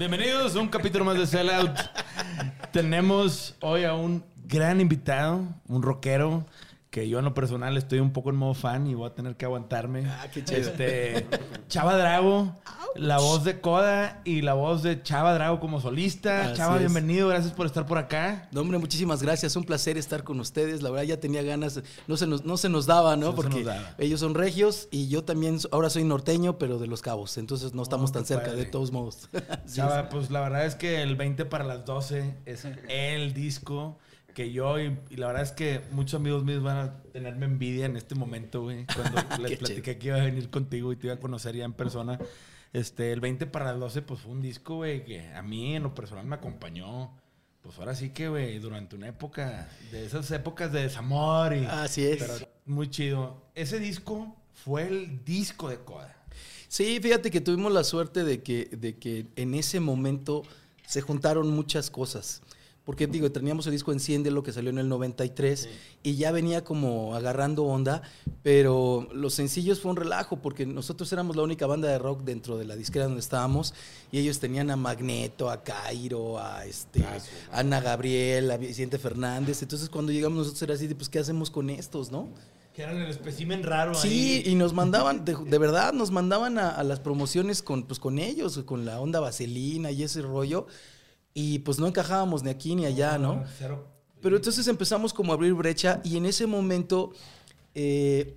Bienvenidos a un capítulo más de Sellout. Tenemos hoy a un gran invitado, un rockero, que yo en lo personal estoy un poco en modo fan y voy a tener que aguantarme. Ah, qué chido. Este, Chava Drago, la voz de Coda y la voz de Chava Drago como solista. Así Chava, es. bienvenido, gracias por estar por acá. No, hombre, muchísimas gracias. Un placer estar con ustedes. La verdad ya tenía ganas. No se nos, no se nos daba, ¿no? No se Porque nos daba. ellos son regios y yo también ahora soy norteño, pero de los cabos. Entonces no estamos Oh, tan cerca, padre. de todos modos. Chava, pues la verdad es que el 20 para las 12 es el disco que yo y, y la verdad es que muchos amigos míos van a tenerme envidia en este momento, güey. Cuando les Qué platiqué que iba a venir contigo y te iba a conocer ya en persona. Este, el 20 para las 12 pues fue un disco, güey, que a mí en lo personal me acompañó. Pues ahora sí que, güey, durante una época, de esas épocas de desamor y... Así es. Pero muy chido. Ese disco fue el disco de Coda. Sí, fíjate que tuvimos la suerte de que, de que en ese momento se juntaron muchas cosas. Porque digo, teníamos el disco Enciéndelo que salió en el 93 y ya venía como agarrando onda, pero los sencillos fue un relajo porque nosotros éramos la única banda de rock dentro de la disquera donde estábamos y ellos tenían a Magneto, a Cairo, a este, Ah, a Ana Gabriel, a Vicente Fernández. Entonces cuando llegamos nosotros era así de, pues, ¿qué hacemos con estos, no? Que eran el espécimen raro Sí, ahí. y nos mandaban, de, de verdad, nos mandaban a, a las promociones con, pues, con ellos, con la onda vaselina y ese rollo. Y pues no encajábamos ni aquí ni allá, ¿no? Pero entonces empezamos como a abrir brecha y en ese momento, eh,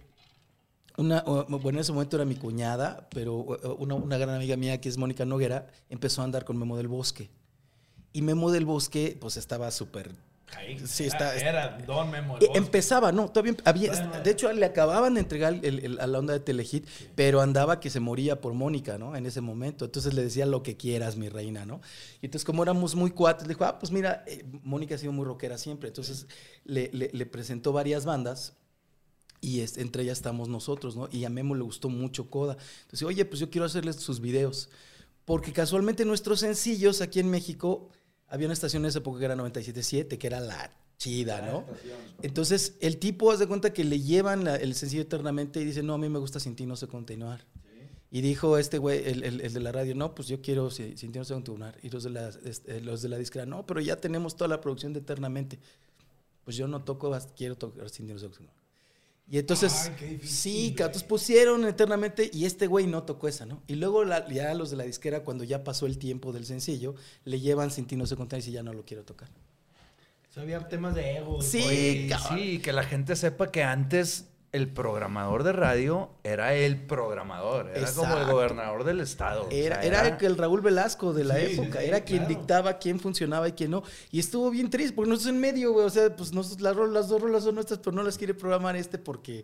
una, bueno, en ese momento era mi cuñada, pero una, una gran amiga mía que es Mónica Noguera, empezó a andar con Memo del Bosque. Y Memo del Bosque, pues estaba súper Ahí, Sí, está- era Don Memo. Bosque. Empezaba, no, todavía había, de hecho le acababan de entregar el- el- a la onda de Telehit, pero andaba que se moría por Mónica, ¿no? En ese momento, entonces le decía lo que quieras, mi reina, ¿no? Y entonces como éramos muy cuates, le dijo, ah, pues mira, eh, Mónica ha sido muy rockera siempre, entonces le, le- le presentó varias bandas y este, entre ellas estamos nosotros, ¿no? Y a Memo le gustó mucho Coda. Entonces, oye, pues yo quiero hacerles sus videos, porque casualmente nuestros sencillos aquí en México, había una estación en esa época que era 97.7, que era la chida, ¿no? Entonces, el tipo hace cuenta que le llevan la- el sencillo eternamente y dice, no, a mí me gusta Sin ti no sé continuar. Y dijo este güey, el, el- el de la radio, no, pues yo quiero Sin Sin ti no sé continuar. Y los de la, este, los de la disquera, no, pero ya tenemos toda la producción de eternamente. Pues yo no toco, quiero tocar Sin ti no sé continuar. Y entonces, Ay, difícil, sí, güey. ca- entonces pusieron eternamente y este güey no tocó esa, ¿no? Y luego la- ya los de la disquera, cuando ya pasó el tiempo del sencillo, le llevan Sin ti no sé continuar y dice, ya no lo quiero tocar. O sea, había temas de ego. Sí, sí, que la gente sepa que antes el programador de radio era el programador, era como el gobernador del estado. o Era, sea, era el Raúl Velasco de la Sí, época, sí, era quien claro. dictaba quién funcionaba y quién no. Y estuvo bien triste, porque nosotros en medio, güey, o sea, pues nosotros las, rolas- las dos rolas son nuestras, pero no las quiere programar este porque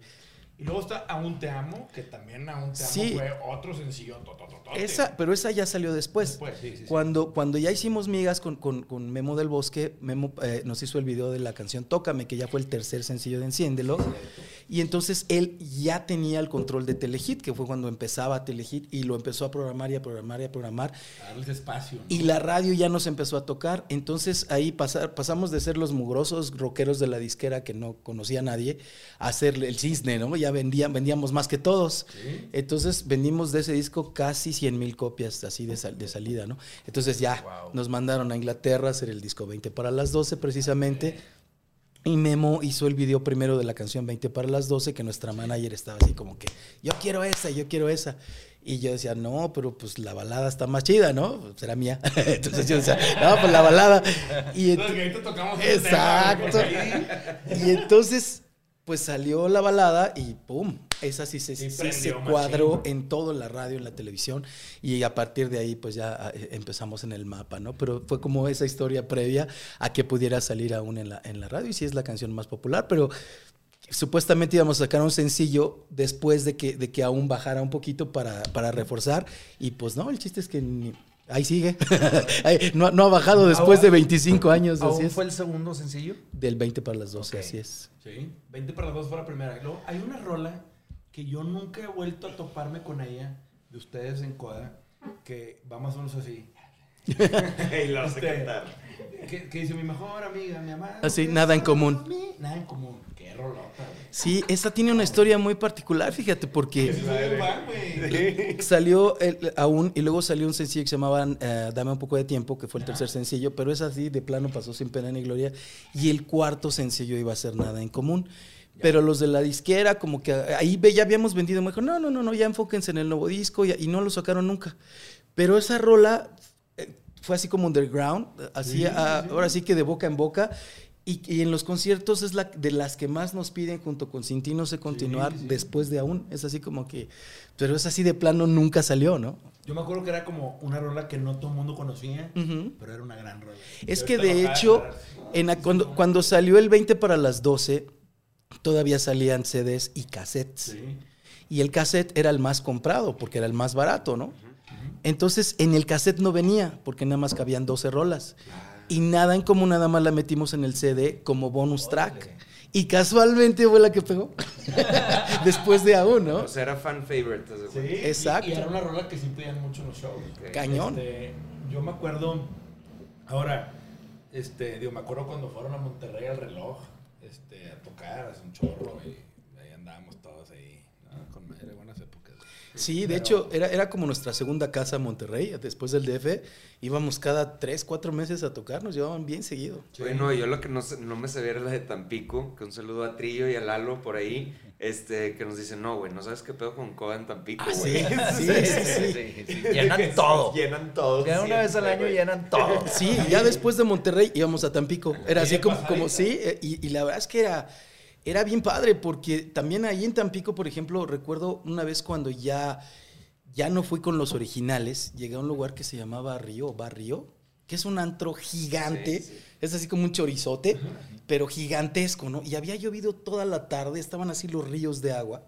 Y luego está Aún Te Amo, que también Aún Te Amo Sí. fue otro sencillo. totototote. esa, pero esa ya salió después. Después, sí, sí, sí. Cuando, cuando ya hicimos migas con, con- con Memo del Bosque, Memo eh, nos hizo el video de la canción Tócame, que ya fue el tercer sencillo de Enciéndelo. Y entonces él ya tenía el control de Telehit, que fue cuando empezaba Telehit, y lo empezó a programar y a programar y a programar. A darles espacio. ¿no? Y la radio ya nos empezó a tocar. Entonces ahí pasar, pasamos de ser los mugrosos rockeros de la disquera que no conocía a nadie a ser el cisne, ¿no? Ya vendían, vendíamos más que todos. Entonces vendimos de ese disco casi 100 mil copias así de, sal- de salida, ¿no? Entonces ya Wow. nos mandaron a Inglaterra a hacer el disco 20 para las 12 precisamente. Y Memo hizo el video primero de la canción 20 para las 12, que nuestra manager estaba así como que, yo quiero esa, yo quiero esa. Y yo decía, no, pero pues la balada está más chida, ¿no? Era mía. Entonces yo decía, no, pues la balada. Y Entonces, tocamos ese Exacto. tema, y entonces, pues salió la balada y ¡pum! Esa sí se, Sí, se machín. cuadró en todo, la radio, en la televisión, y a partir de ahí pues ya eh, empezamos en el mapa, ¿no? Pero fue como esa historia previa a que pudiera salir aún en la, en la radio, y sí es la canción más popular, pero supuestamente íbamos a sacar un sencillo después de que, de que aún bajara un poquito para, para reforzar, y pues no, el chiste es que ni- ahí sigue, no, no ha bajado después de 25 años, así ¿Aún es. fue el segundo sencillo? Del 20 para las 12, Ok. así es. Sí, 20 para las 2 fue la primera. Luego hay una rola que yo nunca he vuelto a toparme con ella, de ustedes en Coda, que va más o menos así. y lo hace Este, cantar. Que, que dice mi mejor amiga, mi amada. Así, nada en común. mí". Nada en común. Qué rolota, güey. Sí, esta tiene una historia muy particular, fíjate, porque... Sí. Salió el- aún y luego salió un sencillo que se llamaba eh, Dame un poco de tiempo, que fue el tercer sencillo, pero es así, de plano pasó sin pena ni gloria. Y el cuarto sencillo iba a ser Nada en Común. Pero los de la disquera, como que ahí ya habíamos vendido, me dijo, no, no, no, no, ya enfóquense en el nuevo disco y, y no lo sacaron nunca. Pero esa rola eh, fue así como underground, así, Sí, ah, sí. ahora sí que de boca en boca. Y, y en los conciertos es la de las que más nos piden junto con Sin ti no sé continuar sí. después de aún. Es así como que, pero es así de plano nunca salió, ¿no? Yo me acuerdo que era como una rola que no todo el mundo conocía, pero era una gran rola. Es que de hecho, en cuando, cuando salió el 20 para las 12, todavía salían CDs y cassettes. Sí. Y el cassette era el más comprado porque era el más barato, ¿no? Entonces en el cassette no venía porque nada más cabían 12 rolas. Y nada en común, nada más la metimos en el CD como bonus track. Y casualmente fue la que pegó. Después de aún, ¿no? O sea, era fan favorite. ¿te das Sí, y- Exacto. Y, era una rola que sí pedían mucho en los shows. Cañón. Este, yo me acuerdo, ahora, este, digo, me acuerdo cuando fueron a Monterrey al reloj, este, a tocar, hace un chorro, y ahí andábamos todos ahí, ¿no? con madre, buenas épocas. Sí, de Pero- hecho, era, era como nuestra segunda casa en Monterrey, después del DF. Íbamos cada tres, cuatro meses a tocar, nos llevaban bien seguido. Bueno, yo lo que no, sé- no me sabía era la de Tampico, que un saludo a Trillo y a Lalo por ahí, este, que nos dicen, no, güey, no sabes qué pedo con Coda en Tampico, Ah, güey. sí, sí, sí, sí. Sí, sí, Llenan todo. Llenan todo. Ya una vez al año güey. llenan todo. Sí, ya después de Monterrey íbamos a Tampico. Era así como, pasadita. como sí, eh, y, y la verdad es que era, era bien padre, porque también ahí en Tampico, por ejemplo, recuerdo una vez cuando ya, ya no fui con los originales, llegué a un lugar que se llamaba Río, Barrio, que es un antro gigante, Sí, sí. es así como un chorizote, pero gigantesco, ¿no? Y había llovido toda la tarde, estaban así los ríos de agua.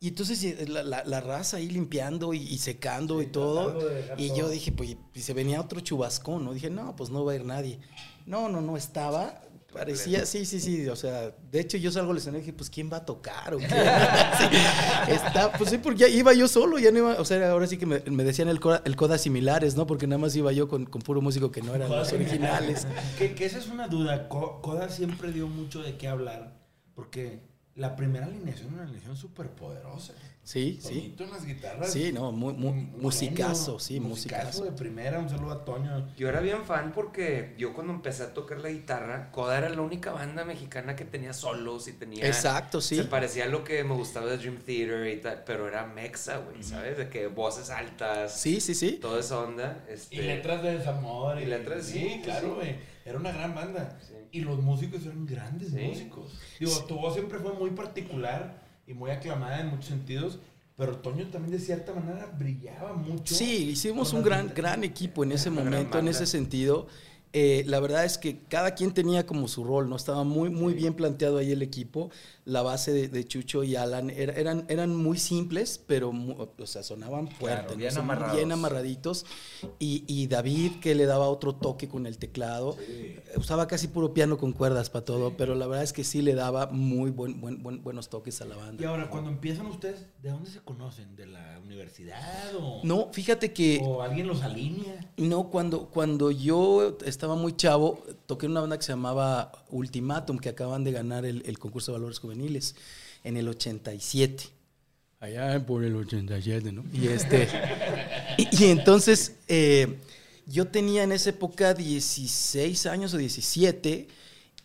Y entonces eh, la, la- la raza ahí limpiando y, y secando y todo. Y todo. yo dije, pues, y se venía otro chubascón, ¿no? Dije, no, pues no va a ir nadie. No, no, no estaba. Parecía, sí, sí, sí. O sea, de hecho yo salgo al escenario y dije, pues, ¿quién va a tocar? ¿O qué? Sí, está, pues sí, porque ya iba yo solo, ya no iba, o sea, ahora sí que me, me decían el coda, el coda similares, ¿no? Porque nada más iba yo con, con puro músico que no eran los originales. Que, que esa es una duda. Co- Coda siempre dio mucho de qué hablar, porque la primera alineación era una alineación súper poderosa. Sí, sí. Toñito en las guitarras. Sí, no, muy, muy, musicazo, sí, musicazo. de primera, un saludo a Toño. Yo era bien fan porque yo cuando empecé a tocar la guitarra, Coda era la única banda mexicana que tenía solos y tenía... Exacto, sí. Se parecía a lo que me gustaba de Dream Theater y tal, pero era mexa, güey, ¿sabes? De que voces altas, Sí, sí, sí. toda esa onda. Este, Y letras de desamor. Y letras, sí, sí, claro, sí. güey. Era una gran banda. Sí. Y los músicos eran grandes Sí. músicos. Digo, tu voz siempre fue muy particular y muy aclamada en muchos sentidos, pero Toño también de cierta manera brillaba mucho. Sí, hicimos un gran, gran equipo en ese momento, en ese sentido. Eh, la verdad es que cada quien tenía como su rol, ¿no? Estaba muy, muy bien planteado ahí el equipo. La base de, de Chucho y Alan era- eran, eran muy simples, pero mu- o sea, sonaban fuerte, ¿no? bien amarrados. bien amarraditos. Y, y David, que le daba otro toque con el teclado. Usaba casi puro piano con cuerdas para todo, pero la verdad es que sí le daba muy buen, buen, buen- buenos toques a la Y banda. ahora, cuando empiezan ustedes, ¿de dónde se conocen? ¿De la universidad o, No, fíjate que... o alguien los alinea? No, cuando, cuando yo estaba muy chavo, toqué en una banda que se llamaba Ultimatum, que acaban de ganar el, el concurso de valores juveniles en el 87. Allá por el 87, ¿no? Y, este, y, y entonces eh, yo tenía en esa época 16 años o 17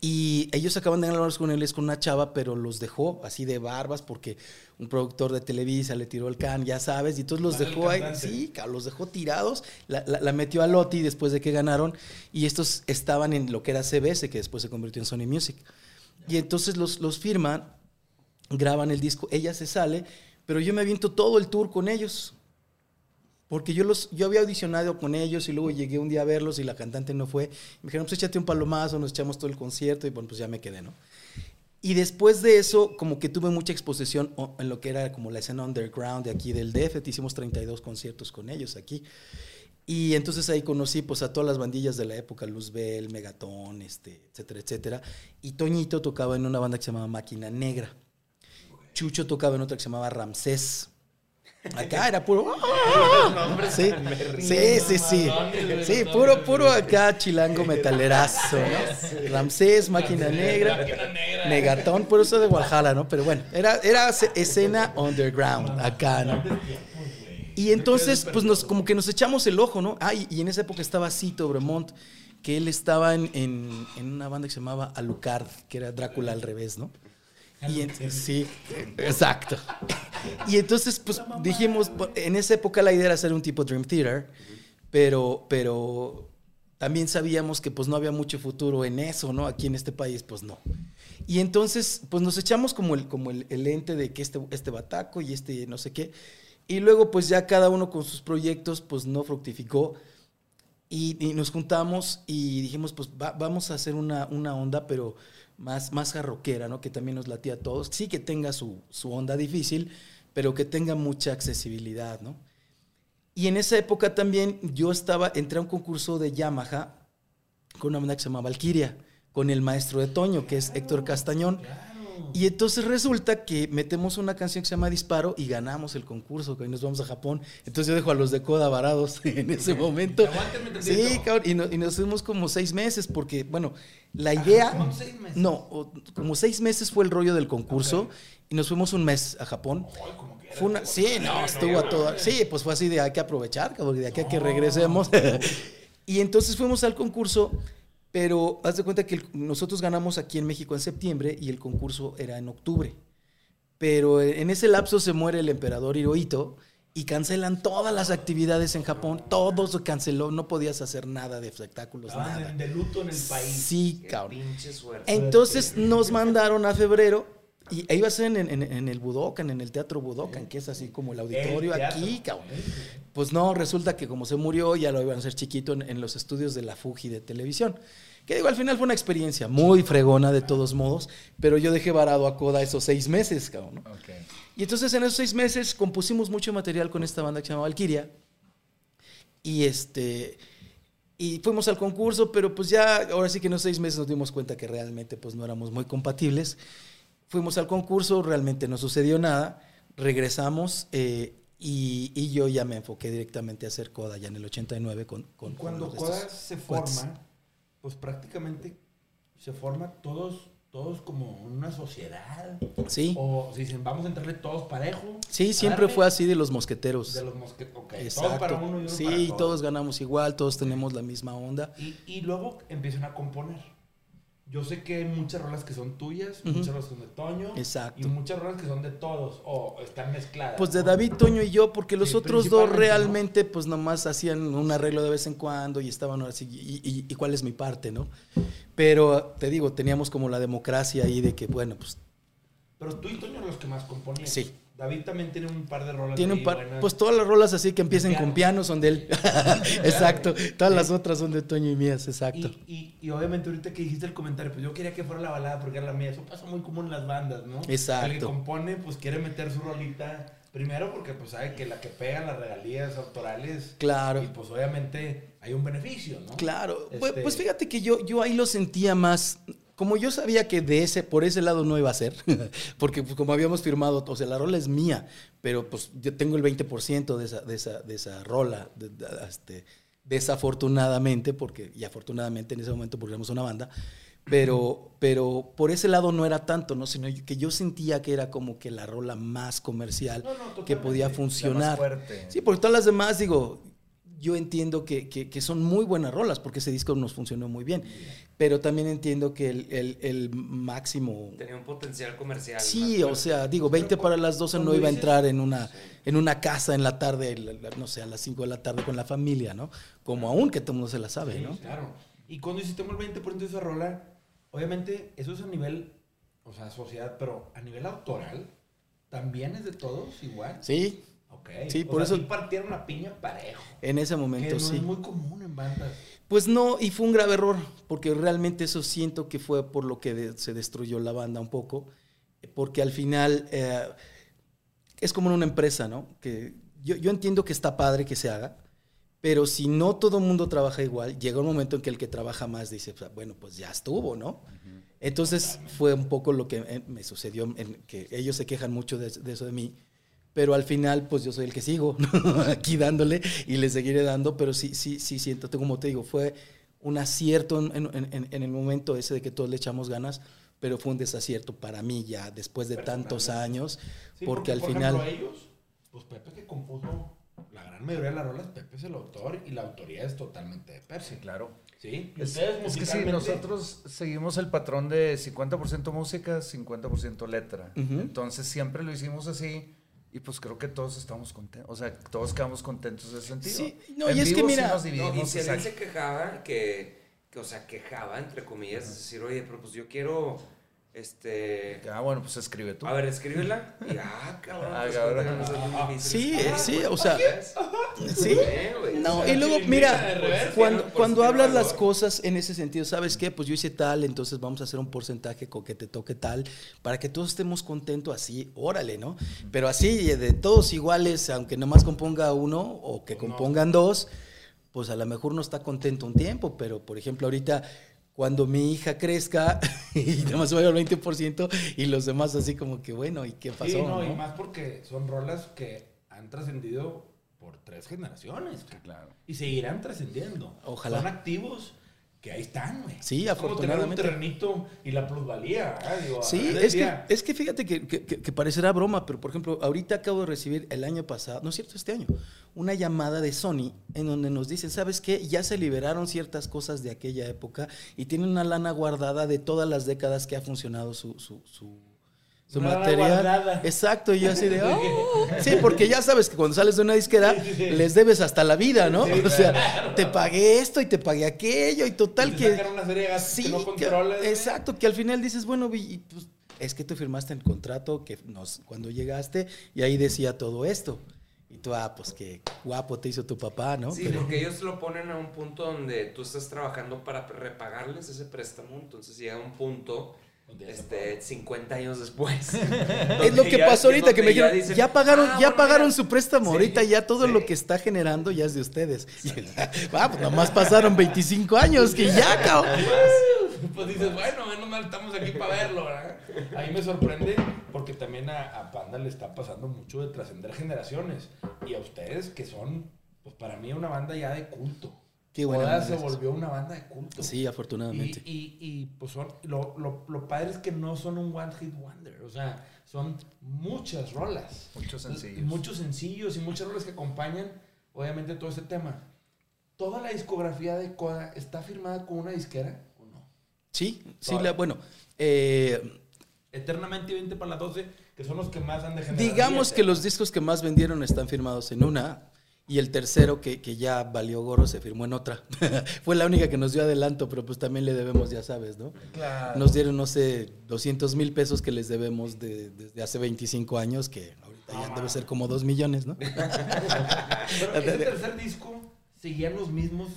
y ellos acaban de ganar valores juveniles con una chava, pero los dejó así de barbas porque un productor de Televisa le tiró el can, ya sabes, y entonces los dejó ahí, sí, los dejó tirados, la, la- la metió a Lotti después de que ganaron y estos estaban en lo que era CBS, que después se convirtió en Sony Music. Y entonces los, los firman graban el disco, ella se sale, pero yo me aviento todo el tour con ellos. Porque yo, los, yo había audicionado con ellos y luego llegué un día a verlos y la cantante no fue. Me dijeron, pues échate un palomazo, nos echamos todo el concierto y bueno, pues ya me quedé, ¿no? Y después de eso, como que tuve mucha exposición en lo que era como la escena underground de aquí del DF. Hicimos 32 conciertos con ellos aquí. Y entonces ahí conocí pues a todas las bandillas de la época, Luzbel, Megatón, este, etcétera, etcétera. Y Toñito tocaba en una banda que se llamaba Máquina Negra. Chucho tocaba en otra que se llamaba Ramsés. Acá era puro. Sí, sí, sí, sí. Sí, puro, puro acá chilango metalerazo, ¿no? Ramsés, máquina negra, Megatón, por eso de Guadalajara, ¿no? Pero bueno, era, era ce- escena underground acá, ¿no? Y entonces, pues nos, como que nos echamos el ojo, ¿no? Ah, y, y en esa época estaba Cito Bremont, que él estaba en, en- en una banda que se llamaba Alucard, que era Drácula al revés, ¿no? Y en- sí, exacto. Y entonces, pues dijimos, bu- en esa época la idea era hacer un tipo Dream Theater, pero, pero también sabíamos que pues no había mucho futuro en eso, ¿no? Aquí en este país, pues no. Y entonces, pues nos echamos como el, como el, el ente de que este, este bataco y este no sé qué. Y luego, pues ya cada uno con sus proyectos, pues no fructificó. Y, nos juntamos y dijimos, pues va- vamos a hacer una, una onda, pero más, más jarroquera, ¿no? Que también nos latía a todos. Sí que tenga su, su onda difícil, pero que tenga mucha accesibilidad, ¿no? Y en esa época también yo estaba, entré a un concurso de Yamaha con una banda que se llama Valkyria, con el maestro de Toño, que es Héctor Castañón. Y entonces resulta que metemos una canción que se llama Disparo y ganamos el concurso, que nos vamos a Japón. Entonces yo dejo a los de Coda varados en ese momento. Sí, cabrón, y, no- y nos fuimos como seis meses porque, bueno, la idea... Japón seis meses? No, como seis meses fue el rollo del concurso y nos fuimos un mes a Japón. Fue una, sí, no, estuvo a toda. Sí, pues fue así de hay que aprovechar, porque de aquí a que regresemos. y entonces fuimos al concurso, pero haz de cuenta que el- nosotros ganamos aquí en México en septiembre y el concurso era en octubre. Pero en ese lapso se muere el emperador Hirohito y cancelan todas las actividades en Japón. Todo se canceló, no podías hacer nada de espectáculos, Estaban nada. de luto en el país. Sí, Qué cabrón. pinche suerte. Entonces nos mandaron a febrero y e iba a ser en, en- en el Budokan, en el Teatro Budokan, que es así como el auditorio El aquí, cabrón. Pues no, resulta que como se murió ya lo iban a hacer chiquito en, en los estudios de la Fuji de televisión. Que digo, al final fue una experiencia muy fregona de todos modos, pero yo dejé varado a Coda esos seis meses, cabrón. ¿no? Y entonces en esos seis meses compusimos mucho material con esta banda que se llama Valkyria. Y este. Y fuimos al concurso, pero pues ya, ahora sí que en los seis meses nos dimos cuenta que realmente pues no éramos muy compatibles. Fuimos al concurso, realmente no sucedió nada. Regresamos eh, y, y yo ya me enfoqué directamente a hacer Coda ya en el 89 con, con Cuando con Coda se cuates. forma, pues prácticamente se forma todos, todos como una sociedad. Sí, O si dicen, vamos a entrarle todos parejo. sí, siempre darle fue así de los mosqueteros. De los mosquetos. Ok, todos Exacto. para uno y uno sí, para todos. todos. ganamos igual, todos tenemos la misma onda. Y, y luego empiezan a componer. Yo sé que hay muchas rolas que son tuyas, muchas rolas que son de Toño. Exacto. Y muchas rolas que son de todos, o están mezcladas. Pues de. David, Toño y yo, porque los Sí, otros dos realmente pues nomás hacían un arreglo de vez en cuando y estaban así, y, y- y cuál es mi parte, ¿no? Pero te digo, teníamos como la democracia ahí de que, bueno, pues Pero tú y Toño eran los que más componían. Sí. David también tiene un par de rolas. tiene un par, buenas. pues todas las rolas así que empiecen piano. con piano son de él. exacto, todas las otras son de Toño y mías, exacto. Y, y, y obviamente ahorita que dijiste el comentario, pues yo quería que fuera la balada porque era la mía. Eso pasa muy común en las bandas, ¿no? Exacto. El que compone, pues quiere meter su rolita. Primero porque pues sabe que la que pega las regalías autorales. Claro. Y pues obviamente hay un beneficio, ¿no? Claro, Pues- Este- pues fíjate que yo, yo ahí lo sentía más, como yo sabía que de ese, por ese lado no iba a ser, porque pues, como habíamos firmado, o sea, la rola es mía, pero pues yo tengo el 20% de esa, de esa, de esa rola, de- de- este, desafortunadamente, porque, y afortunadamente en ese momento porque éramos una banda, pero, pero por ese lado no era tanto, ¿no? Sino que yo sentía que era como que la rola más comercial No, no, totalmente. que podía La La más funcionar. fuerte. Sí, porque todas las demás, digo, yo entiendo que, que- que son muy buenas rolas, porque ese disco nos funcionó muy bien. Pero también entiendo que el, el- el máximo. Tenía un potencial comercial. Sí, o sea, digo, 20 para las 12 no iba a entrar en una, en una casa en la tarde, no sé, a las 5 de la tarde con la familia, ¿no? Como aún que todo el mundo se la sabe, Sí, ¿no? claro. Y cuando hicimos el 20% de esa rola, obviamente eso es a nivel o sea, sociedad, pero a nivel autoral, ¿también es de todos igual? Sí, Ok. Sí, O por sea, eso- sí partieron la piña parejo. en ese Que momento no sí. es muy común en bandas. Pues no, y fue un grave error, porque realmente eso siento que fue por lo que de- se destruyó la banda un poco, porque al final eh, es como en una empresa, ¿no? Que yo, yo entiendo que está padre que se haga, pero si no todo el mundo trabaja igual, llega un momento en que el que trabaja más dice, "Pues, bueno, pues ya estuvo, ¿no? Entonces fue un poco lo que eh, me sucedió, en que ellos se quejan mucho de, de eso de mí, pero al final pues yo soy el que sigo ¿no? aquí dándole y le seguiré dando, pero sí, sí, sí siento, como te digo, fue un acierto en, en- en- en el momento ese de que todos le echamos ganas, pero fue un desacierto para mí ya después de tantos años, Sí, porque, al por final... ejemplo, ellos, pues Pepe que compuso la gran mayoría de las rolas, Pepe es el autor y la autoría es totalmente de. Sí, claro. ¿Sí? Es, es que sí, musicalmente, nosotros seguimos el patrón de 50% música, 50% letra. Ujú. Entonces siempre lo hicimos así y pues creo que todos estamos contentos. O sea, todos quedamos contentos en ese sentido. Sí, no, En y es que vivo sí mira- nos No, y si alguien exacto. se quejaba, que, que, o sea, quejaba, entre comillas, es decir, oye, pero pues yo quiero, este... Ah, bueno, pues escribe tú. A ver, escríbela. Y, ah, cabrón. Ah, pues, cabrón. muy difícil. Sí, Ah, sí, pues, o sea. Sí. No, y luego, mira, cuando, cuando hablas las cosas en ese sentido, ¿sabes qué? Pues yo hice tal, entonces vamos a hacer un porcentaje con que te toque tal, para que todos estemos contentos así, órale, ¿no? Pero así, de todos iguales, aunque nomás componga uno o que compongan dos, pues a lo mejor no está contento un tiempo, pero por ejemplo, ahorita cuando mi hija crezca y nada más vaya al 20% y los demás así como que, bueno, ¿y qué pasó? Sí, no, no? y más porque son rolas que han trascendido por tres generaciones. claro. Y seguirán trascendiendo. Ojalá. Son activos que ahí están, güey. Sí, Es como tener un afortunadamente. terrenito y la plusvalía. Digo, Sí, es que, es que fíjate que, que- que- que parecerá broma, pero por ejemplo, ahorita acabo de recibir el año pasado, no es cierto, este año, una llamada de Sony en donde nos dicen, ¿sabes qué? Ya se liberaron ciertas cosas de aquella época y tienen una lana guardada de todas las décadas que ha funcionado su, su, su- su material. guardada. Exacto, y yo así de, "Oh". sí, porque ya sabes que cuando sales de una disquera les debes hasta la vida, ¿no? o sea, te pagué esto y te pagué aquello y total y te que... una serie de gastos Sí, que no que- güey. exacto, que al final dices, bueno, y, pues, es que tú firmaste el contrato que nos, cuando llegaste y ahí decía todo esto. Y tú, ah, pues qué guapo te hizo tu papá, ¿no? Sí, Pero- porque ellos lo ponen a un punto donde tú estás trabajando para repagarles ese préstamo, entonces llega un punto, este, 50 años después. es lo que pasó ahorita, que me dijeron, ya, pagaron, "Ah, ya pagaron su préstamo, ahorita ya todo sí. lo que está generando ya es de ustedes. Ah, pues nomás pasaron 25 años, que ya, cabrón. Pues dices, bueno, menos mal estamos aquí para verlo, ¿verdad? Ahí me sorprende porque también a, a Panda le está pasando mucho de trascender generaciones. Y a ustedes que son, pues para mí, una banda ya de culto. Qué buena se volvió una banda de culto. Sí, afortunadamente. Y, y, y, pues son, lo, lo, lo padre es que no son un one hit wonder, o sea, son muchas rolas. Muchos sencillos. Y muchos sencillos y muchas rolas que acompañan, obviamente, todo ese tema. ¿Toda la discografía de Coda está firmada con una disquera o no? Sí, sí, la, bueno, eh, Eternamente 20 para las 12, que son los que más han de generar Digamos billete. que los discos que más vendieron están firmados en una y el tercero que, que ya valió gorro se firmó en otra. Fue la única que nos dio adelanto, pero pues también le debemos, ya sabes, ¿no? Claro. Nos dieron, no sé, 200 mil pesos que les debemos de- desde hace 25 años, que ahorita ya debe ser como 2 millones, ¿no? Pero ese tercer disco, ¿seguían los mismos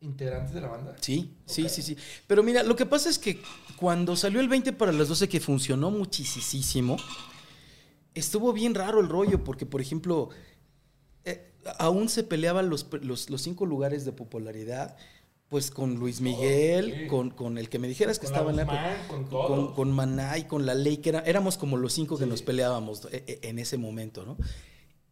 integrantes de la banda? Sí, sí, sí, sí. Pero mira, lo que pasa es que cuando salió el 20 para las 12, que funcionó muchísimo, estuvo bien raro el rollo, porque, por ejemplo, eh, aún se peleaban los, los, los cinco lugares de popularidad, pues con Luis Miguel, sí. con, con el que me dijeras que Con estaba en la con con, con Maná y con La Ley, que era- éramos como los cinco que Sí. nos peleábamos eh, eh, en ese momento, ¿no?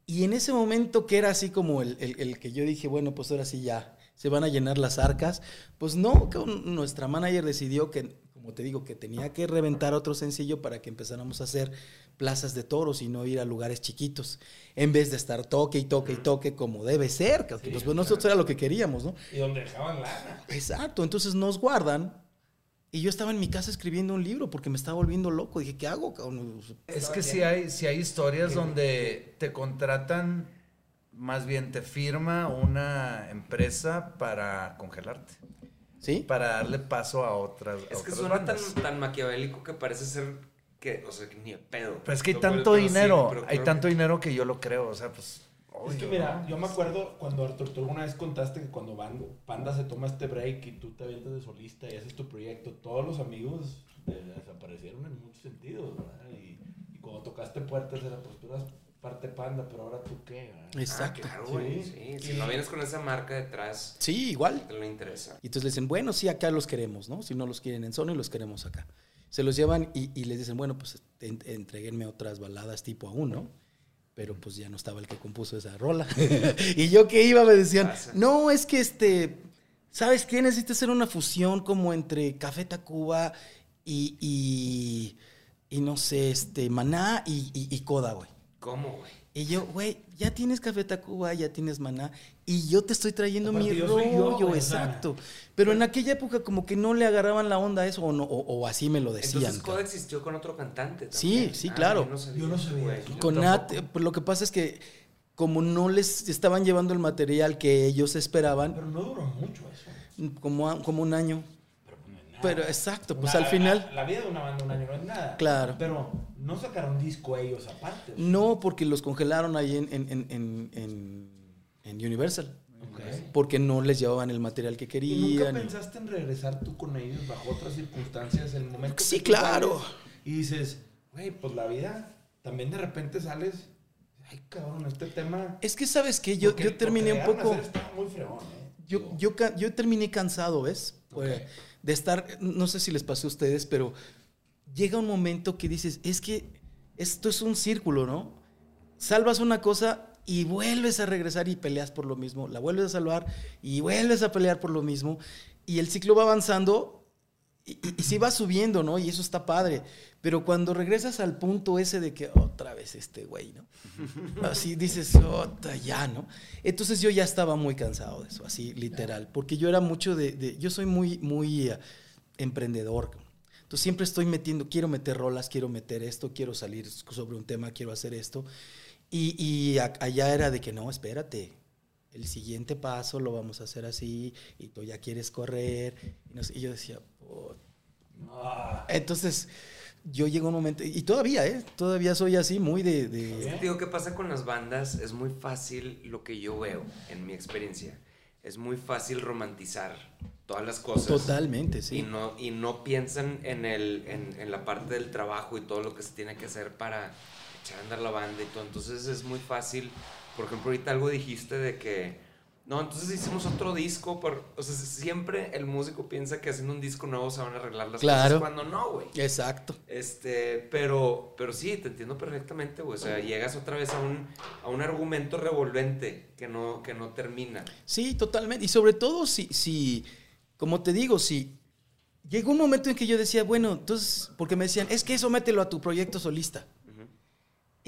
Y en ese momento que era así como el, el- el que yo dije, bueno, pues ahora sí ya, se van a llenar las arcas, pues no, nuestra manager decidió que, como te digo, que tenía que reventar otro sencillo para que empezáramos a hacer plazas de toros y no ir a lugares chiquitos, en vez de estar toque y toque y toque como debe ser, que Sí, pues, pues, nosotros era lo que queríamos, ¿no? Y donde dejaban lana. Exacto, entonces nos guardan. Y yo estaba en mi casa escribiendo un libro porque me estaba volviendo loco. Dije, ¿qué hago? cabrón? Es que sí hay, sí hay historias donde te contratan, más bien te firma una empresa para congelarte. ¿Sí? para darle paso a otras. a Es que otras suena tan, tan maquiavélico que parece ser que, o sea, que ni de pedo. Pero es que hay cual- tanto sí, dinero, hay tanto que- dinero que yo lo creo, o sea, pues... Es que obvio, mira, ¿no? yo me acuerdo cuando Artur, tú alguna vez contaste que cuando Van- Panda se toma este break y tú te avientas de solista y haces tu proyecto, todos los amigos desaparecieron en muchos sentidos, ¿verdad? Y, y cuando tocaste puertas era, pues tú eras parte Panda, pero ahora tú qué, ¿verdad? Ah, Exacto. claro. Sí. Sí. Si no vienes con esa marca detrás, Sí, igual. te lo interesa. Y entonces le dicen, bueno, sí, acá los queremos, ¿no? Si no los quieren en Sony, los queremos acá. Se los llevan y, y les dicen, bueno, pues en- entreguenme otras baladas tipo aún, ¿no? Pero pues ya no estaba el que compuso esa rola. y yo que iba me decían, Pasa. no, es que este, ¿sabes qué? Necesita hacer una fusión como entre Café Tacuba y, y, y no sé, este, Maná y, y, y Coda, güey. ¿Cómo, güey? Y yo, güey, ya tienes Café Tacuba, ya tienes Maná, y yo te estoy trayendo mi yo yo, rollo, güey, o sea. exacto. Pero en aquella época como que no le agarraban la onda a eso, o, no, o, o así me lo decían. Entonces Coda cabrón. existió con otro cantante Sí, también. sí, Ah, claro. Yo no sabía, Yo no sabía eso. Con Nat, pues, lo que pasa es que como no les estaban llevando el material que ellos esperaban, Pero no duró mucho eso. como, a- como un año. Pero, pues, no es nada. Pero exacto, pues Una- al final... La, la vida de una banda un año no es nada. Claro. Pero no sacaron disco ellos aparte. No, porque los congelaron ahí en, en, en, en, Universal. Ok. Porque no les llevaban el material que ¿Y querían. nunca y- pensaste en regresar tú con ellos bajo otras circunstancias en el momento que Sí, claro. Y dices, güey, pues la vida, también de repente sales, ay cabrón, este tema... Es que, ¿sabes qué? Yo, porque yo terminé que un poco... muy fregón, ¿eh? Yo, yo, yo terminé cansado, ¿ves? Pues. De estar, no sé si les pasó a ustedes, pero llega un momento que dices, es que esto es un círculo, ¿no? Salvas una cosa y vuelves a regresar y peleas por lo mismo, la vuelves a salvar y vuelves a pelear por lo mismo, y el ciclo va avanzando y, y, y sí va subiendo, ¿no? Y eso está padre, pero cuando regresas al punto ese de que otra vez este güey, ¿no? Así dices, otra ya, ¿no? Entonces yo ya estaba muy cansado de eso, así literal, porque yo era mucho de, de- yo soy muy, muy eh, emprendedor. Entonces siempre estoy metiendo, quiero meter rolas, quiero meter esto, quiero salir sobre un tema, quiero hacer esto. Y, y a- allá era de que no, espérate, el siguiente paso lo vamos a hacer así, y tú ya quieres correr. Y, no sé, y yo decía, ah, entonces yo llego a un momento, y todavía, ¿eh? Todavía soy así, muy de... de- digo, ¿qué pasa con las bandas? Es muy fácil lo que yo veo en mi experiencia. Es muy fácil romantizar todas las cosas. Totalmente, Y sí. no, y no piensan en, el, en, en la parte del trabajo y todo lo que se tiene que hacer para echar a andar la banda y todo. Entonces es muy fácil. Por ejemplo, ahorita algo dijiste de que. No, entonces hicimos otro disco. Por, o sea, siempre el músico piensa que haciendo un disco nuevo se van a arreglar las Claro. cosas cuando no, güey. Exacto. Este, pero, pero sí, te entiendo perfectamente, güey. O sea, llegas otra vez a un, a un argumento revolvente que no, que no termina. Sí, totalmente. Y sobre todo si, si, como te digo, si llegó un momento en que yo decía, bueno, entonces, porque me decían, es que eso mételo a tu proyecto solista.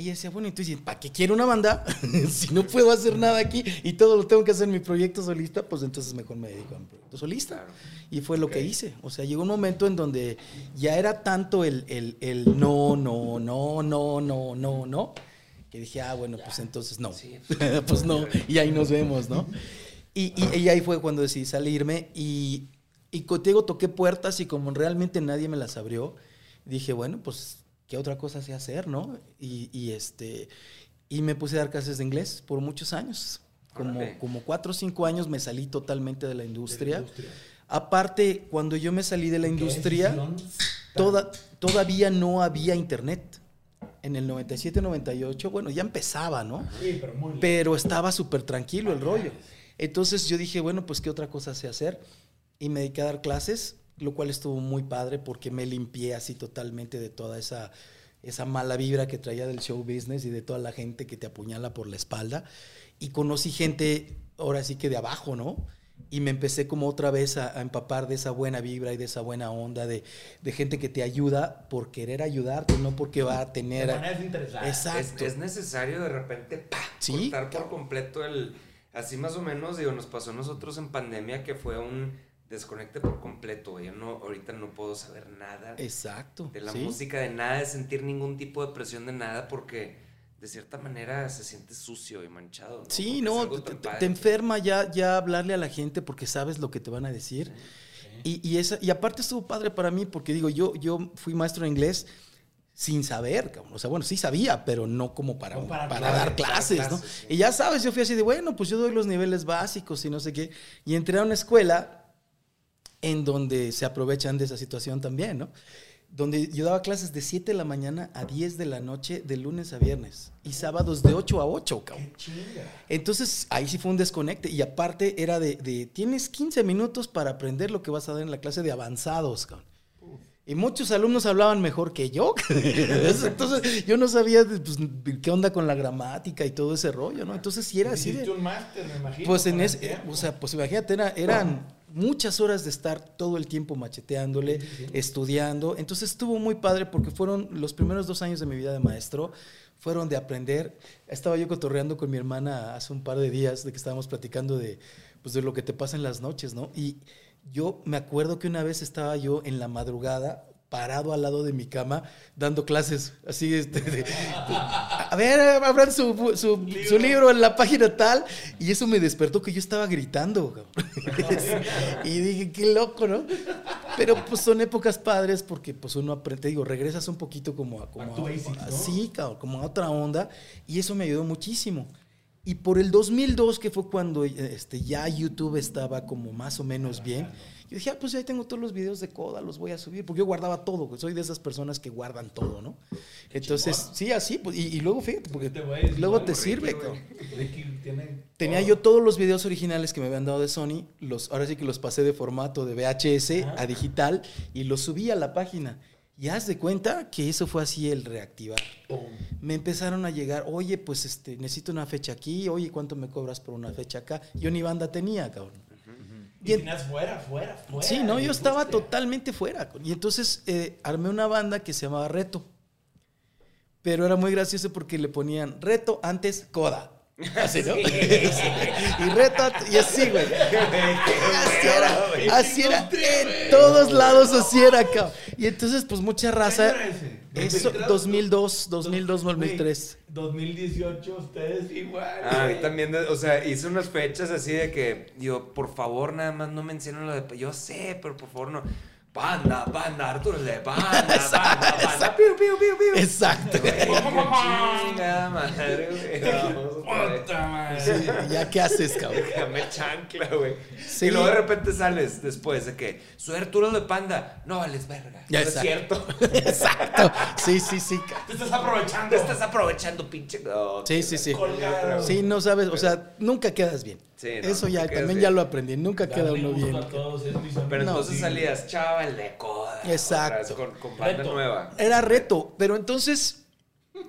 Y yo decía, bueno, entonces, ¿para qué quiero una banda? si no puedo hacer nada aquí y todo lo tengo que hacer en mi proyecto solista, pues entonces mejor me dedico a mi proyecto solista. Y fue lo que hice. O sea, llegó un momento en donde ya era tanto el, el, el no, no, no, no, no, no, no, que dije, ah, bueno, pues entonces no. Sí, pues no, y ahí nos vemos, ¿no? Y, y, y ahí fue cuando decidí salirme y, y contigo toqué puertas y como realmente nadie me las abrió, dije, bueno, pues, ¿qué otra cosa sé hacer, no? Y, y, este, y me puse a dar clases de inglés por muchos años. Como, Órale. como cuatro o cinco años me salí totalmente de la de la industria. Aparte, cuando yo me salí de la ¿Qué industria, toda, todavía no había internet. En el 97, 98, bueno, ya empezaba, ¿no? Sí, pero muy Pero estaba súper tranquilo el rollo. Entonces yo dije, bueno, pues qué otra cosa sé hacer. Y me dediqué a dar clases, lo cual estuvo muy padre porque me limpié así totalmente de toda esa, esa mala vibra que traía del show business y de toda la gente que te apuñala por la espalda. Y conocí gente, ahora sí que de abajo, ¿no? Y me empecé como otra vez a, a empapar de esa buena vibra y de esa buena onda de, de gente que te ayuda por querer ayudarte, no porque va a tener... De manera Exacto. es necesario de repente ¡pa! Sí, cortar por completo el. Así más o menos, digo, nos pasó a nosotros en pandemia que fue un desconecte por completo. güey. Yo no, ahorita no puedo saber nada Exacto. de la sí. música, de nada, de sentir ningún tipo de presión de nada, porque de cierta manera se siente sucio y manchado. ¿no? Sí, Porque no, te, te- enferma ya, ya hablarle a la gente porque sabes lo que te van a decir. Y, y, esa, y aparte estuvo padre para mí porque digo, yo, yo fui maestro de inglés sin saber, cabrón. o sea, bueno, sí sabía, pero no como para, No para para clases, dar para clases, ¿no? clases, sí. Y ya sabes, yo fui así de, bueno, pues yo doy los niveles básicos y no sé qué. Y entré a una escuela en donde se aprovechan de esa situación también, ¿no? Donde yo daba clases de 7 de la mañana a 10 de la noche, de lunes a viernes. Y sábados de 8 a 8, cabrón. Entonces, ahí sí fue un desconecte. Y aparte era de, de, tienes 15 minutos para aprender lo que vas a dar en la clase de avanzados, cabrón. Y muchos alumnos hablaban mejor que yo. Entonces, yo no sabía pues, qué onda con la gramática y todo ese rollo, ¿no? Entonces, sí era así de... un máster, me imagino. Pues en ese, o sea, pues imagínate, era- eran muchas horas de estar todo el tiempo macheteándole, estudiando. Entonces estuvo muy padre porque fueron los primeros dos años de mi vida de maestro, fueron de aprender. Estaba yo cotorreando con mi hermana hace un par de días de que estábamos platicando de, pues, de lo que te pasa en las noches, ¿no? Y yo me acuerdo que una vez estaba yo en la madrugada parado al lado de mi cama dando clases, así, este, de- a ver, abran su, su- su libro en la página tal, y eso me despertó que yo estaba gritando, y dije, qué loco, ¿no? Pero pues son épocas padres porque pues uno aprende, digo, regresas un poquito como a, como Back to a- ¿no? sí, cabrón, como a otra onda, y eso me ayudó muchísimo. Y por el 2002, que fue cuando este, ya YouTube estaba como más o menos bien, yo dije, ah, pues ya tengo todos los videos de Coda, los voy a subir, porque yo guardaba todo, soy de esas personas que guardan todo, ¿no? Entonces, sí, así, pues, y, y luego fíjate, porque Este luego te sirve, tiene Tenía yo todos los videos originales que me habían dado de Sony, los, ahora sí que los pasé de formato de VHS Ajá. a digital y los subí a la página. Y haz de cuenta que eso fue así el reactivar. Me empezaron a llegar, oye, pues este, necesito una fecha aquí, oye, ¿cuánto me cobras por una fecha acá? Yo ni banda tenía, cabrón. Y Y en- tenías fuera, fuera, fuera. Sí, no, yo estaba totalmente fuera. Y entonces eh, armé una banda que se llamaba Reto. Pero era muy gracioso porque le ponían Reto antes Coda. Así, ¿no? y Reto antes- y así, güey. Así era, así era. En todos lados así era, cabrón. Y entonces, pues mucha ¿Qué raza. Eso, 2003, 2002, 2002, Güey, 2003. 2018, ustedes igual. Ah, a mí güey. también, o sea, hice unas fechas así de que, digo, por favor, nada más no mencionen lo de. Yo sé, pero por favor no. Banda, banda, Arturo de banda, banda, banda, piu, piu, piu, piu. Exacto. Chingada madre. Puta madre. ¿Ya qué haces, cabrón? Déjame chancla, güey. Sí. Y luego de repente sales después de que soy Arturo de Panda. No vales verga. Ya no es cierto. Exacto. Sí, sí, sí. Te estás aprovechando. Te estás aprovechando, pinche. No, Sí, sí, sí. Colgado. Sí, no sabes, o sea, nunca quedas bien. Sí, no, Eso ya, también bien. ya lo aprendí, nunca queda uno bien. todos. Pero No, entonces sí. salías chaval de coda. Exacto. otra vez Con, con banda Reto. nueva. Era reto, pero entonces,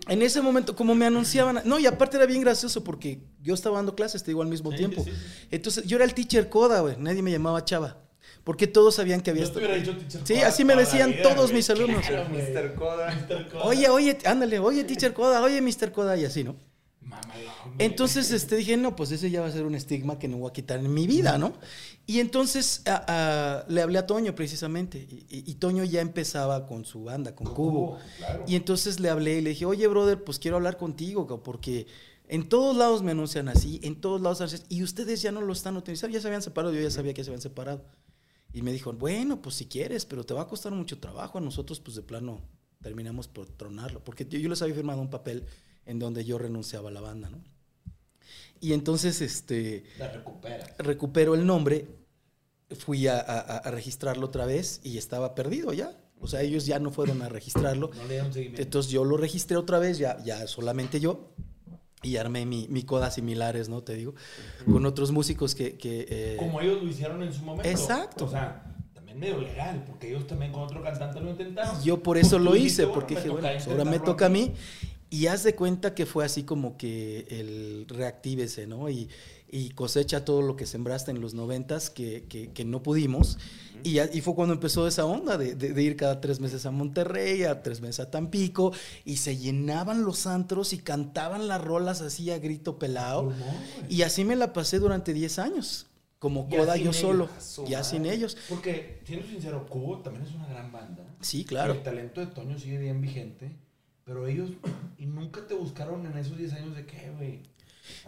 en ese momento, como me anunciaban, no, y aparte era bien gracioso porque yo estaba dando clases, te digo, al mismo Sí, tiempo. sí, sí. Entonces, yo era el teacher coda, güey, nadie me llamaba chava, porque todos sabían que había... Yo te hubiera dicho teacher Sí, así me decían vida, todos güey. mis alumnos. Claro. Mr. Coda. Mr. Coda. Oye, oye, ándale, oye, teacher coda, oye, Mr. coda, y así, ¿no? Entonces este, dije, no, pues ese ya va a ser un estigma que no voy a quitar en mi vida, ¿no? Y entonces a- a- le hablé a Toño precisamente, y, y- y Toño ya empezaba con su banda, con Cubo. claro. Y entonces le hablé y le dije, oye, brother, pues quiero hablar contigo, porque en todos lados me anuncian así, en todos lados así, y ustedes ya no lo están utilizando, ya se habían separado, yo ya sabía que se habían separado. Y me dijo, bueno, pues si quieres, pero te va a costar mucho trabajo, a nosotros pues de plano terminamos por tronarlo, porque yo, yo les había firmado un papel en donde yo renunciaba a la banda, ¿no? Y entonces, este, La recuperas. recupero el nombre, fui a, a- a registrarlo otra vez y estaba perdido ya. O sea, ellos ya no fueron a registrarlo. No le dieron seguimiento. Entonces yo lo registré otra vez, ya, ya solamente yo, y armé mi, mi coda similares, ¿no? Te digo, con otros músicos que... que, eh, Como ellos lo hicieron en su momento. Exacto. O sea, también medio legal, porque ellos también con otro cantante lo intentaron. Yo por eso Pues lo hice, porque bueno, dije, bueno, toca pues ahora me toca a a mí. Y haz de cuenta que fue así como que el reactívese, ¿no? Y, y cosecha todo lo que sembraste en los noventas que, que, que no pudimos. Y, y fue cuando empezó esa onda de, de- de ir cada tres meses a Monterrey, a tres meses a Tampico, y se llenaban los antros y cantaban las rolas así a grito pelado. Güey. Y así me la pasé durante 10 años, como coda yo ellos, solo, ya sin ellos. Porque, siendo sincero, Cubo también es una gran banda. Sí, claro. el talento de Toño sigue bien vigente. Pero ellos, y nunca te buscaron en esos 10 años de qué, güey.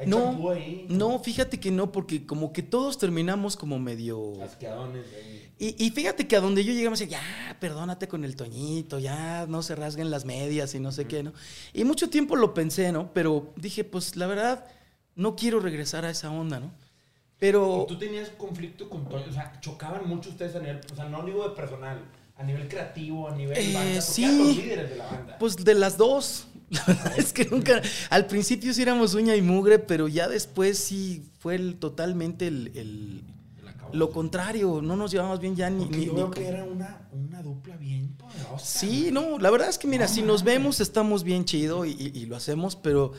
No, ahí. no, fíjate que no, porque como que todos terminamos como medio... Asqueadones, güey. Y, y fíjate que a donde yo llegamos, ya, perdónate con el Toñito, ya no se rasguen las medias y no sé qué, ¿no? Y mucho tiempo lo pensé, ¿no? Pero dije, pues la verdad, no quiero regresar a esa onda, ¿no? Pero, ¿Y tú tenías conflicto con Toño? O sea, chocaban mucho ustedes a nivel, o sea, no digo de personal, a nivel creativo, a nivel Eh, banda, sí. los líderes de la banda. pues de las dos, la verdad es que nunca, al principio sí éramos uña y mugre, pero ya después sí fue el- totalmente el, el- lo contrario, no nos llevamos bien ya ni... Ni- yo veo que era una, una dupla bien poderosa. Sí, no, la verdad es que mira, No si nos vemos estamos bien chido y, y- y lo hacemos, pero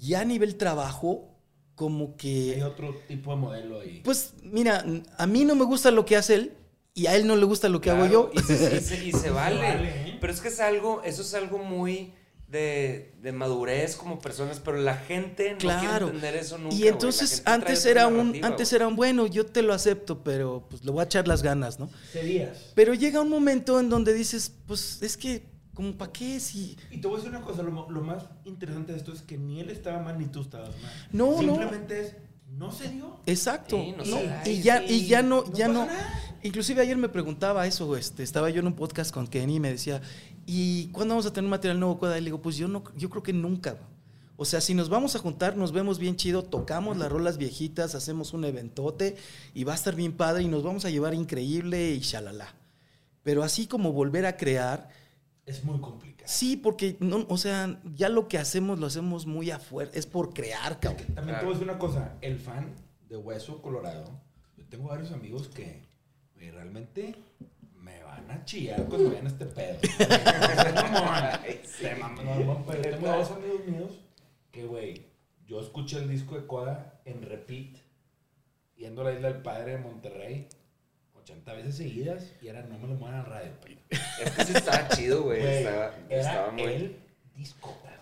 ya a nivel trabajo, como Hay que, otro tipo de modelo ahí. pues mira, a mí no me gusta lo que hace él y a él no le gusta lo que hago yo. Y se, y se- y se vale. vale, ¿eh? Pero es que es algo, eso es algo muy de, de madurez como personas, pero la gente no quiere Claro. entender eso nunca. Y entonces antes era un, antes era un bueno, yo te lo acepto, pero pues le voy a echar las ganas, ¿no? Serías. Pero llega un momento en donde dices, pues es que, como para qué si Y te voy a decir una cosa, lo, más interesante de esto es que ni él estaba mal ni tú estabas mal. No, no. Simplemente es, no se dio. Exacto. Sí, no no, se da, y ya, sí, y ya no, no ya pasa no. nada. Inclusive ayer me preguntaba eso, este, estaba yo en un podcast con Kenny y me decía, ¿y cuándo vamos a tener un material nuevo? Y le digo, pues yo no, yo creo que nunca. O sea, si nos vamos a juntar, nos vemos bien chido, tocamos las rolas viejitas, hacemos un eventote y va a estar bien padre y nos vamos a llevar increíble y shalala. Pero así como volver a crear, Es muy complicado. Sí, porque no, o sea, ya lo que hacemos lo hacemos muy afuera, es por crear, cabrón. También te voy a decir una cosa, el fan de Hueso Colorado, yo tengo varios amigos que güey, realmente me van a chillar cuando vean este pedo. No, no, pero tengo dos amigos míos que, güey, yo escuché el disco de Coda en repeat, yendo a la Isla del Padre de Monterrey, 80 veces seguidas, y ahora no me lo muevan a la radio. Es que sí estaba chido, güey. Güey, Estaba, era estaba muy. el disco, pedo.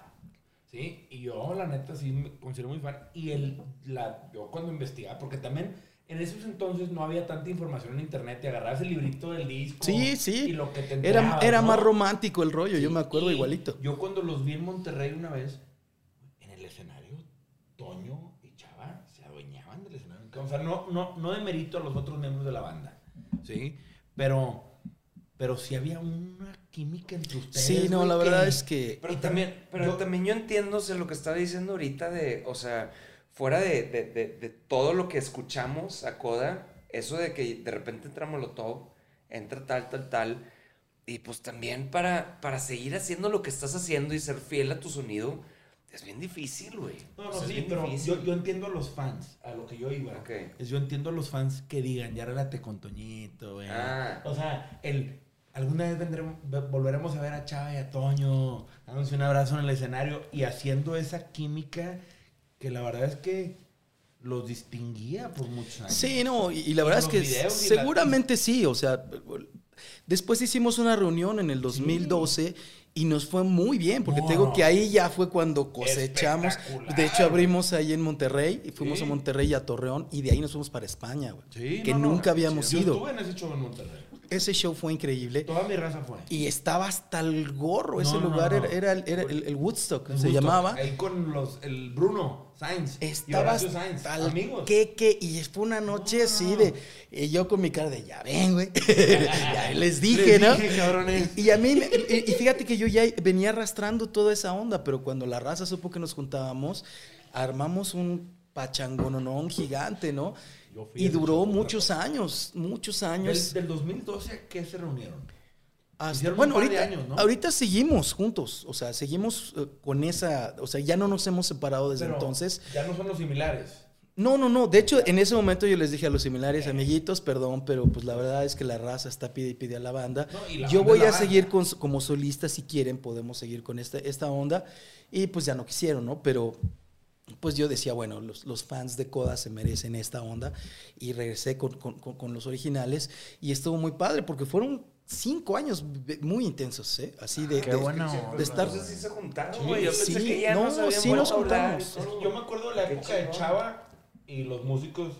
¿Sí? Y yo, la neta, sí me considero muy fan. Y el, la, yo cuando investigaba, porque también en esos entonces no había tanta información en internet, te agarrabas el librito del disco. Sí, sí. Y lo que te Era, era ¿no? más romántico el rollo, yo me acuerdo igualito. Yo cuando los vi en Monterrey una vez, en el escenario, Toño y Chava se adueñaban del escenario. O sea, no, no, no de mérito a los otros miembros de la banda, ¿sí? Pero, pero sí había una química entre ustedes. Sí, no, güey, la que- verdad es que... Pero Y también, pero yo- también yo entiendo o sea, lo que estaba diciendo ahorita de, o sea, fuera de, de, de, de todo lo que escuchamos a Coda, eso de que de repente entra Molotov, entra tal, tal, tal, y pues también para, para seguir haciendo lo que estás haciendo y ser fiel a tu sonido, es bien difícil, güey. No, O no, sí, pero yo, yo entiendo a los fans, a lo que yo iba. Ok. Es yo entiendo a los fans que digan, ya relate con Toñito, güey. Ah. O sea, el, alguna vez vendremos, ve- volveremos a ver a Chava y a Toño, dándose un abrazo en el escenario y haciendo esa química que la verdad es que los distinguía por muchos años. Sí, no, y, y la Y verdad es que videos y la- seguramente sí, o sea, después hicimos una reunión en el 2012 y nos fue muy bien, porque No, te digo que ahí ya fue cuando cosechamos. De hecho, abrimos ahí en Monterrey, y fuimos Sí. a Monterrey y a Torreón, y de ahí nos fuimos para España, güey. Sí, que no, no, nunca habíamos yo ido. estuve en ese show en Monterrey. Ese show fue increíble. Toda mi raza fue. Y estaba hasta el gorro, ese No, lugar no. era, era el- era el, el Woodstock, El se Woodstock, llamaba. Ahí con los, el Bruno Sainz. y Estaba Horacio Sainz, amigos. queque y fue una noche No, así de y yo con mi cara de ya ven, güey. ya les dije, Les ¿no? dije, cabrones. Y, y a mí y, y fíjate que yo ya venía arrastrando toda esa onda, pero cuando la raza supo que nos juntábamos, armamos un pachangononón gigante, ¿no? Yo fui a Y duró muchos años, muchos Del, años. del 2012 a qué se reunieron. Hasta- bueno, ahorita, años, ¿no? ahorita seguimos juntos, o sea, seguimos eh, con esa, o sea, ya no nos hemos separado desde Pero entonces. Ya no son los similares. No, no, no. De hecho, en ese momento yo les dije a los similares, amiguitos, perdón, pero pues la verdad es que la raza está pide y pide a la banda. No, y la yo banda voy a banda. seguir con, como solista si quieren, podemos seguir con esta, esta onda. Y pues ya no quisieron, ¿no? Pero pues yo decía, bueno, los, los fans de Coda se merecen esta onda. Y regresé con, con- con- con los originales. Y estuvo muy padre porque fueron cinco años muy intensos, ¿eh? Así de... Qué de- bueno. de estar- Entonces sí se juntaron, Sí, güey. Yo sí, pensé que ya no, habían sí nos hablar juntamos. Yo me acuerdo de la Qué época de. Chava y los músicos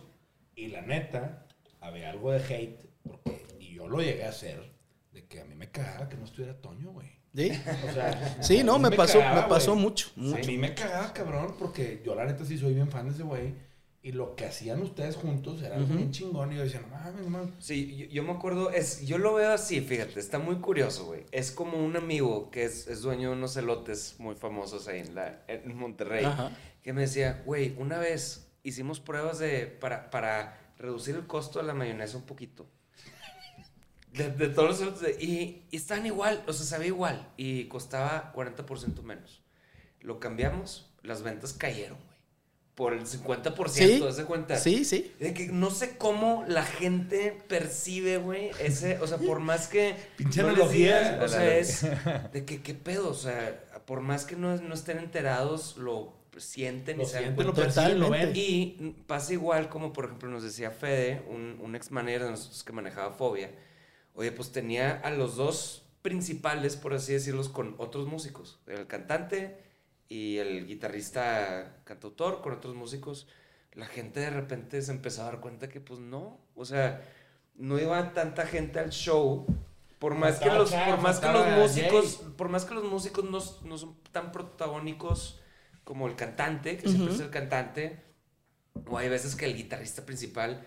y la neta, había algo de hate, porque, y yo lo llegué a hacer, de que a mí me cagaba que no estuviera Toño, güey. ¿Sí? O sea, Sí, no, me pasó, cagaba, me pasó mucho, mucho. A mí me cagaba, cabrón, porque yo la neta sí soy bien fan de ese güey. Y lo que hacían ustedes juntos era algo bien chingón. Y yo decía, no mames, man. Sí, yo, yo me acuerdo, es, yo lo veo así, fíjate, está muy curioso, güey. Es como un amigo que es, es dueño de unos elotes muy famosos ahí en, la, en Monterrey, Ajá. que me decía, güey, una vez hicimos pruebas de, para, para reducir el costo de la mayonesa un poquito. De, de todos los de- y, y estaban igual, o sea, sabía igual, y costaba 40% menos. Lo cambiamos, las ventas cayeron, güey. Por el 50%, Sí, ¿te das cuenta? sí, sí. De que no sé cómo la gente percibe, güey, ese, o sea, por más que... Pinche no analogía. digas, o sea, es de que, ¿qué pedo? O sea, por más que no, no estén enterados, lo sienten Lo y se sienten, lo perciben, lo ven. Y pasa igual como, por ejemplo, nos decía Fede, un, un ex manager de nosotros que manejaba Fobia. Oye, pues tenía a los dos principales, por así decirlos, con otros músicos. El cantante y el guitarrista cantautor con otros músicos. La gente de repente se empezó a dar cuenta que, pues no. O sea, no iba tanta gente al show. Por más que los, por más que los músicos, por más que los músicos no, no son tan protagónicos como el cantante, que siempre es el cantante, o hay veces que el guitarrista principal,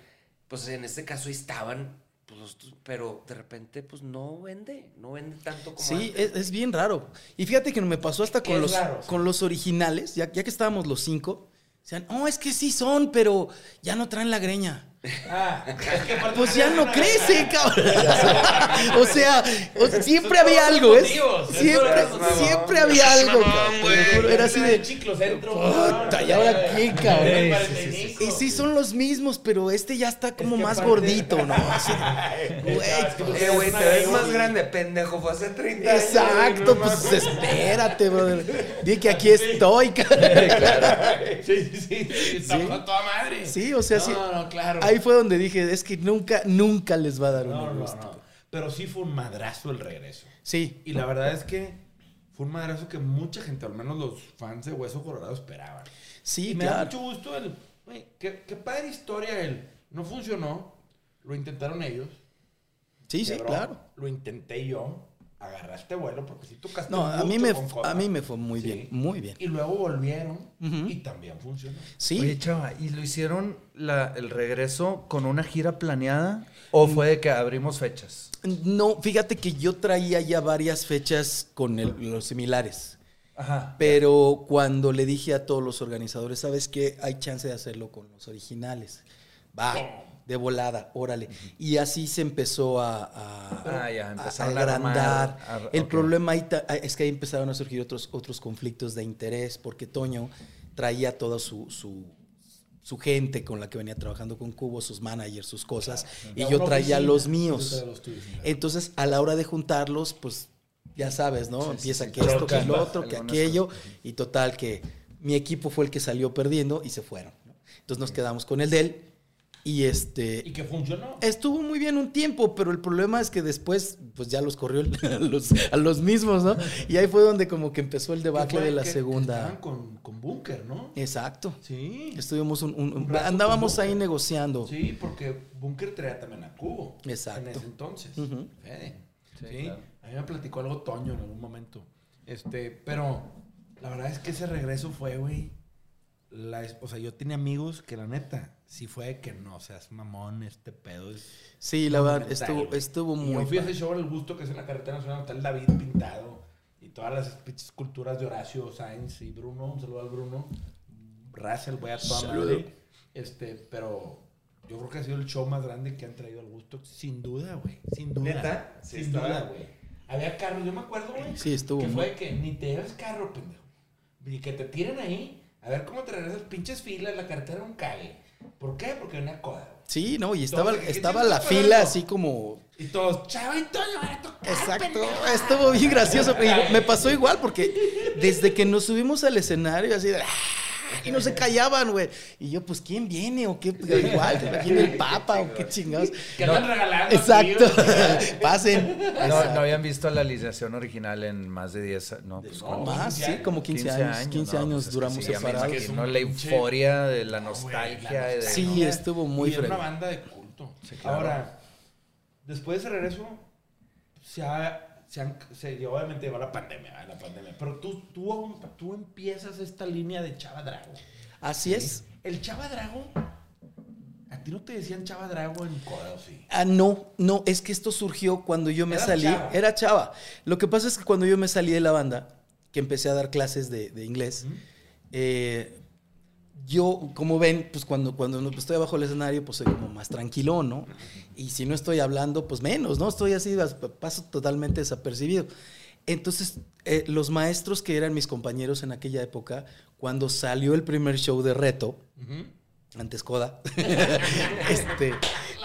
pues en este caso estaban, pues, pero de repente pues no vende, no vende tanto como Sí, antes. es, es bien raro. Y fíjate que me pasó hasta ¿Qué con los, raro? con los originales, ya, ya que estábamos los cinco. Decían, oh, es que sí son, pero ya no traen la greña. Ah, es que aparte Pues ya no crece, cabrón. o sea, o sea, siempre había algo, ¿es? Siempre, siempre había algo, cabrón. Era así de, puta, ¿y ahora qué, cabrón? Y sí son los mismos, pero este ya está como más gordito, ¿no? Güey, Eh, güey, te ves más grande, pendejo, fue hace 30 años. Exacto, pues espérate, brother. Dije que aquí estoy, cabrón. Sí, sí, sí. toda madre. Sí, o sea, sí. No, no, claro. Ahí fue donde dije, es que nunca, nunca les va a dar No, un no, gusto. no. Pero sí fue un madrazo el regreso. Sí, Y la verdad es que fue un madrazo que mucha gente, al menos los fans de Hueso Colorado, esperaban. sí, y me da claro. mucho gusto el. qué, qué padre historia el. No funcionó. Lo intentaron ellos. Sí, sí, claro. Lo intenté yo. Agarraste vuelo porque si tocaste No, a mí me, a mí me fue muy Sí. bien, muy bien. Y luego volvieron y también funcionó. Sí, Oye, chava, ¿y lo hicieron la- el regreso con una gira planeada o fue de que abrimos fechas? no, fíjate que yo traía ya varias fechas con el- los similares. Ajá. Pero cuando le dije a todos los organizadores, ¿sabes qué? Hay chance de hacerlo con los originales. Va, de volada, órale. Y así se empezó a, a, Ah, ya, a- agrandar. armar, a- El problema ahí ta- es que ahí empezaron a surgir otros, otros conflictos de interés, porque Toño traía toda su, su, su gente con la que venía trabajando con Cubo, sus managers, sus cosas, y yo traía oficina, los míos. los tuyos. Entonces, a la hora de juntarlos, pues ya sabes, ¿no? Empieza sí. que esto, que lo otro, que aquello, cosas. y total que mi equipo fue el que salió perdiendo y se fueron. ¿no? Entonces nos quedamos con el de él y este Y que funcionó. estuvo muy bien un tiempo, pero el problema es que después pues ya los corrió el- a, los, a los mismos, ¿no? Y ahí fue donde como que empezó el debacle de la que- que segunda. estaban con, con Bunker, ¿no? Exacto. Sí. Estuvimos un, un- Un rato andábamos ahí negociando. Sí, porque Bunker traía también a Cubo. Exacto. En ese entonces. Fede. Sí, Sí. claro. A mí me platicó algo Toño en algún momento. Este, pero la verdad es que ese regreso fue, güey. La, o sea, yo tenía amigos que la neta, sí fue que no seas mamón, este pedo es. Sí, la verdad, estuvo, estuvo Y muy Yo fui a ese show al gusto que es en la carretera nacional, está el David pintado y todas las pinches esculturas de Horacio Sainz y Bruno. Un saludo al Bruno. Russell, voy a toda madre. Este, pero yo creo que ha sido el show más grande que han traído al gusto, sin duda, güey. Sin duda. ¿Neta? Sí, sin duda, güey. Había carros, yo me acuerdo, güey. Sí, estuvo Que muy- fue que ni te lleves carro, pendejo. Y que te tiren ahí, a ver cómo te regresas pinches filas, la carretera un cague. ¿Por qué? Porque venía coda, güey. Sí, no, y estaba, Entonces, ¿qué estaba la fila así como Y todos, chavo y Toño van a tocar, Exacto, pendejo". estuvo bien gracioso. Me pasó igual porque desde que nos subimos al escenario así de... Y no se callaban, güey. Y yo, pues, ¿quién viene? ¿O qué? Pues, Igual, ¿te imaginas el papa o qué chingados? Que andan regalando. Exacto. tío. Pasen. No, no habían visto la alineación original en más de 10 a- no, pues No, como Más, 15 sí, como 15, años. 15 no, años pues duramos sí, separados. que un la euforia de la No, nostalgia. la de- Sí, estuvo muy Y era una fregón. banda de culto. claro. Ahora, después de ese regreso, se ha, se han, se, obviamente llegó la pandemia, la pandemia. Pero tú, tú, tú empiezas esta línea de Chava Drago. Así es. El Chava Drago, ¿a ti no te decían Chava Drago en Coda o sí? Ah, no, no, es que esto surgió cuando yo me Era salí. chava. Era chava. Lo que pasa es que cuando yo me salí de la banda, que empecé a dar clases de, de inglés, eh, yo, como ven, pues cuando, cuando estoy abajo del escenario, pues soy como más tranquilo, ¿no? Y si no estoy hablando, pues menos, ¿no? Estoy así, paso totalmente desapercibido. Entonces, eh, los maestros que eran mis compañeros en aquella época, cuando salió el primer show de reto, antes Coda, este,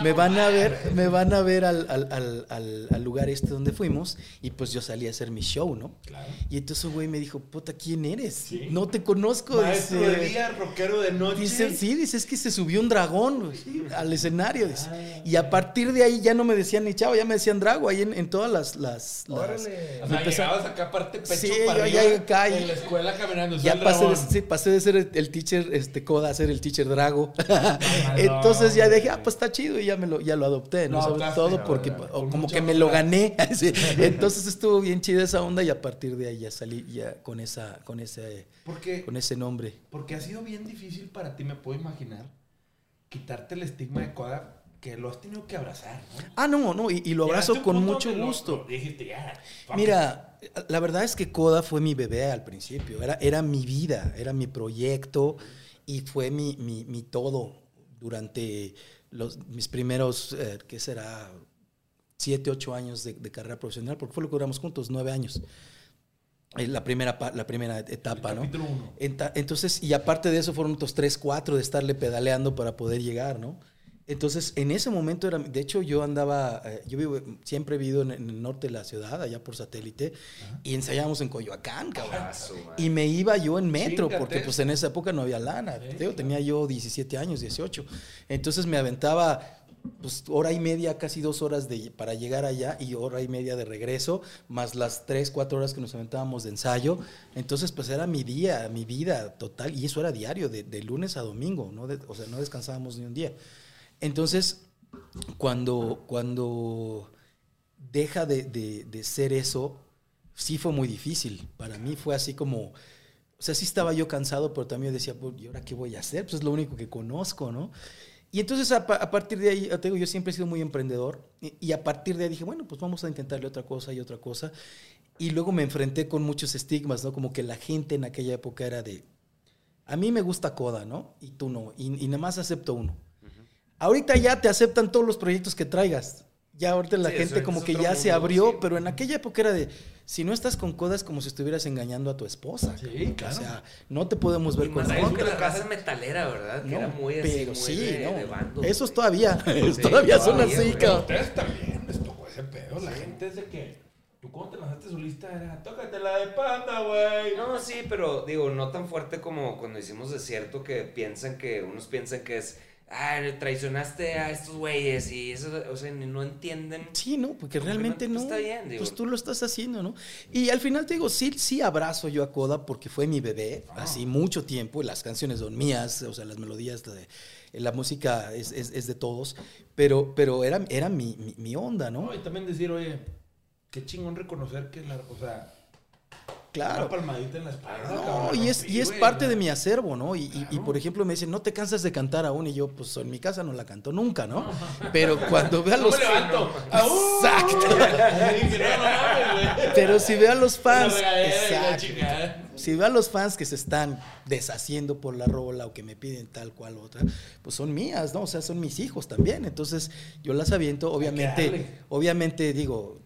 me van a ver, me van a ver al, al- al- al- lugar este donde fuimos y pues yo salí a hacer mi show, ¿no? Claro. Y entonces un güey me dijo, puta, ¿quién eres? Sí. No te conozco. Maestro dice. de día, rockero de noche. Dice, sí, dice, es que se subió un dragón al escenario. dice. Ah. Y a partir de ahí ya no me decían ni chavo, ya me decían drago, ahí en, en todas las... las, las-. O sea, llegabas acá aparte pecho Sí, para yo arriba, acá en la escuela caminando. ya pasé de, sí, pasé de ser el, el teacher este, Coda a ser el teacher Drago. Entonces ya dije, ah, pues está chido y ya, me lo, ya lo adopté, ¿no? Lo Sobre adoptaste, todo porque verdad, o como que me lo gané. Entonces estuvo bien chida esa onda y a partir de ahí ya salí ya con, esa, con, ese, Porque, con ese nombre. porque ha sido bien difícil para ti, me puedo imaginar, quitarte el estigma de Coda que lo has tenido que abrazar, ¿no? Ah, no, no, y, y lo abrazo con mucho gusto. lo dijiste, ya, Mira, la verdad es que Coda fue mi bebé al principio, era, era mi vida, era mi proyecto y fue mi, mi, mi todo durante los, mis primeros, eh, ¿qué será? Siete, ocho años de, de carrera profesional, porque fue lo que duramos juntos, nueve años. Eh, La primera, la primera etapa, El ¿no? capítulo uno. Entonces, y aparte de eso fueron otros tres, cuatro de estarle pedaleando para poder llegar, ¿no? Entonces, en ese momento era, de hecho, yo andaba, eh, yo vivo, siempre he vivido en, en el norte de la ciudad, allá por satélite, y ensayábamos en Coyoacán, cabrón. Ah, madre. Y me iba yo en metro, Chíngate. porque pues en esa época no había lana. Sí, Te digo, tenía yo 17 años, 18. Entonces me aventaba pues hora y media, casi dos horas de, para llegar allá y hora y media de regreso, más las tres, cuatro horas que nos aventábamos de ensayo. Entonces pues era mi día, mi vida total, y eso era diario, de, de lunes a domingo, ¿no? De- o sea, no descansábamos ni un día. Entonces, cuando, cuando deja de, de- de ser eso, sí fue muy difícil. Para mí fue así como, o sea, sí estaba yo cansado, pero también decía, pues, ¿y ahora qué voy a hacer? Pues es lo único que conozco, ¿no? Y entonces a, pa- a partir de ahí, te yo siempre he sido muy emprendedor y, y a partir de ahí dije, bueno, pues vamos a intentarle otra cosa y otra cosa. Y luego me enfrenté con muchos estigmas, ¿no? Como que la gente en aquella época era de, a mí me gusta Coda, ¿no? Y tú no, y, y nada más acepto uno. Ahorita ya te aceptan todos los proyectos que traigas. Ya ahorita la Sí, gente eso como es que ya se abrió, sí. pero en aquella época era de, si no estás con Coda es como si estuvieras engañando a tu esposa. Sí, claro. O sea, no te podemos ver Y con más Coda. que la raza metalera, ¿verdad? Que No, era muy así, pero muy sí, de, no. de bandos, Esos todavía, Sí, todavía son todavía, así, cabrón. ustedes también les tocó ese pedo. La gente es de que. Tú cuando te lanzaste solista era. Tócate la de panda, güey. No, sí, pero digo, no tan fuerte como cuando hicimos Desierto que piensan que, unos piensan que es, ah, traicionaste a estos güeyes y eso, o sea, no entienden. Sí, no, porque realmente no, no. pues, está bien, digo. Pues tú lo estás haciendo, ¿no? Y al final te digo, sí, sí abrazo yo a Coda porque fue mi bebé, Ah. así mucho tiempo, y las canciones son mías, o sea, las melodías, de, la música es, es- es de todos, pero, pero era, era mi, mi- mi onda, ¿no? No, y también decir, oye, qué chingón reconocer que la. O sea, Claro. Una palmadita en la espalda. No, cabrón, y es, y es parte ¿no? de mi acervo, ¿no? Y, y- por ejemplo me dicen, no te cansas de cantar aún, y yo, pues en mi casa no la canto nunca, ¿no? Pero cuando veo a No los... levanto. Exacto. Pero si veo a los fans... Exacto. Si veo a los fans que se están deshaciendo por la rola o que me piden tal cual otra, pues son mías, ¿no? O sea, son mis hijos también. Entonces, yo las aviento, obviamente, obviamente digo,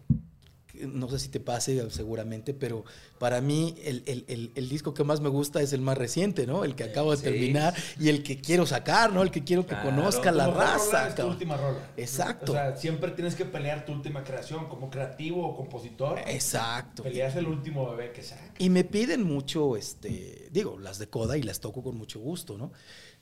no sé si te pase seguramente, pero para mí el, el- el- el disco que más me gusta es el más reciente, ¿no? El que acabo de Sí. terminar y el que quiero sacar, ¿no? El que quiero que Claro. conozca la raza. es tu última rola. Exacto. O sea, siempre tienes que pelear tu última creación como creativo o compositor. Exacto. Peleas el último bebé que saca. Y me piden mucho, este, digo, las de coda y las toco con mucho gusto, ¿no?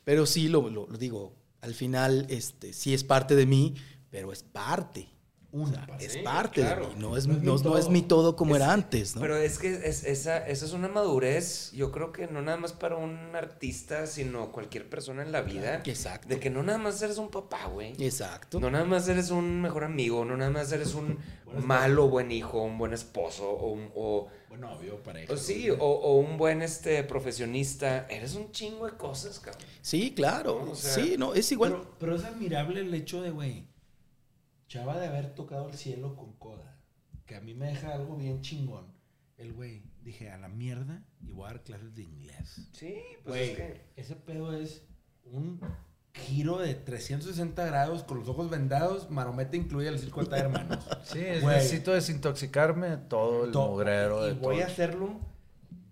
Pero sí, lo, lo- lo digo, al final, este, sí es parte de mí, pero es parte, una. Es parte claro. de mí, no es, No es mi no, no es todo. mi todo como Es- era antes, ¿no? Pero es que es- esa, esa es una madurez, yo creo que no nada más para un artista, sino cualquier persona en la vida. Exacto. De que no nada más eres un papá, güey. Exacto. No nada más eres un mejor amigo, no nada más eres un malo buen hijo, un buen esposo, o, un- o, Bueno, obvio, pareja. o sí, o, o un buen este, profesionista. Eres un chingo de cosas, cabrón. Sí, claro. No, o sea, sí, no, es igual. Pero, pero es admirable el hecho de, güey, Chava de haber tocado el cielo con coda. Que a mí me deja algo bien chingón. El güey, dije, a la mierda y voy a dar clases de inglés. Sí, pues Güey, es que... ese pedo es un giro de 360 grados con los ojos vendados. Marometa incluye el circo de hermanos. Sí, es- necesito desintoxicarme de todo el To- mugrero y de voy todo. a hacerlo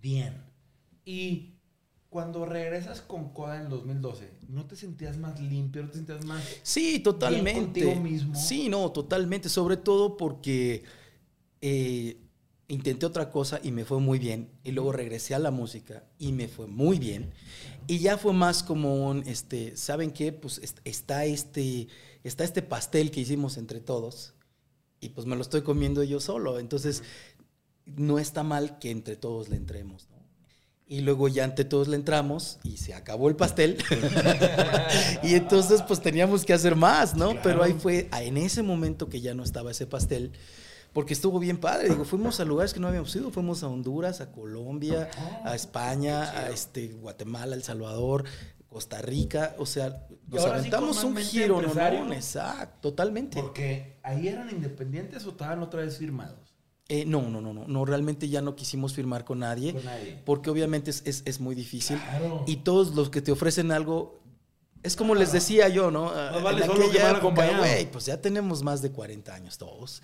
bien. Y cuando regresas con Coda en el 2012, ¿no te sentías más limpio? ¿No te sentías más...? Sí, totalmente. contigo mismo. Sí, no, totalmente. Sobre todo porque eh, intenté otra cosa y me fue muy bien. Y luego regresé a la música y me fue muy bien. Y ya fue más como un, este, ¿saben qué? Pues est- está este, está este pastel que hicimos entre todos y pues me lo estoy comiendo yo solo. Entonces, no está mal que entre todos le entremos. Y luego ya entre todos le entramos y se acabó el pastel. y entonces pues teníamos que hacer más, ¿no? Pero ahí fue en ese momento que ya no estaba ese pastel. Porque estuvo bien padre, digo, fuimos a lugares que no habíamos ido, fuimos a Honduras, a Colombia, a España, a este, Guatemala, El Salvador, Costa Rica, o sea, nos sí aventamos un giro, ¿no? no, exacto, totalmente. Porque ahí eran independientes o estaban otra vez firmados. Eh, no, no, no, no, no, realmente ya no quisimos firmar con nadie, Con nadie. porque obviamente es, es- es muy difícil. Claro. Y todos los que te ofrecen algo, es como les decía yo, ¿no? Ah, vale en solo que aquella época, güey, pues ya tenemos más de 40 años todos.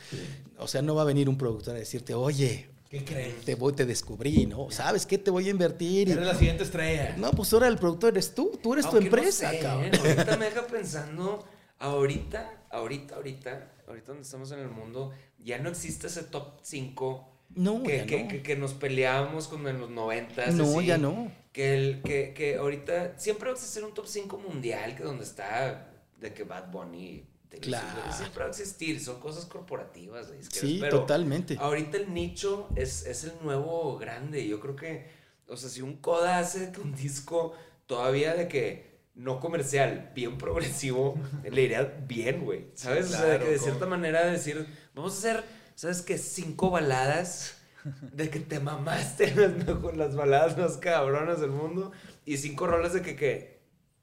O sea, no va a venir un productor a decirte, oye, ¿Qué crees? te, voy, te descubrí, ¿no? ¿Sabes qué? Te voy a invertir. Y- Eres la siguiente estrella. No, pues ahora el productor eres tú, tú eres tu Aunque no empresa, sé, cabrón. ¿eh? Ahorita me deja pensando, ahorita, ahorita, ahorita, ahorita donde estamos en el mundo, ya no existe ese top 5 No, que, que, no. que, que nos peleábamos con en los 90. No, ya no. Que, el, que, que ahorita siempre va a existir un top 5 mundial que donde está de que Bad Bunny. Claro. Siempre va a existir, son cosas corporativas. es Sí, pero totalmente. Ahorita el nicho es, es el nuevo grande. Yo creo que, o sea, si un Coda hace que un disco todavía de que no comercial, bien progresivo, le iría bien, güey. ¿Sabes? o sea, de que de cierta manera decir, vamos a hacer, ¿sabes qué? Cinco baladas de que te mamaste las, mejor, las baladas más cabronas del mundo y cinco rolas de que, que,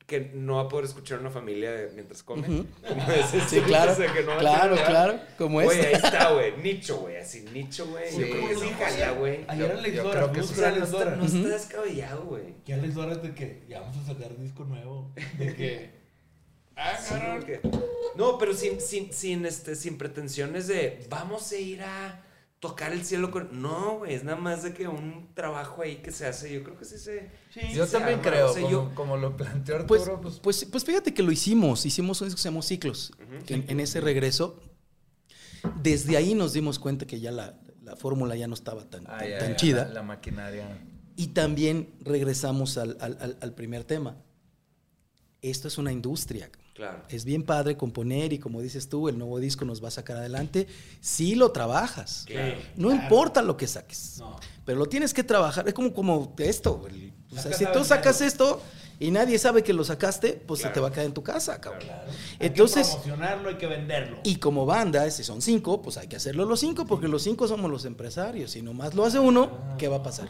que no va a poder escuchar una familia de- mientras come. Como ese Sí, tipo, claro, o sea, que no va a claro, claro, como Güey, ahí esta. está, güey. Nicho, güey. Así, nicho, güey. Sí, Yo creo que sí jala, güey. Ayer Alex Dora, creo que. O sea, no Alex está, Dora. no está descabellado, güey. Que Alex Dora es de que ya vamos a sacar disco nuevo. De que. Ah, Sí, cabrón. porque- No, pero sin, sin, sin, este, sin pretensiones de vamos a ir a tocar el cielo con. No, güey. Es nada más de que un trabajo ahí que se hace. Yo creo que sí se. Sí, Yo se también arma, creo, o sea, como, yo- como lo planteó Pues, Arturo, pues, pues, pues fíjate que lo hicimos, hicimos un que se llamó Ciclos, en, en ese regreso, desde ahí nos dimos cuenta que ya la, la fórmula ya no estaba tan, ah, tan, ya, tan ya, chida. La, la maquinaria. Y también regresamos al, al- al- al primer tema. Esto es una industria. Claro. Es bien padre componer y como dices tú, el nuevo disco nos va a sacar adelante si lo trabajas. Claro. No Claro. importa lo que saques. No. Pero lo tienes que trabajar. Es como, como esto. el- o sea, si tú sacas esto y nadie sabe que lo sacaste, pues se te va a quedar en tu casa, cabrón. Claro. Hay Entonces, que promocionarlo, hay que venderlo. y como banda, si son cinco, pues hay que hacerlo los cinco, porque los cinco somos los empresarios. Si nomás lo hace uno, ¿qué va a pasar?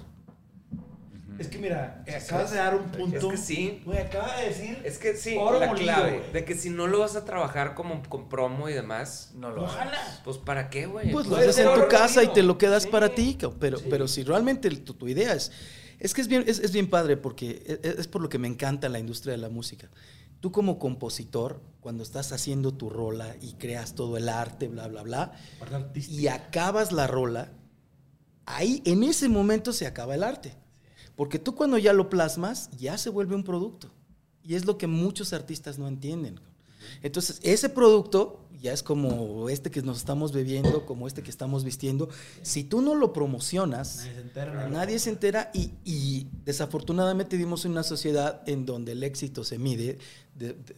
Es que mira, acabas de dar un punto. Es que sí. Güey, acaba de decir. Es que sí, Oro la molido, clave. güey. De que si no lo vas a trabajar como con promo y demás, No lo hagas. Ojalá. pues ¿para qué, güey? Pues lo Puede haces en tu casa y te lo quedas Sí. para ti, pero, Sí. pero si realmente tu, tu idea es... Es que es bien, es, es bien padre porque e- es, es por lo que me encanta la industria de la música. Tú como compositor, cuando estás haciendo tu rola y creas todo el arte, bla, bla, bla, y acabas la rola, ahí en ese momento se acaba el arte. Porque tú cuando ya lo plasmas, ya se vuelve un producto. Y es lo que muchos artistas no entienden. Entonces, ese producto ya es como este que nos estamos bebiendo, como este que estamos vistiendo. Si tú no lo promocionas, Nadie se entera. nadie se entera y, y desafortunadamente vivimos en una sociedad en donde el éxito se mide de, de-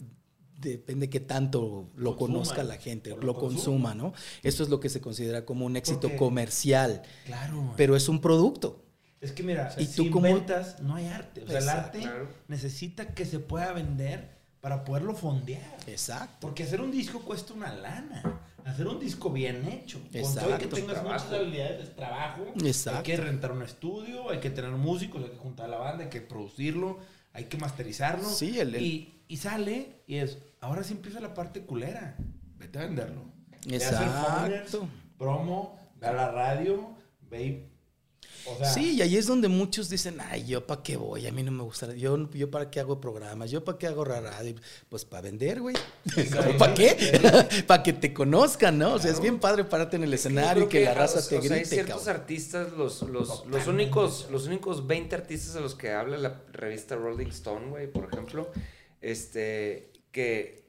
depende que tanto lo Consuma, conozca la gente, lo, lo consuma, ¿no? Esto es lo que se considera como un éxito Porque- comercial, Claro. pero es un producto. Es que mira, ¿Y y tú si cómo- inventas, no hay arte. O sea, el Exacto. arte Claro. necesita que se pueda vender para poderlo fondear. Exacto. Porque hacer un disco cuesta una lana. Hacer un disco bien hecho. Con todo y que Exacto. tengas Trabajo. muchas habilidades, es trabajo. Exacto. Hay que rentar un estudio, hay que tener músicos, hay que juntar a la banda, hay que producirlo, hay que masterizarlo. Sí, el- el- Y, y sale y es, ahora sí empieza la parte culera. Vete a venderlo. Ve a hacer folders, Exacto. promo, ve a la radio, ve y- O sea, Sí, y ahí es donde muchos dicen, ay, yo para qué voy, a mí no me gusta, yo, yo para qué hago programas, yo para qué hago radio, pues para vender, güey. ¿Para qué? para que te conozcan, ¿no? O sea, es bien padre pararte en el escenario y que la raza o te sea, hay grite, ciertos cabrón. artistas, los, los, los únicos, los únicos 20 artistas de los que habla la revista Rolling Stone, güey, por ejemplo, este, que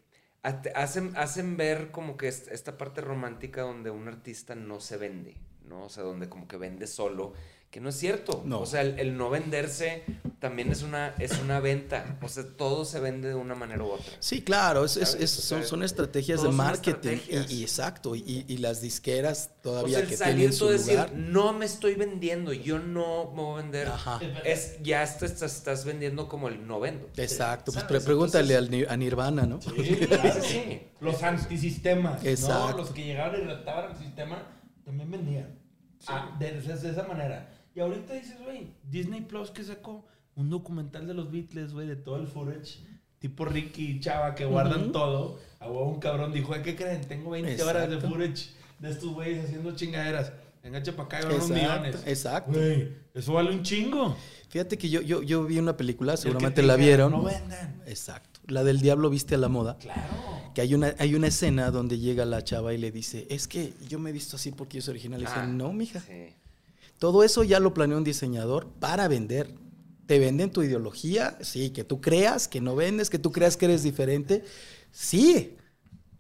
hacen, hacen ver como que est- esta parte romántica donde un artista no se vende, ¿no? O sea, donde como que vende solo, que no es cierto. No. O sea, el, el no venderse también es una, es una venta. O sea, todo se vende de una manera u otra. Sí, claro, es- es- ¿Sabes? es- O son, sea, son estrategias de marketing. estrategias. Y, y exacto, y, y las disqueras O todavía sea, el que salir tienen tú su decir, lugar. no me estoy vendiendo, yo no me voy a vender. Ajá. Es, ya te estás, estás vendiendo como el no vendo. Exacto, pues ¿Sabes? pre- pregúntale al a Nirvana, ¿no? Sí, claro, sí. Los antisistemas. Exacto. ¿no? Los que llegaban y retaban el sistema también vendían. Ah, de, de- de esa manera. Y ahorita dices, güey, Disney Plus que sacó un documental de los Beatles, güey, de todo el footage. Tipo Ricky y Chava que guardan todo. A huevo un cabrón dijo, "Ay, ¿qué creen? Tengo 20 horas de Exacto. footage de estos güeyes haciendo chingaderas. Venga, para acá y van unos millones. exacto. Güey, eso vale un chingo. Fíjate que yo, yo, yo vi una película, seguramente te la vieron. No vendan. Exacto. La del diablo viste a la moda. Claro. Que hay una, hay una escena donde llega la chava y le dice, es que yo me he visto así porque yo soy original. Y dice, Ah, no, mija. Sí. Todo eso ya lo planeó un diseñador para vender. Te venden tu ideología, sí, que tú creas que no vendes, que tú creas que eres diferente. Sí,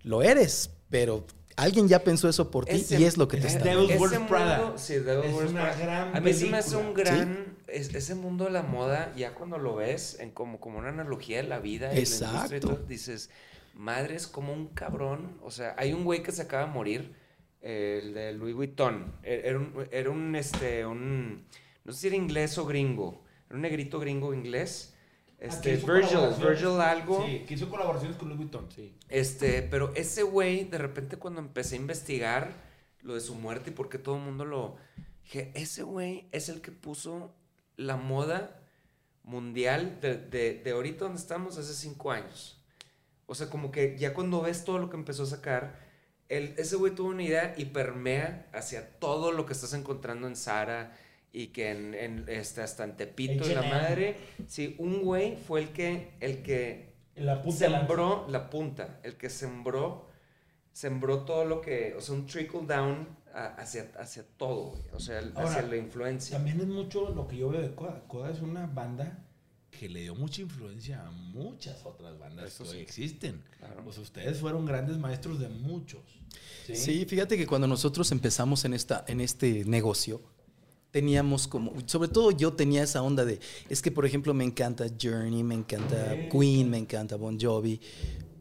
lo eres, pero alguien ya pensó eso por ti Ese- y es lo que te ese está Devil's vendiendo. Wears Prada. sí, Devil's una Prada. gran A mí se me hace un gran... es- ese mundo de la moda, ya cuando lo ves en como, como una analogía de la vida y la industria y Exacto. todo, dices, madre, es como un cabrón. O sea, hay un güey que se acaba de morir, eh, el de Louis Vuitton. E- Era un, era un, este, un... No sé si era inglés o gringo. Era un negrito gringo inglés. Este, Aquí hizo Virgil. Virgil algo. Sí, que hizo colaboraciones con Louis Vuitton, sí. Este, pero ese güey, de repente cuando empecé a investigar lo de su muerte y por qué todo el mundo lo... Dije, ese güey es el que puso la moda mundial de, de, de ahorita donde estamos hace cinco años. O sea, como que ya cuando ves todo lo que empezó a sacar, el, ese güey tuvo una idea y permea hacia todo lo que estás encontrando en Zara y que en, en, este, hasta en Tepito y la madre. Sí, un güey fue el que, el que la punta la- sembró la punta, el que sembró, sembró todo lo que, o sea, un trickle down a- hacia, hacia todo, güey, o sea, el- Ahora, hacia la influencia. También es mucho lo que yo veo de Coda. Coda es una banda que le dio mucha influencia a muchas otras bandas que hoy existen. Claro. Pues ustedes fueron grandes maestros de muchos. Sí. Sí, fíjate que cuando nosotros empezamos en, esta, en este negocio, teníamos como, sobre todo yo tenía esa onda de, es que por ejemplo me encanta Journey, me encanta Queen, me encanta Bon Jovi,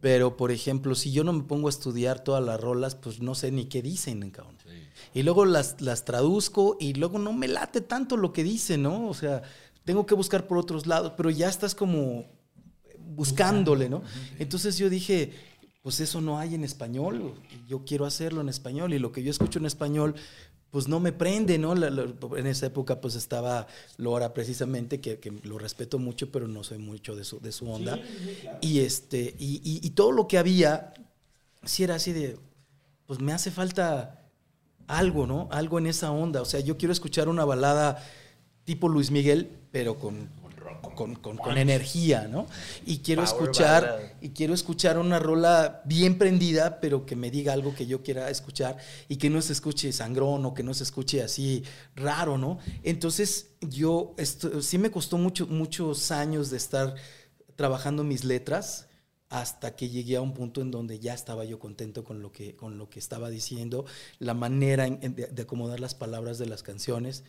pero por ejemplo si yo no me pongo a estudiar todas las rolas, pues no sé ni qué dicen, cabrón. Sí. Y luego las, las traduzco y luego no me late tanto lo que dicen, ¿no? O sea, tengo que buscar por otros lados, pero ya estás como buscándole, ¿no? Entonces yo dije, pues eso no hay en español, yo quiero hacerlo en español y lo que yo escucho en español, pues no me prende, ¿no? La- la- en esa época pues estaba Lora precisamente, que, que lo respeto mucho, pero no soy mucho de su, de su onda. Y, este, y, y- y todo lo que había, sí era así de, pues me hace falta algo, ¿no? Algo en esa onda. O sea, yo quiero escuchar una balada tipo Luis Miguel, pero con, con, con- con energía, ¿no? Y quiero Power escuchar, ballad. y quiero escuchar una rola bien prendida, pero que me diga algo que yo quiera escuchar y que no se escuche sangrón o que no se escuche así raro, ¿no? Entonces, yo, esto, sí me costó mucho, muchos años de estar trabajando mis letras hasta que llegué a un punto en donde ya estaba yo contento con lo que, con lo que estaba diciendo, la manera de acomodar las palabras de las canciones.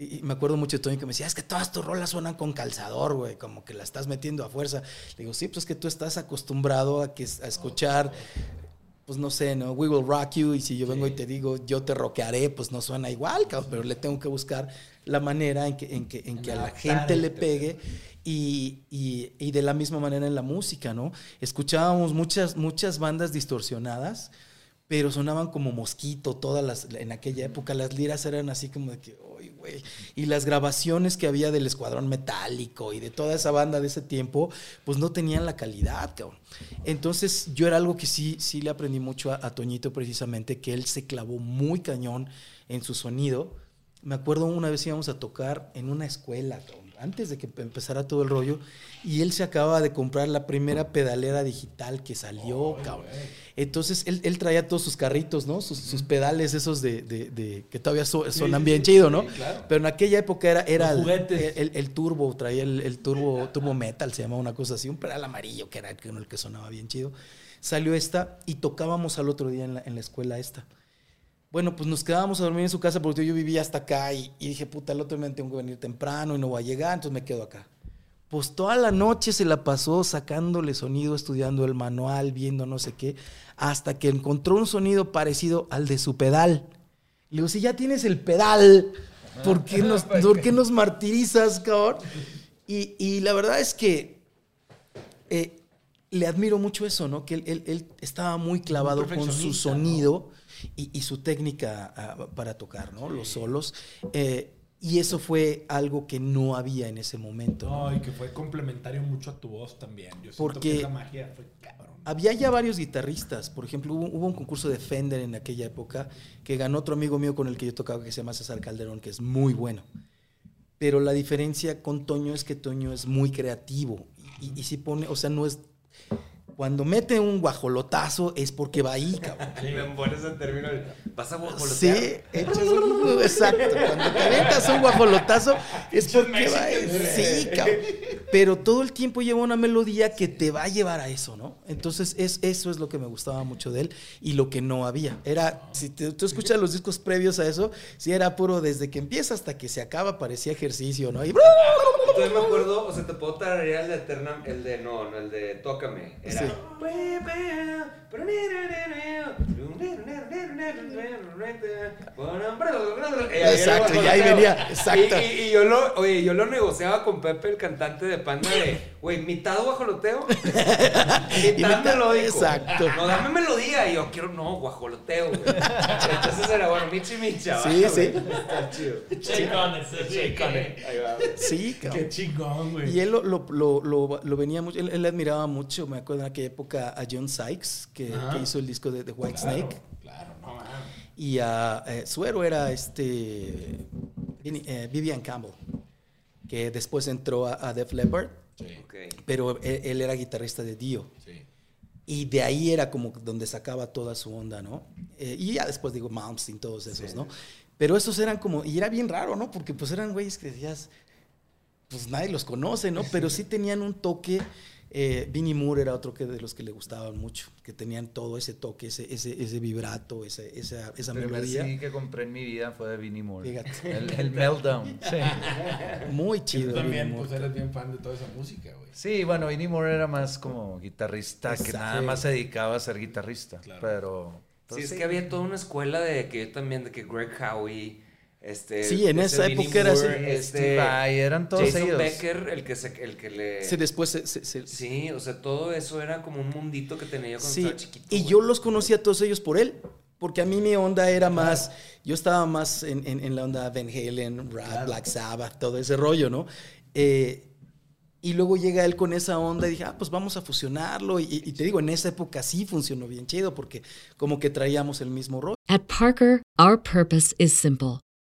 Y, me acuerdo mucho de Toño que me decía, es que todas tus rolas suenan con calzador, güey, como que la estás metiendo a fuerza. Le digo, sí, pues es que tú estás acostumbrado a, que, a escuchar, pues no sé, ¿no? We Will Rock You, y si yo vengo y te digo, yo te rockearé, pues no suena igual, cabrón, pero le tengo que buscar la manera en que, en que, en que a la gente le pegue. Y, y, y de la misma manera en la música, ¿no? Escuchábamos muchas, muchas bandas distorsionadas, pero sonaban como mosquito todas las en aquella época las liras eran así como de que "Ay, güey y las grabaciones que había del escuadrón metálico y de toda esa banda de ese tiempo pues no tenían la calidad cabrón. entonces yo era algo que sí sí le aprendí mucho a, a Toñito precisamente que él se clavó muy cañón en su sonido. Me acuerdo una vez íbamos a tocar en una escuela cabrón, antes de que empezara todo el rollo y él se acaba de comprar la primera pedalera digital que salió cabrón. Entonces él, él traía todos sus carritos, ¿no? Sus, sus pedales esos de, de- de- que todavía so- sonan sí, bien sí, chido, ¿no? sí, claro. Pero en aquella época era, era el, juguetes. el- el turbo, traía el, el turbo, turbo metal, se llamaba una cosa así, un pedal amarillo que era el que, el que sonaba bien chido. Salió esta y tocábamos al otro día en la, en la escuela esta. Bueno, pues nos quedábamos a dormir en su casa porque yo vivía hasta acá y, y dije, puta, el otro día tengo que venir temprano y no voy a llegar, entonces me quedo acá. Pues toda la noche se la pasó sacándole sonido, estudiando el manual, viendo no sé qué, hasta que encontró un sonido parecido al de su pedal. Le digo, si ya tienes el pedal, ¿por qué nos, ¿por qué nos martirizas, cabrón? Y, y la verdad es que eh, le admiro mucho eso, ¿no? Que él, él- él estaba muy clavado con su sonido y, y su técnica ah, para tocar, ¿no? Los solos. Eh, y eso fue algo que no había en ese momento. ¿no? No, y que fue complementario mucho a tu voz también. Yo Porque- que esa magia fue cabrón. Había ya varios guitarristas. Por ejemplo, hubo, hubo un concurso de Fender en aquella época que ganó otro amigo mío con el que yo tocaba que se llama César Calderón, que es muy bueno. Pero la diferencia con Toño es que Toño es muy creativo. Y, y, si pone, o sea, no es. Cuando mete un guajolotazo es porque va ahí, cabrón. Me pones ese término. de, ¿Vas a Sí, guajolotear? echas un- exacto. Cuando te aventas un guajolotazo es porque va ahí. Sí, cabrón. Pero todo el tiempo lleva una melodía que te va a llevar a eso, ¿no? Entonces, es, eso es lo que me gustaba mucho de él y lo que no había. Era, si te- tú escuchas los discos previos a eso, sí era puro desde que empieza hasta que se acaba, parecía ejercicio, ¿no? Y Entonces me acuerdo, o sea, te puedo tararear el de Eterna, el de, no, no, el de Tócame. Era. Sí. Exacto, y ahí venía, exacto. Y, y- y yo lo, oye, yo lo negociaba con Pepe, el cantante de Panda, de, güey, mitad guajoloteo, Y mitad mitad- melódico. exacto. No, dame melodía. Y yo quiero, no, guajoloteo, güey. Entonces era, bueno, Michi Micha. Sí, sí. Está chido. Shake on it, Shake on it. Ahí va, güey. Sí, cabrón. Chingón, güey. Y él lo, lo, lo, lo- lo venía mucho, él, él admiraba mucho, me acuerdo en aquella época a John Sykes, que, hizo el disco de The White Claro, Snake. Claro, no mames. Y a eh, su héroe era este eh, Vivian Campbell, que después entró a, a Def Leppard, Sí, Ok. pero él, él era guitarrista de Dio. sí. Y de ahí era como donde sacaba toda su onda, ¿no? Eh, y ya después digo Malmsteen, todos esos, ¿no? Pero esos eran como, y era bien raro, ¿no? Porque pues eran güeyes que decías, pues nadie los conoce, ¿no? Pero sí tenían un toque. Eh, Vinnie Moore era otro que de los que le gustaban mucho, que tenían todo ese toque, ese, ese, ese vibrato, ese- esa, esa El primer melodía. CD que compré en mi vida fue de Vinnie Moore. Fíjate. El, el Meltdown. Sí. Muy chido. tú también, Vinnie Moore. pues eres bien fan de toda esa música, güey. Sí, bueno, Vinnie Moore era más como guitarrista, que nada más se dedicaba a ser guitarrista. Claro. Pero. pues Sí, es que había toda una escuela de que yo también, de que Greg Howe, este... Sí, en esa época era así. Vai, eran todos Jason ellos. Becker, el que, se, el que le... Sí, después se- se- se- Sí, o sea, todo eso era como un mundito que tenía yo cuando Sí, estaba chiquito. y güey. yo los conocí a todos ellos por él, porque a mí mi onda era más, yo estaba más en, en- en la onda Van Halen, Rat, Black Sabbath, todo ese rollo, ¿no? Eh, y luego llega él con esa onda y dije, ah, pues vamos a fusionarlo. Y, y te digo, en esa época sí funcionó bien chido, porque como que traíamos el mismo rollo. At Parker, our purpose is simple.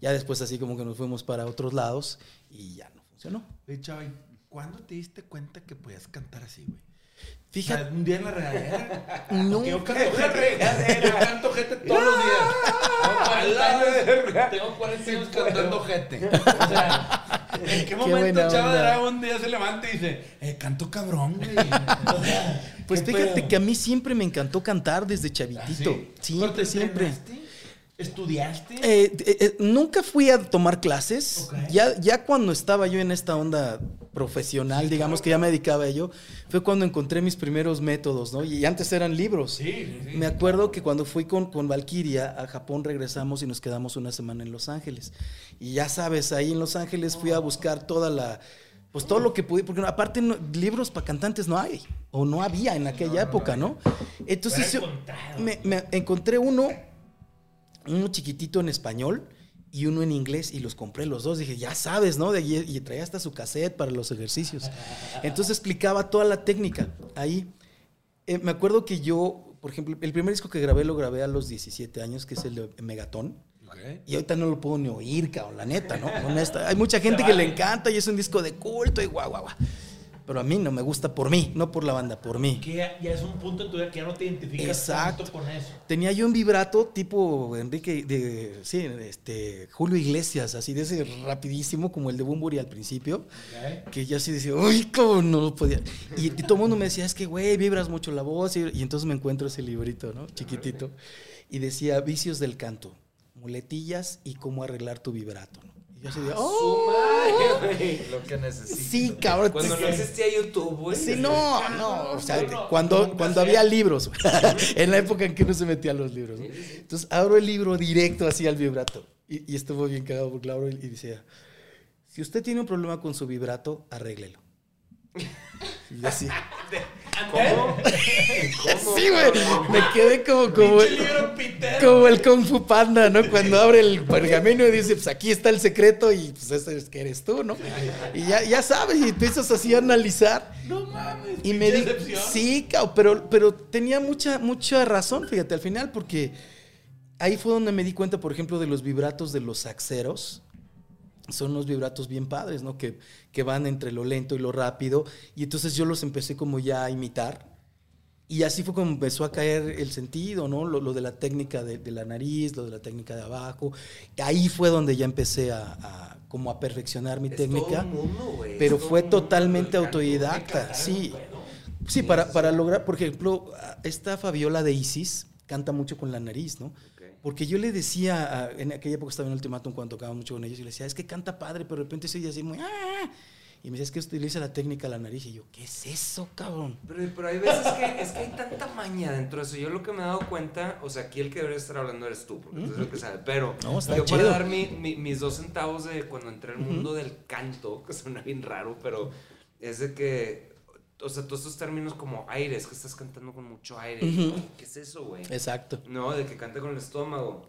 Ya después así como que nos fuimos para otros lados y ya no funcionó. ¿Sí o no? Oye, Chavi, ¿cuándo te diste cuenta que podías cantar así, güey? Fíjate. Un día en la regadera. No. Yo canto gente. Yo canto gente todos los días. Tengo 40 años, tengo 40 años cantando gente. O sea, ¿en qué momento Chava onda. Drago un día se levanta y dice, eh, canto cabrón, güey? O sea, Pues ¿qué fíjate pedo? que a mí siempre me encantó cantar desde ¿Ah, chavitito. sí? Siempre, ¿Pero te siempre. entrenaste? ¿Estudiaste? Eh, eh, eh, nunca fui a tomar clases. Ya, ya cuando estaba yo en esta onda profesional, digamos que ya me dedicaba a ello, fue cuando encontré mis primeros métodos, ¿no? Y antes eran libros. sí, sí. Me acuerdo que cuando fui con, con Valkyria a Japón regresamos y nos quedamos una semana en Los Ángeles. Y ya sabes, ahí en Los Ángeles fui a buscar toda la... Pues todo lo que pude, porque aparte no- libros para cantantes no hay, o no había en aquella época, ¿no? Entonces yo me, me encontré uno, uno chiquitito en español y uno en inglés y los compré los dos. Dije, ya sabes, ¿no? De- Y, y traía hasta su cassette para los ejercicios. Entonces explicaba toda la técnica ahí. Eh, me acuerdo que yo, por ejemplo, el primer disco que grabé lo grabé a los 17 años, que es el de Megatón. Ok. Y ahorita no lo puedo ni oír, cabrón, la neta, ¿no? Honesta. Hay mucha gente que le encanta y es un disco de culto y guau, guau, guau. Pero a mí no me gusta por mí, no por la banda, por mí. Que ya, ya es un punto en tu vida que ya no te identificas Exacto. tanto con eso. Tenía yo un vibrato tipo Enrique, de, sí, este, Julio Iglesias, así de ese rapidísimo como el de Bumburi al principio, que yo así decía, uy, cómo no lo podía. Y, y todo el mundo me decía, es que, güey, vibras mucho la voz. Y, y entonces me encuentro ese librito, ¿no? Chiquitito. Y decía, vicios del canto, muletillas y cómo arreglar tu vibrato, ¿no? Y yo así de, oh, Lo que necesito. sí, cabrón. Cuando no existía YouTube, güey. Sí, no, no, o sea, cuando, cuando había libros, en la época en que no se metían los libros. ¿no? Entonces abro el libro directo así al vibrato y, y estuvo bien cagado porque lo abro y decía, si usted tiene un problema con su vibrato, arréglelo. Y así, ¿Cómo? sí, güey, me quedé como, como, como el Kung Fu Panda, ¿no? Cuando abre el pergamino y dice, pues aquí está el secreto y pues ese es que eres tú, ¿no? Y ya, ya sabes, y empiezas así a analizar. No mames. Y me di, decepción. sí, cao, pero, pero tenía mucha, mucha razón, fíjate, al final, porque ahí fue donde me di cuenta, por ejemplo, de los vibratos de los saxeros. Son unos vibratos bien padres, ¿no? Que, que van entre lo lento y lo rápido. Y entonces yo los empecé como ya a imitar. Y así fue como empezó a caer el sentido, ¿no? Lo, lo de la técnica de, de la nariz, lo de la técnica de abajo. Ahí fue donde ya empecé a, a- como a perfeccionar mi Es técnica. mundo, pero fue mundo totalmente autodidacta, sí. Sí, para, para lograr, por ejemplo, esta Fabiola de Isis canta mucho con la nariz, ¿no? Porque yo le decía, a- en aquella época estaba en Ultimátum cuando tocaba mucho con ellos, y le decía, es que canta padre, pero de repente se oye así muy... "Ah". Y me decía, es que utiliza la técnica la nariz. Y yo, ¿qué es eso, cabrón? Pero, pero hay veces que es que hay tanta maña dentro de eso. Yo lo que me he dado cuenta, o sea, aquí el que debería estar hablando eres tú, porque tú eres el que sabe. Pero No, yo para dar mi- mi- mis dos centavos de cuando entré al mundo del canto, que suena bien raro, pero es de que, o sea, todos estos términos como aire, es que estás cantando con mucho aire. Ujú. ¿Qué es eso, güey? Exacto. No, de que canta con el estómago.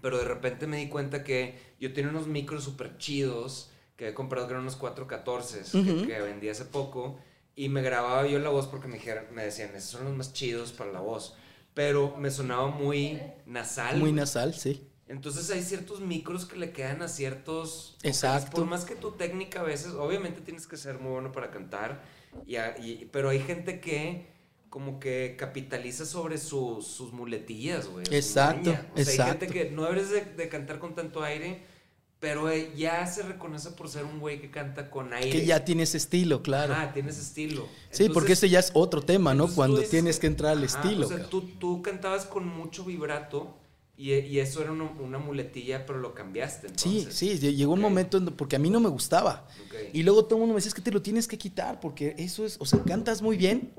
Pero de repente me di cuenta que yo tenía unos micros súper chidos que he comprado que eran unos 414 Ujú. que, que vendí hace poco. Y me grababa yo la voz porque me, dijeron, me decían, esos son los más chidos para la voz. Pero me sonaba muy nasal. Muy nasal, sí. Entonces hay ciertos micros que le quedan a ciertos... vocales. Exacto. Por más que tu técnica a veces, obviamente tienes que ser muy bueno para cantar, y a- y- pero hay gente que como que capitaliza sobre sus- sus muletillas, güey. su Exacto. O sea, hay gente que no debes de, de cantar con tanto aire, pero eh, ya se reconoce por ser un güey que canta con aire. Que ya tienes estilo, claro. Ah, tienes estilo. sí, porque ese ya es otro tema, ¿no? Cuando dices tienes que entrar al Ajá, estilo. O sea, cabrón. tú, tú cantabas con mucho vibrato y, y eso era una, una muletilla, pero lo cambiaste. Sí, Entonces. sí, lle- llegó un Ok. momento en- porque a mí no me gustaba. Ok. Y luego todo el mundo me decía, es que te lo tienes que quitar porque eso es, o sea, cantas muy bien,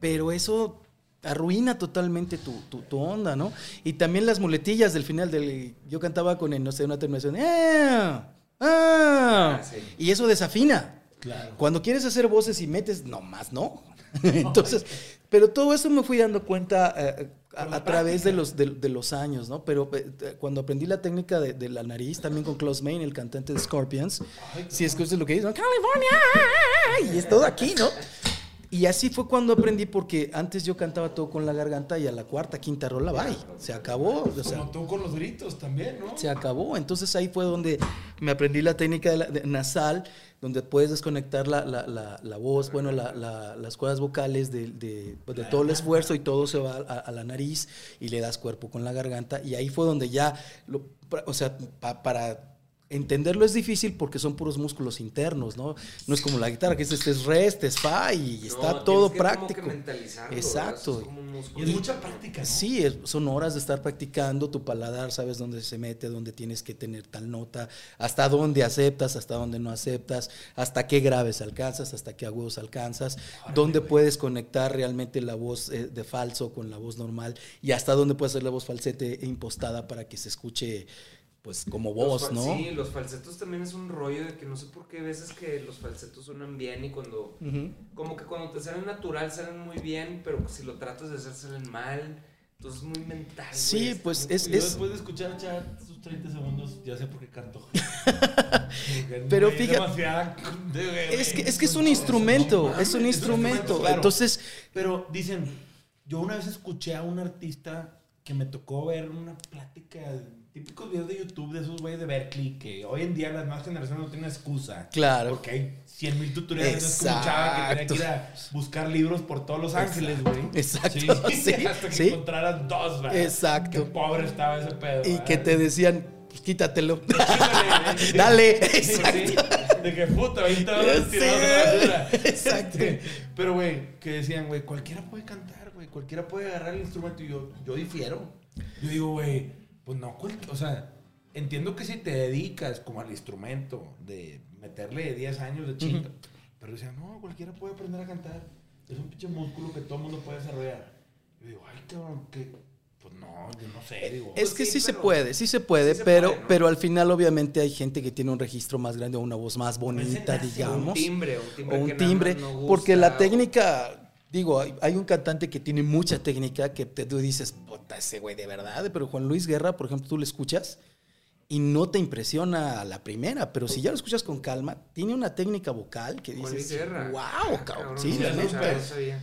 pero eso arruina totalmente tu, tu- tu onda, ¿no? Y también las muletillas del final del... Yo cantaba con, el, no sé, una terminación, "Ah, ah", Ah, sí. y eso desafina. Claro. Cuando quieres hacer voces y metes, no más, no. Entonces, pero todo eso me fui dando cuenta eh, a, a través de los, de, de los años, ¿no? Pero eh, cuando aprendí la técnica de, de la nariz, también con Klaus Main, el cantante de Scorpions, si escuchas lo que dice, ¿no? California, y es todo aquí, ¿no? Y así fue cuando aprendí, porque antes yo cantaba todo con la garganta y a la cuarta, quinta rola, bye. Se acabó. O sea, Como tú con los gritos también, ¿no? se acabó. Entonces ahí fue donde me aprendí la técnica de la- de nasal, donde puedes desconectar la, la- la- la voz, bueno, la- la- las cuerdas vocales de, de- pues, de todo el esfuerzo y todo se va a, a la nariz y le das cuerpo con la garganta. Y ahí fue donde ya, lo- o sea, pa- para entenderlo es difícil porque son puros músculos internos, ¿no? No es como la guitarra, que es, este es re, este es fa y está todo que como que práctico. Exacto. Es como un músculo. Y es mucha práctica, ¿no? Sí, es- son horas de estar practicando tu paladar, sabes dónde se mete, dónde tienes que tener tal nota, hasta dónde aceptas, hasta dónde no aceptas, hasta qué graves alcanzas, hasta qué agudos alcanzas, dónde puedes conectar realmente la voz eh, de falso con la voz normal y hasta dónde puedes hacer la voz falsete e impostada para que se escuche pues como Los voz, fal- ¿no? Sí, los falsetos también es un rollo de que no sé por qué veces que los falsetos suenan bien y cuando... Como que cuando te salen natural salen muy bien, pero si lo tratas de hacer salen mal. Entonces es muy mental. Sí, pues es- curioso. después de escuchar chat sus 30 segundos, ya sé por qué canto. Pero es fíjate- Es que, es que es un instrumento, no, es un instrumento. claro. Entonces, Pero dicen, yo una vez escuché a un artista que me tocó ver una plática, típicos videos de YouTube de esos güeyes de Berkeley, que hoy en día las nuevas generaciones no tienen excusa. Claro. Porque hay 100 mil tutoriales. No es como un chava que tenía que ir a buscar libros por todos Los Ángeles, güey. Exacto, Sí, sí, hasta que sí. encontraras dos, ¿verdad? Exacto. Qué pobre estaba ese pedo. y ¿verdad? que te decían, pues quítatelo. Chíngale, Dale, Pues sí, exacto. de que puta, 20 dólares Sí, tirados a la exacto. Pero, güey, que decían, güey, cualquiera puede cantar, güey. Cualquiera puede agarrar el instrumento. Y yo, yo difiero. Yo digo, güey, pues no, o sea, entiendo que si te dedicas como al instrumento, de meterle 10 años de chinga. Pero decían, no, cualquiera puede aprender a cantar. Es un pinche músculo que todo el mundo puede desarrollar. Yo digo, ay, cabrón, que. Pues no, yo no sé, digo. Es Pues que sí, sí, se puede, sí se puede, sí se pero, puede, ¿no? pero al final obviamente hay gente que tiene un registro más grande o una voz más bonita, nace, Un digamos. timbre, un timbre. o un que nada timbre, más no gusta, porque la o- técnica, digo, hay, hay un cantante que tiene mucha técnica que te, tú dices, puta, ese güey de verdad, pero Juan Luis Guerra, por ejemplo, tú lo escuchas y no te impresiona a la primera, pero si ya lo escuchas con calma, tiene una técnica vocal que dices, wow, Ah, cabrón, cabrón, sí, no no sabía.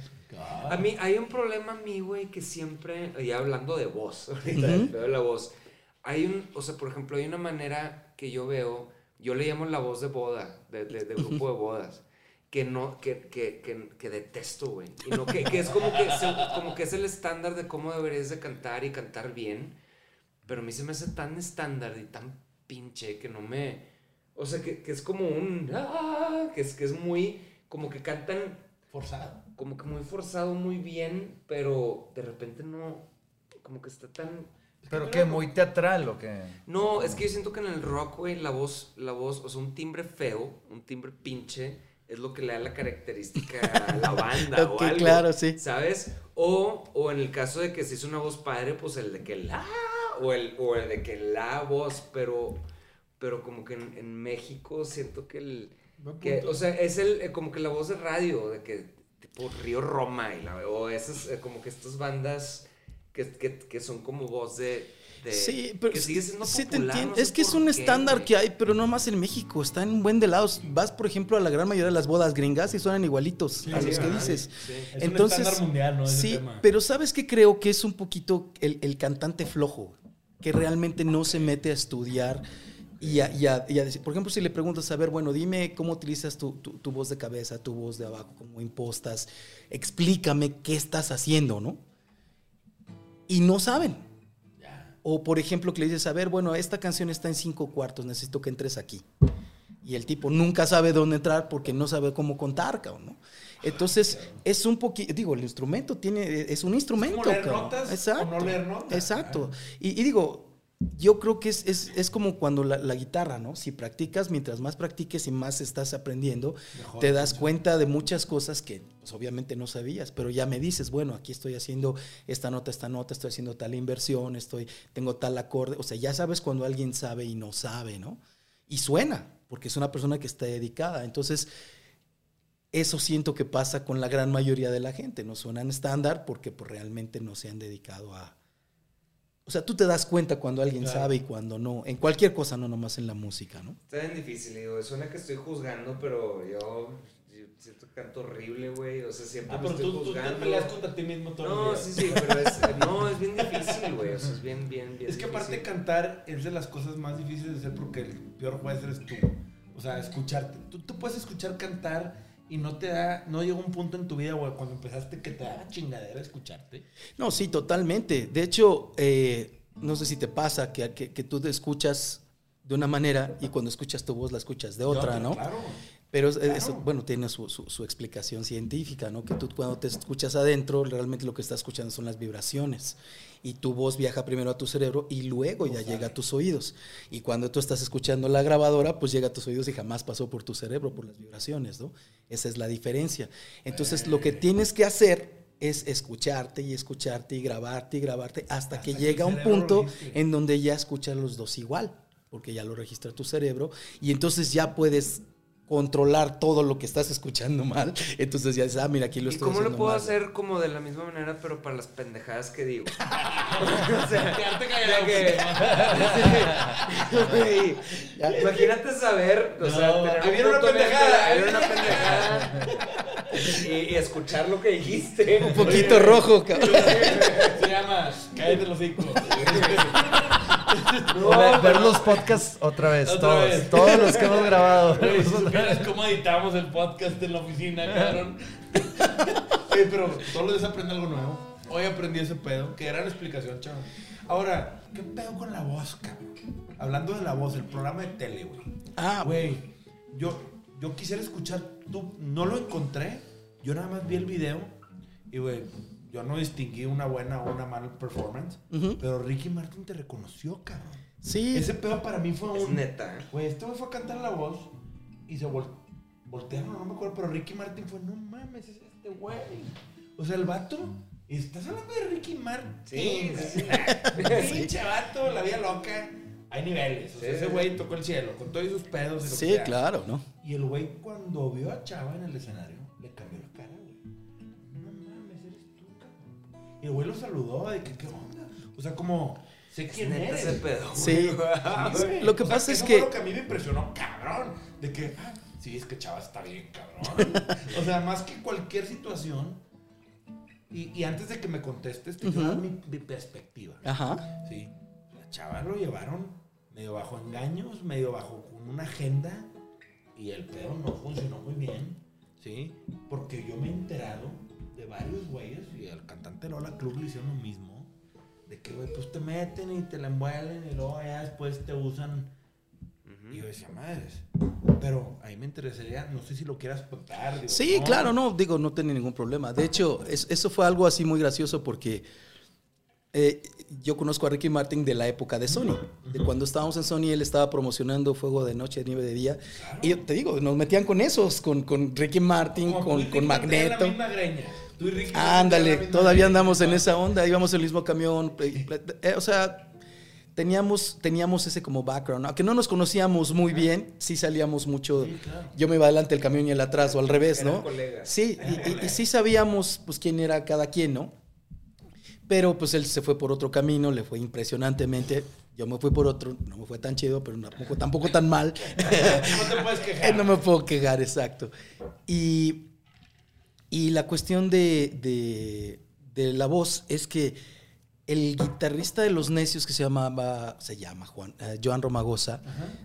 A mí hay un problema a mí, güey, que siempre, ya hablando de voz, ahorita, Ujú. de la voz, hay un, o sea, por ejemplo, hay una manera que yo veo, yo le llamo la voz de boda, de, de- de grupo de bodas, que no, que, que, que, que detesto, güey, y no, que, que es como que, se- como que es el estándar de cómo deberías de cantar y cantar bien, pero a mí se me hace tan estándar y tan pinche que no me, o sea, que, que es como un, ah, que es, que es muy, como que cantan Forzado. como que muy forzado, muy bien, pero de repente no, como que está tan... ¿Pero qué? ¿Muy teatral o qué? No, es que yo siento que en el rock, güey, la voz, la voz, o sea, un timbre feo, un timbre pinche, es lo que le da la característica a la banda Ok, o algo. claro, sí. ¿Sabes? O, o en el caso de que se hizo una voz padre, pues el de que la, o el, o el de que la voz, pero, pero como que en, en México siento que el... Que, o sea, es el, eh, como que la voz de radio, de que tipo Río Roma, y la, o esas, eh, como que estas bandas que, que, que son como voz de... de- Sí, pero que sigue siendo sí te popular, entiendo. no sé es que es un qué, estándar güey. que hay, pero no más en México. Está en un buen de lados. Vas, por ejemplo, a la gran mayoría de las bodas gringas y suenan igualitos Sí, a sí, los que dices. Sí. Es un estándar mundial, ¿no? Ese sí, tema. pero ¿sabes qué creo que es un poquito el, el cantante flojo? Que realmente no se mete a estudiar y a, y a- y a decir, por ejemplo, si le preguntas, a ver, bueno, dime cómo utilizas tu, tu- tu voz de cabeza, tu voz de abajo, cómo impostas, explícame qué estás haciendo, ¿no? Y no saben. O por ejemplo, que le dices, a ver, bueno, esta canción está en cinco cuartos, necesito que entres aquí. Y el tipo nunca sabe dónde entrar porque no sabe cómo contar, cabrón, ¿no? Entonces, es un poquito, digo, el instrumento tiene, es un instrumento, como leer notas o Exacto. no leer notas. Exacto. Y, y digo, yo creo que es, es- es como cuando la, la guitarra, ¿no? Si practicas, mientras más practiques y más estás aprendiendo, Mejor, te das cuenta de muchas cosas que pues, obviamente no sabías, pero ya me dices, bueno, aquí estoy haciendo esta nota, esta nota, estoy haciendo tal inversión, estoy, tengo tal acorde, o sea, ya sabes cuando alguien sabe y no sabe, ¿no? Y suena, porque es una persona que está dedicada. Entonces, eso siento que pasa con la gran mayoría de la gente, no suenan estándar porque pues, realmente no se han dedicado a... O sea, tú te das cuenta cuando alguien Claro. sabe y cuando no, en cualquier cosa, no nomás en la música, ¿no? Está bien difícil, digo, suena que estoy juzgando, pero yo, yo siento que canto horrible, güey. O sea, siempre Ah, me estoy tú, tú te juzgando. peleas contra ti mismo todos No, sí, sí, pero es, no, es bien difícil, güey. O sea, es bien, bien, bien Es que aparte difícil. cantar es de las cosas más difíciles de hacer porque el peor juez eres tú. O sea, escucharte. Tú te puedes escuchar cantar y no te da, no llega un punto en tu vida, güey, cuando empezaste que te daba chingadera escucharte. No, sí, totalmente. De hecho, eh, no sé si te pasa que, que, que tú te escuchas de una manera y cuando escuchas tu voz la escuchas de otra, ¿no? Claro. Pero Claro. eso, bueno, tiene su, su- su explicación científica, ¿no? Que tú cuando te escuchas adentro, realmente lo que estás escuchando son las vibraciones. Y tu voz viaja primero a tu cerebro y luego ya llega a tus oídos. Y cuando tú estás escuchando la grabadora, pues llega a tus oídos y jamás pasó por tu cerebro, por las vibraciones, ¿no? Esa es la diferencia. Entonces, lo que tienes que hacer es escucharte y escucharte y grabarte y grabarte hasta, Hasta que llega un punto en donde ya escuchas los dos igual, porque ya lo registra tu cerebro y entonces ya puedes controlar todo lo que estás escuchando mal. Entonces ya dices, ah, mira, aquí lo ¿Y estoy cómo lo puedo mal. hacer como de la misma manera, pero para las pendejadas que digo? o sea, Quedarte callado. que- Sí. Imagínate saber, o sea, No, tener ahí un viene una pendejada. viene una pendejada. Y, y escuchar lo que dijiste. Un poquito rojo, cabrón. Se llama Cállate los hocico. No, Ver, los podcasts otra vez, Otra todos. vez. Todos los que hemos grabado. Güey, si supieras cómo editamos el podcast en la oficina, cabrón. Oye, pero todos los días aprende algo nuevo. Hoy aprendí ese pedo. Qué gran explicación, chaval. Ahora, ¿qué pedo con la voz, cabrón? Hablando de la voz, el programa de tele, güey. Ah, Güey, yo, yo quisiera escuchar, tú, no lo encontré, yo nada más vi el video y, güey, yo no distinguí una buena o una mala performance, pero Ricky Martin te reconoció, cabrón. Sí, Ese pedo para mí fue Es un... neta. Güey, este güey fue a cantar la voz y se vol- voltearon, no me acuerdo, pero Ricky Martin fue, no mames, es este güey. O sea, el vato, estás hablando de Ricky Martin. Sí, sí, Pinche vato, la vida loca. Hay niveles. O sea, Sí. ese güey tocó el cielo con todos sus pedos. y lo que sí, claro, ¿no? Y el güey, cuando vio a Chava en el escenario, Y el güey lo saludó, de que, ¿qué onda? O sea, como, sé quién eres. ese pedo. Sí. güey. Sí, güey. Lo que O sea, pasa es eso que- fue lo que a mí me impresionó, cabrón. De que, ah, sí, es que Chava está bien, cabrón. o sea, más que cualquier situación. Y, y antes de que me contestes, te quiero Ujú. dar mi, mi perspectiva. Ajá. Sí. La chava lo llevaron medio bajo engaños, medio bajo con una agenda. Y el pedo no funcionó muy bien. Sí. Porque yo me he enterado varios güeyes, y al cantante Lola Club le hicieron lo mismo. De que, güey, pues te meten y te la envuelven y luego ya después te usan. Y yo decía, madres. Pero ahí me interesaría, no sé si lo quieras contar. digo, Sí, no. claro, no, digo, no tenía ningún problema. De hecho, es- eso fue algo así muy gracioso porque eh, yo conozco a Ricky Martin de la época de Sony. De cuando estábamos en Sony, él estaba promocionando Fuego de Noche, Nieve de Día. Y yo te digo, nos metían con esos, con, con Ricky Martin, Como con, y con Magneto. La misma greña. Tú y Ricky Martin Ándale, todavía andamos en esa onda, íbamos en el mismo camión. eh, eh, o sea, teníamos, teníamos ese como background. Aunque no nos conocíamos muy bien, sí salíamos mucho. Sí, claro. Yo me iba adelante el camión y él atrás, o al revés, ¿no? Sí, y, y- y sí sabíamos pues quién era cada quien, ¿no? Pero pues él se fue por otro camino, le fue impresionantemente. Yo me fui por otro, no me fue tan chido, pero tampoco, tampoco tan mal. No te puedes quejar. no me puedo quejar, exacto. Y, y la cuestión de, de- de la voz es que el guitarrista de Los Necios, que se llamaba, se llama Juan, eh, Joan Romagosa,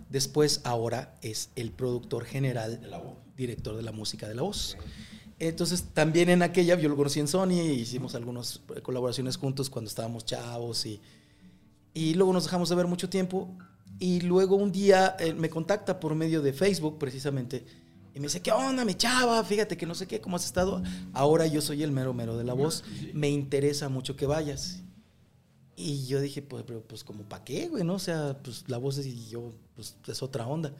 después ahora es el productor general, De la voz. director de la música de la voz. Entonces, también en aquella, yo lo conocí en Sony, hicimos algunas colaboraciones juntos cuando estábamos chavos y, y luego nos dejamos de ver mucho tiempo. Y luego un día eh, me contacta por medio de Facebook, precisamente, y me dice, ¿qué onda, mi chava? Fíjate que no sé qué, ¿cómo has estado? Ahora yo soy el mero mero de la voz. Me interesa mucho que vayas. Y yo dije, pues, pero, pues como para qué, güey, ¿no? O sea, pues la voz es- y yo, pues es otra onda.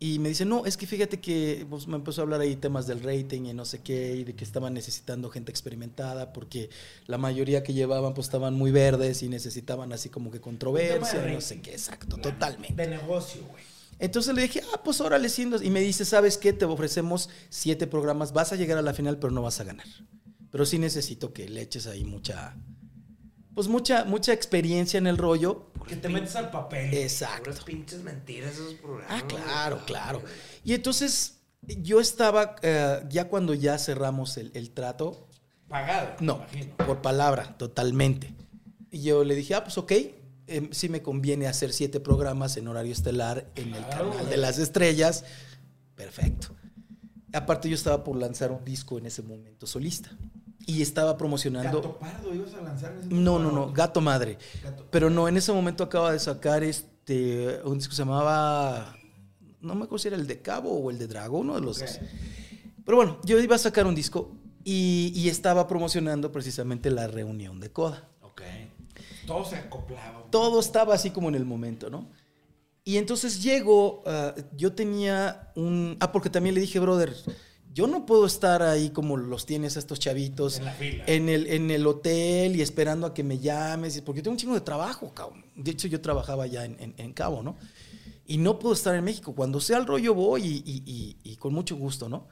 Y me dice, no, es que fíjate que pues, me empezó a hablar ahí temas del rating y no sé qué, y de que estaban necesitando gente experimentada, porque la mayoría que llevaban pues estaban muy verdes y necesitaban así como que controversia, no sé qué, exacto, totalmente. De negocio, güey. Entonces le dije, ah, pues órale, siendo. Y me dice, ¿sabes qué? Te ofrecemos siete programas, vas a llegar a la final, pero no vas a ganar. Pero sí necesito que le eches ahí mucha, pues mucha, mucha experiencia en el rollo. Que te metes al papel. Exacto. Puras pinches mentiras esos programas. Ah, claro, claro. Y entonces Yo estaba, eh, ya cuando ya cerramos el, el trato, Pagado. no, imagino. por palabra, totalmente. Y yo le dije, ah, pues ok, em, sí me conviene hacer siete programas en horario estelar en el canal de las estrellas. Perfecto. Aparte yo estaba por lanzar un disco en ese momento solista. Y estaba promocionando... Gato Pardo, ibas a lanzar en ese No, no, no, Gato Madre. Gato- Pero no, en ese momento acaba de sacar este un disco que se llamaba no me acuerdo si era el de Cabo o el de Drago, uno de los dos. Pero bueno, yo iba a sacar un disco y, y estaba promocionando precisamente la reunión de Coda. Todo se acoplaba. Todo estaba así como en el momento, ¿no? Y entonces llego, ah, yo tenía un... Ah, porque también le dije, brother, yo no puedo estar ahí como los tienes a estos chavitos En la fila. en el, en el hotel y esperando a que me llames, porque yo tengo un chingo de trabajo, cabrón. De hecho, yo trabajaba ya en, en- en Cabo, ¿no? Y no puedo estar en México. Cuando sea el rollo voy y, y- y- y con mucho gusto, ¿no?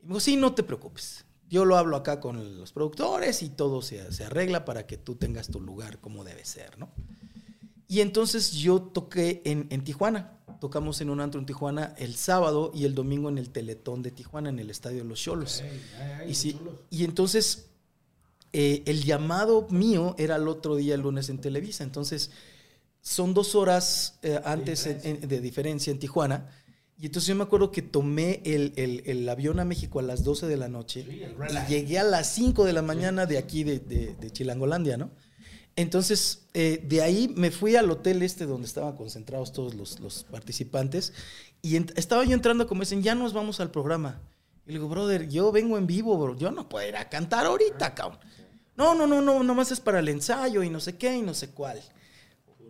Y me dijo, sí, no te preocupes. Yo lo hablo acá con los productores y todo se, se arregla para que tú tengas tu lugar como debe ser, ¿no? Y entonces yo toqué en, en Tijuana. Tocamos en un antro en Tijuana el sábado y el domingo en el Teletón de Tijuana, en el Estadio de los Cholos. Ey, ay, ay, Y, chulos. y entonces eh, el llamado mío era el otro día, el lunes en Televisa. Entonces son dos horas eh, antes en- en- de diferencia en Tijuana. Y entonces yo me acuerdo que tomé el, el- el avión a México a las 12 de la noche Sí, y llegué a las 5 de la mañana de aquí, de, de- de Chilangolandia, ¿no? Entonces, eh, de ahí me fui al hotel este donde estaban concentrados todos los, los participantes y estaba yo entrando como dicen, ya nos vamos al programa. Y le digo, brother, yo vengo en vivo, bro, yo no puedo ir a cantar ahorita, cabrón. No, no, no, no, nomás es para el ensayo y no sé qué y no sé cuál.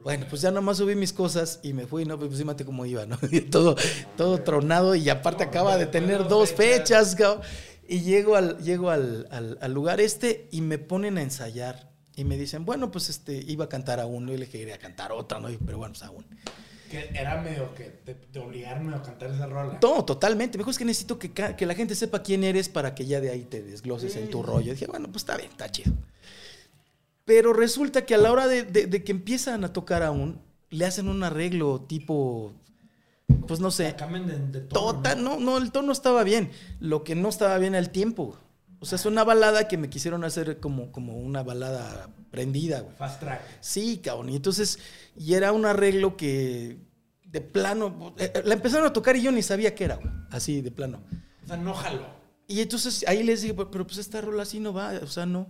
Bueno, pues ya nomás subí mis cosas y me fui, ¿no? Pues fíjate cómo iba, ¿no? Y todo, todo tronado y aparte acaba de tener dos fechas, cabrón. Y llego al, llego al, al- al lugar este y me ponen a ensayar. Y me dicen, bueno, pues este, iba a cantar a uno y le quería cantar otra, ¿no? Y- Pero bueno, pues a uno. Que era medio que te, te obligaron a cantar esa rola. No, totalmente. Mejor es que necesito que, que la gente sepa quién eres para que ya de ahí te desgloses en tu rollo. dije, bueno, pues está bien, está chido. Pero resulta que a la hora de, de- de que empiezan a tocar aún, le hacen un arreglo tipo, pues no sé, Cambian de, de tono, total, no, no, el tono estaba bien. Lo que no estaba bien era el tiempo. O sea, es una balada que me quisieron hacer como, como una balada prendida, güey. Fast track. Sí, cabrón. Y entonces, y era un arreglo que de plano, eh, eh, la empezaron a tocar y yo ni sabía qué era, güey. Así, de plano. O sea, no jaló. Y entonces ahí les dije, pero, pero, pues esta rola así no va, o sea, no.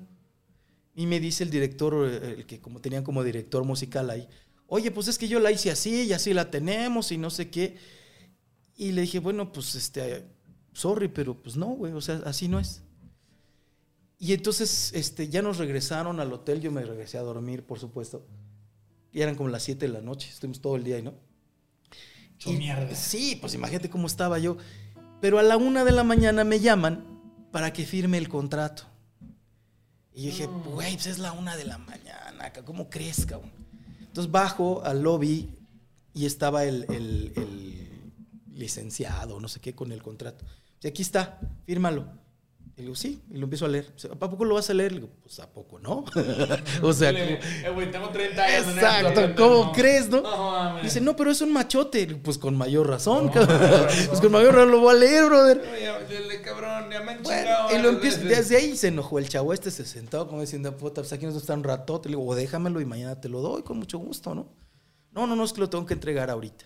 Y me dice el director, eh, el que como tenían como director musical ahí, oye, pues es que yo la hice así y así la tenemos y no sé qué. Y le dije, bueno, pues este, sorry, pero pues no, güey, o sea, así no es. Y entonces este, ya nos regresaron al hotel, yo me regresé a dormir, por supuesto. Y eran como las 7 de la noche, estuvimos todo el día ahí, ¿no? Y- mierda. Sí, pues imagínate cómo estaba yo. Pero a la una de la mañana me llaman para que firme el contrato. Y yo dije, güey, pues es la una de la mañana, ¿cómo crees, cabrón? Entonces bajo al lobby y estaba el, el- el licenciado, no sé qué, con el contrato. Y aquí está, fírmalo. Y le digo, sí, y lo empiezo a leer. ¿A poco lo vas a leer? Le digo, pues a poco, ¿no? o sea, Le- como- eh, güey, tengo 30 años. Exacto, ¿cómo no. crees, no? Dice, no, pero es un machote. Pues con mayor razón, cabrón. Pues con mayor razón lo voy a leer, brother. Oye, cabrón, ya me han Bueno, chingado. y lo empiezo, desde ahí se enojó el chavo este, se sentó como diciendo, puta, pues aquí nos está un ratote. Le digo, o déjamelo y mañana te lo doy con mucho gusto, ¿no? No, no, no, es que lo tengo que entregar ahorita.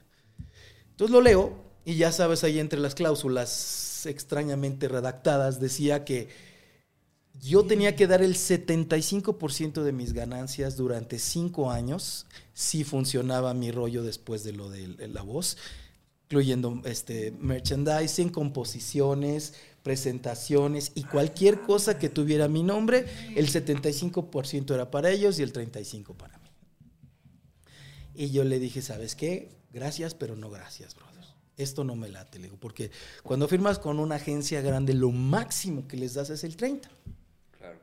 Entonces lo leo y ya sabes, ahí entre las cláusulas extrañamente redactadas decía que yo tenía que dar el 75% de mis ganancias durante cinco años si funcionaba mi rollo después de lo de la voz, incluyendo este, merchandising, composiciones, presentaciones y cualquier cosa que tuviera mi nombre, el 75% era para ellos y el 35% para mí. Y yo le dije, ¿sabes qué? Gracias, pero no gracias, brother. Esto no me late, le digo, porque cuando firmas con una agencia grande, lo máximo que les das es el 30. Claro.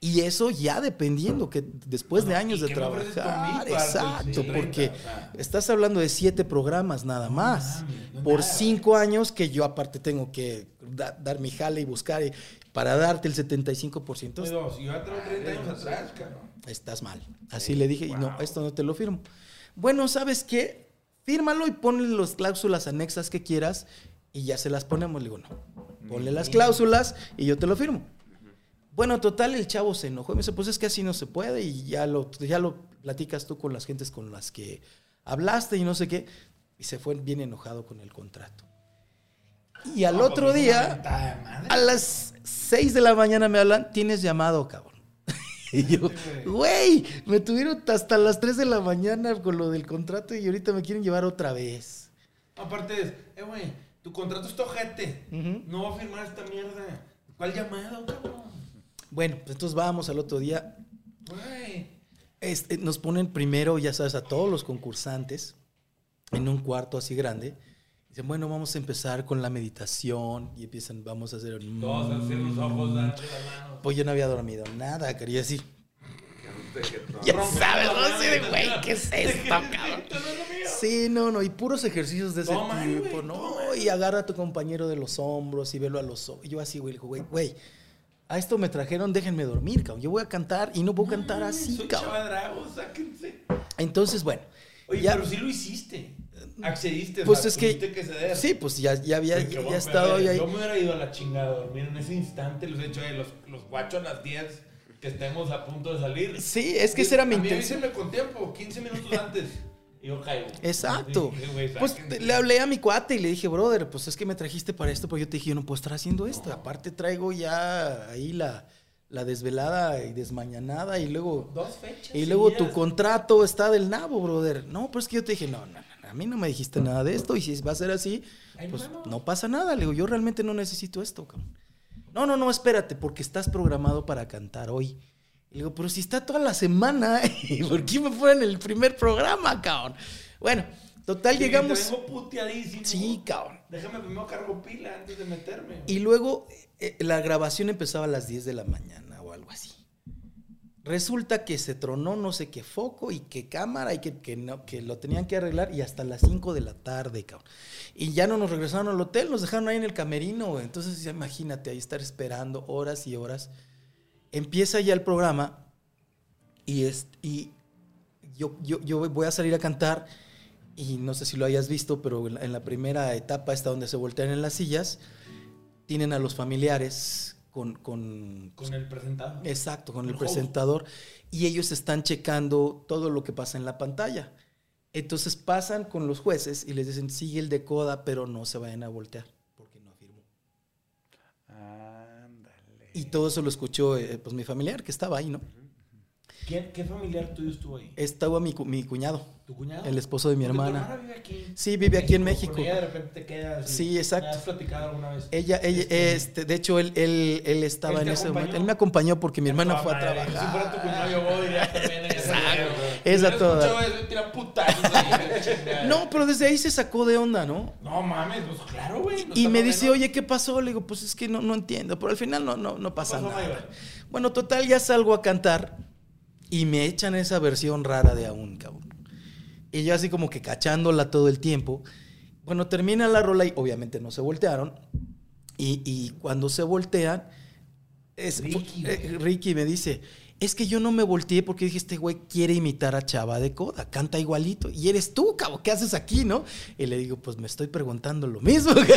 Y eso ya dependiendo, que después de años ¿y de mí, trabajar, cuarto? exacto, Sí, 30, porque o sea. estás hablando de siete programas nada más, no por nada. cinco años que yo aparte tengo que da- dar mi jale y buscar y- para darte el 75%, Oye, dos, yo ya tengo 30 años atrás, cabrón. estás mal. Así le dije, y no, esto no te lo firmo. Bueno, ¿sabes qué? Fírmalo y ponle las cláusulas anexas que quieras Y ya se las ponemos. Le digo, no. Ponle las cláusulas y yo te lo firmo. Bueno, total, el chavo se enojó y me dice, pues es que así no se puede y ya lo, ya lo platicas tú con las gentes con las que hablaste y no sé qué. Y se fue bien enojado con el contrato. Y al otro día, a las 6 de la mañana me hablan, tienes llamado, cabrón. Y yo, güey, me tuvieron hasta las 3 de la mañana con lo del contrato y ahorita me quieren llevar otra vez. Aparte es, eh, güey, tu contrato es tojete. No va a firmar esta mierda. ¿Cuál llamado, cabrón? Bueno, pues entonces vamos al otro día. Güey. Este, nos ponen primero, ya sabes, a todos los concursantes en un cuarto así grande. Dicen, bueno, vamos a empezar con la meditación y empiezan, vamos a hacer... Todos a cierran los ojos, manos. Pues yo no había dormido nada, quería así. Ya sabes, no así de, güey, ¿qué es esto, cabrón? Sí, no, no, y puros ejercicios de ese Toma, tipo, ¿no? toma. Y agarra a tu compañero de los hombros y velo a los ojos. Yo así, güey, güey, güey, a esto me trajeron, déjenme dormir, cabrón. Yo voy a cantar y no puedo cantar así, Soy cabrón. chavadrago, sáquense. Entonces, bueno. Oye, ya- pero sí lo hiciste. Accediste. o Pues sea, es que, tuviste ceder. sí, pues ya, ya había ya bueno, estado ahí. Yo me hubiera ido a la chingada a dormir en ese instante. Les he dicho, eh, los, los guachos a las 10 que estemos a punto de salir. Sí, es que esa era mi A intención. avísenme con tiempo, 15 minutos antes. Y yo caigo. Exacto. Sí, Pues le hablé a mi cuate y le dije, brother, pues es que me trajiste para esto, pero yo te dije, yo no puedo estar haciendo esto. Aparte traigo ya ahí la, la desvelada y desmañanada y luego... Dos fechas. Y luego tu contrato está del nabo, brother. No, pero es que yo te dije, no, no, a mí no me dijiste nada de esto y si va a ser así, pues no pasa nada. Le digo, yo realmente no necesito esto, cabrón. No, no, no, espérate, porque estás programado para cantar hoy. Y le digo, pero si está toda la semana, ¿y por qué me ponen el primer programa, cabrón? Bueno, total, Sí, llegamos... Puteadísimo. Sí, cabrón. Déjame primero cargo pila antes de meterme. Y luego eh, la grabación empezaba a las 10 de la mañana o algo así. Resulta que se tronó no sé qué foco y qué cámara y que, que, no, que lo tenían que arreglar y hasta las 5 de la tarde, cabrón. Y ya no nos regresaron al hotel, nos dejaron ahí en el camerino, güey. Entonces ya imagínate ahí estar esperando horas y horas. Empieza ya el programa y, es, y yo, yo, yo voy a salir a cantar y no sé si lo hayas visto, pero en la, en la primera etapa está donde se voltean en las sillas, tienen a los familiares con... con Con el presentado. Exacto, con el presentador. Y ellos están checando todo lo que pasa en la pantalla. Entonces pasan con los jueces y les dicen, sigue el de coda, pero no se vayan a voltear, porque no afirmó. Ándale. Y todo eso lo escuchó eh, pues, mi familiar, que estaba ahí, ¿no? ¿Quién- ¿Qué familiar tuyo estuvo ahí? Estaba mi, mi cuñado, ¿Tu cuñado? el esposo de mi Porque tu hermana. vive aquí. Sí, vive aquí en México. Ella de repente te quedas. y- Sí, exacto. ¿Me has platicado alguna vez? Ella, ella, Este, este, de hecho, él, él, él estaba ¿Él en ese acompañó? momento. Él me acompañó porque mi hermana fue a trabajar. Si fuera tu cuñado, yo voy diría también. Exacto. Esa Esa toda. No, pero desde ahí se sacó de onda, ¿no? No mames, pues claro, güey. no Y me dice, oye, ¿qué pasó? Le digo, pues es que no, no entiendo. Pero al final no, no, no pasa nada. mayor? Bueno, total, ya salgo a cantar y me echan esa versión rara de aún, cabrón. Y yo así como que cachándola todo el tiempo. Bueno, termina la rola y obviamente no se voltearon. Y, y cuando se voltean, es, Ricky, eh. Ricky me dice, es que yo no me volteé porque dije, este güey quiere imitar a Chava de Coda, canta igualito. Y eres tú, cabrón, ¿qué haces aquí, no? Y le digo, pues me estoy preguntando lo mismo. Vi eso.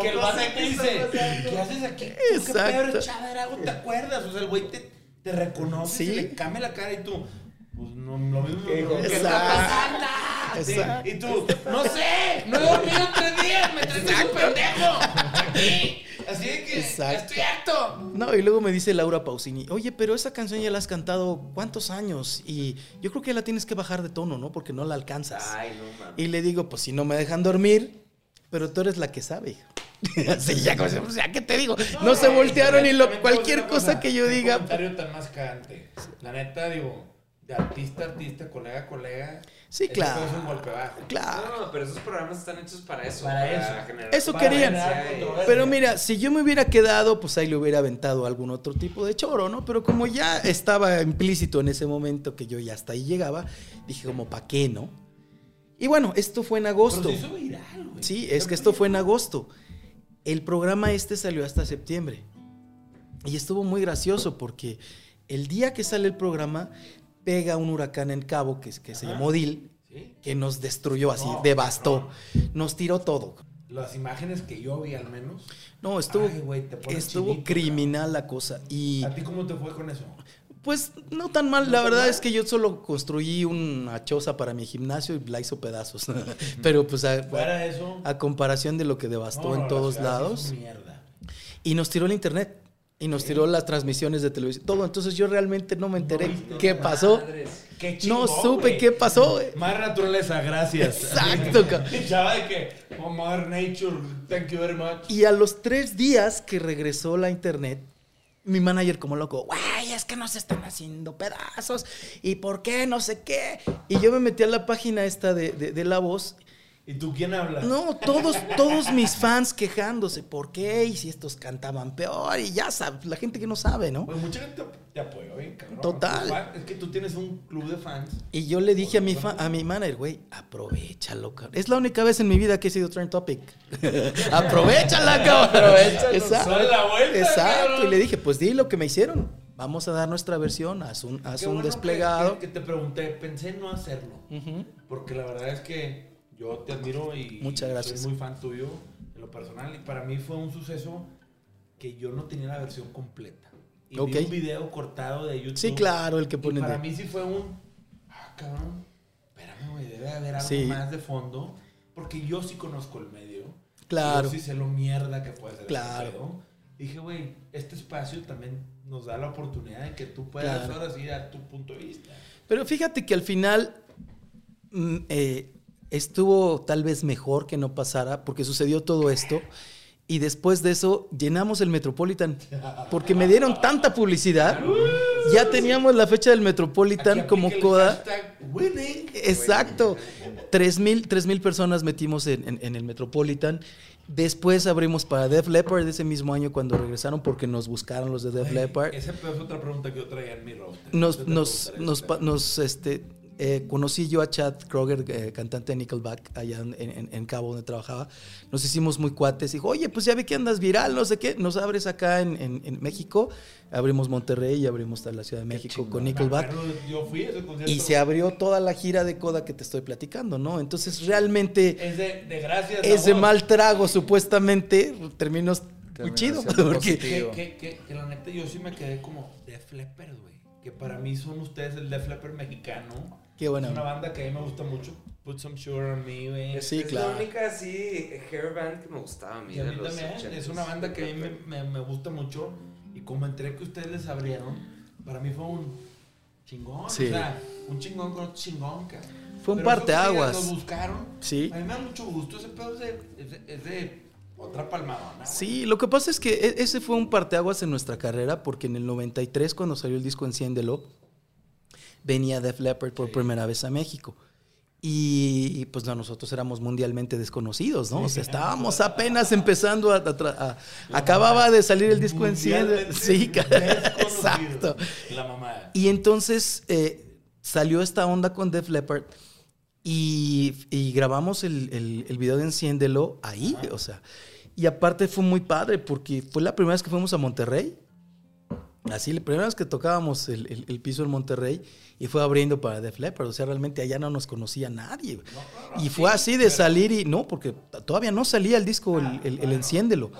que el dice, ¿qué haces aquí? ¿Tú ¿Qué Exacto. Chávez, ¿Te acuerdas? O sea, el güey te, te reconoce, Sí. se le cambia la cara y tú, pues no, lo mismo. ¿Qué, Exacto. está pasando? Exacto. Y tú, no sé, no he dormido en tres días, me traes un pendejo. Aquí. Así que Exacto. estoy harto. No, y luego me dice Laura Pausini, oye, pero esa canción ya la has cantado cuántos años y yo creo que la tienes que bajar de tono, ¿no? Porque no la alcanzas. Ay, no mames. Y le digo, pues si no me dejan dormir, pero tú eres la que sabe. Así ya, como, o sea, ¿qué te digo? No, se voltearon y lo, cualquier cosa que yo diga. comentario tan más cagante. La neta, digo, de artista a artista, colega a colega. Sí, claro. Es un golpe bajo. Claro. No, no, pero esos programas están hechos para eso. Para eso. generar Eso Para querían. Pero mira, si yo me hubiera quedado, pues ahí le hubiera aventado algún otro tipo de choro, ¿no? Pero como ya estaba implícito en ese momento que yo ya hasta ahí llegaba, dije como, ¿pa' qué, no? Y bueno, esto fue en agosto. Pero se hizo viral, güey. Sí, es que esto fue en agosto. El programa este salió hasta septiembre. Y estuvo muy gracioso porque el día que sale el programa pega un huracán en Cabo que, que se llamó Dil ¿Sí? que nos destruyó así, No, devastó, nos tiró todo. Las imágenes que yo vi al menos. No, estuvo, Ay, estuvo chinito, criminal la cosa. Y ¿A ti cómo te fue con eso? Pues no tan mal, la verdad es que yo solo construí una choza para mi gimnasio y la hizo pedazos. Pero pues a, eso. comparación de lo que devastó no, en todos lados. Y nos tiró el internet. Y nos tiró las transmisiones de televisión. Todo. Entonces yo realmente no me enteré qué pasó. Qué No supe qué pasó. Más naturaleza, gracias. Exacto, cabrón. Y Chava de que, oh, Mother Nature, thank you very much. Y a los tres días que regresó la internet, mi manager como loco, güey, es que nos están haciendo pedazos. ¿Y por qué? No sé qué. Y yo me metí a la página esta de, de- de La Voz. ¿Y tú quién habla? No, todos, todos mis fans quejándose. ¿Por qué? Y si estos cantaban peor. Y ya sabes, la gente que no sabe, ¿no? Pues mucha gente te apoyó, bien, cabrón. Total. Es que tú tienes un club de fans. Y yo le dije a mi, fa- a mi manager, güey, aprovechala, cabrón. Es la única vez en mi vida que he sido trend topic. aprovechala, cabrón. Exacto. Dale la vuelta, Exacto. cabrón. Y le dije, pues di lo que me hicieron. Vamos a dar nuestra versión, haz un, haz un bueno desplegado. Que, que te pregunté, pensé en no hacerlo. Porque la verdad es que yo te admiro y Muchas gracias. soy muy fan tuyo en lo personal. Y para mí fue un suceso que yo no tenía la versión completa. Y vi un video cortado de YouTube. Sí, claro, el que Y ponen para de- mí sí fue un. Ah, cabrón. Espérame, güey, debe haber algo Sí. más de fondo. Porque yo sí conozco el medio. Claro. Yo sí sé lo mierda que puede ser. ese Claro. pedo. Dije, güey, este espacio también nos da la oportunidad de que tú puedas Claro. ahora sí dar tu punto de vista. Pero fíjate que al final mm, eh, estuvo tal vez mejor que no pasara porque sucedió todo esto. Y después de eso llenamos el Metropolitan. Porque me dieron tanta publicidad. Ya teníamos la fecha del Metropolitan Aquí como coda. Exacto. Tres mil, tres mil personas metimos en, en- en el Metropolitan. Después abrimos para Def Leppard ese mismo año cuando regresaron porque nos buscaron los de Def Leppard. Esa es otra pregunta que yo traía en mi roster. Nos, nos, nos, nos, este, eh, conocí yo a Chad Kroger, eh, cantante de Nickelback, allá en, en- en Cabo donde trabajaba. Nos hicimos muy cuates. Dijo, oye, pues ya vi que andas viral, no sé qué. Nos abres acá en, en- en México. Abrimos Monterrey y abrimos la Ciudad de México con Me Nickelback. Yo fui a ese concierto. Y se abrió toda la gira de coda que te estoy platicando, ¿no? Entonces realmente Es de, de gracias. ese amor. mal trago supuestamente terminó muy chido. Porque. Que, que, que, que la neta yo sí me quedé como Def Leppard, güey. Que para mí son ustedes el Def Leppard mexicano. Qué Es una banda que a mí me gusta mucho. Put Some Sugar on Me, güey. Es, Sí, es claro. la única así hair band que me gustaba a mí. Y a de mí los también. 80s. Es una banda que a mí me, me, me gusta mucho. Y como entré que ustedes les abrieron, para mí fue un chingón. Sí. O sea, un chingón con otro chingón, cabrón. Fue un parteaguas. Nos buscaron. Sí. A mí me da mucho gusto. Ese pedo es de, es de, es de otra palmadona. Sí, lo que pasa es que e- ese fue un parteaguas en nuestra carrera porque en el 93 cuando salió el disco Enciéndelo venía Def Leppard por primera vez a México. Y pues no, nosotros éramos mundialmente desconocidos, ¿no? O sea, estábamos apenas empezando a... a a- acababa de salir el disco. Mundialmente Sí, desconocido. exacto. La mamada. Y entonces eh, salió esta onda con Def Leppard y, y grabamos el, el- el video de Enciéndelo ahí, o sea. Y aparte fue muy padre porque fue la primera vez que fuimos a Monterrey. Así, la primera vez que tocábamos el, el- el piso en Monterrey y fue abriendo para Def Leppard. O sea, realmente allá no nos conocía nadie. y fue así de salir y no, porque todavía no salía el disco, el, el- el Enciéndelo.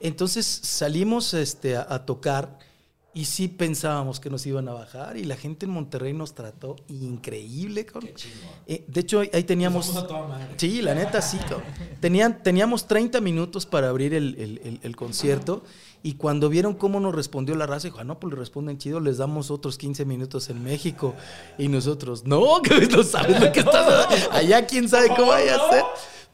Entonces salimos este, a, a tocar y sí pensábamos que nos iban a bajar y la gente en Monterrey nos trató increíble. cabrón. Eh, de hecho, ahí teníamos... Sí, la neta sí. Tenían, teníamos 30 minutos para abrir el concierto y cuando vieron cómo nos respondió la raza, dijo, ah, no, pues le responden chido, les damos otros 15 minutos en México. Y nosotros, no, que no sabes lo que estás Allá quién sabe cómo vaya a ser.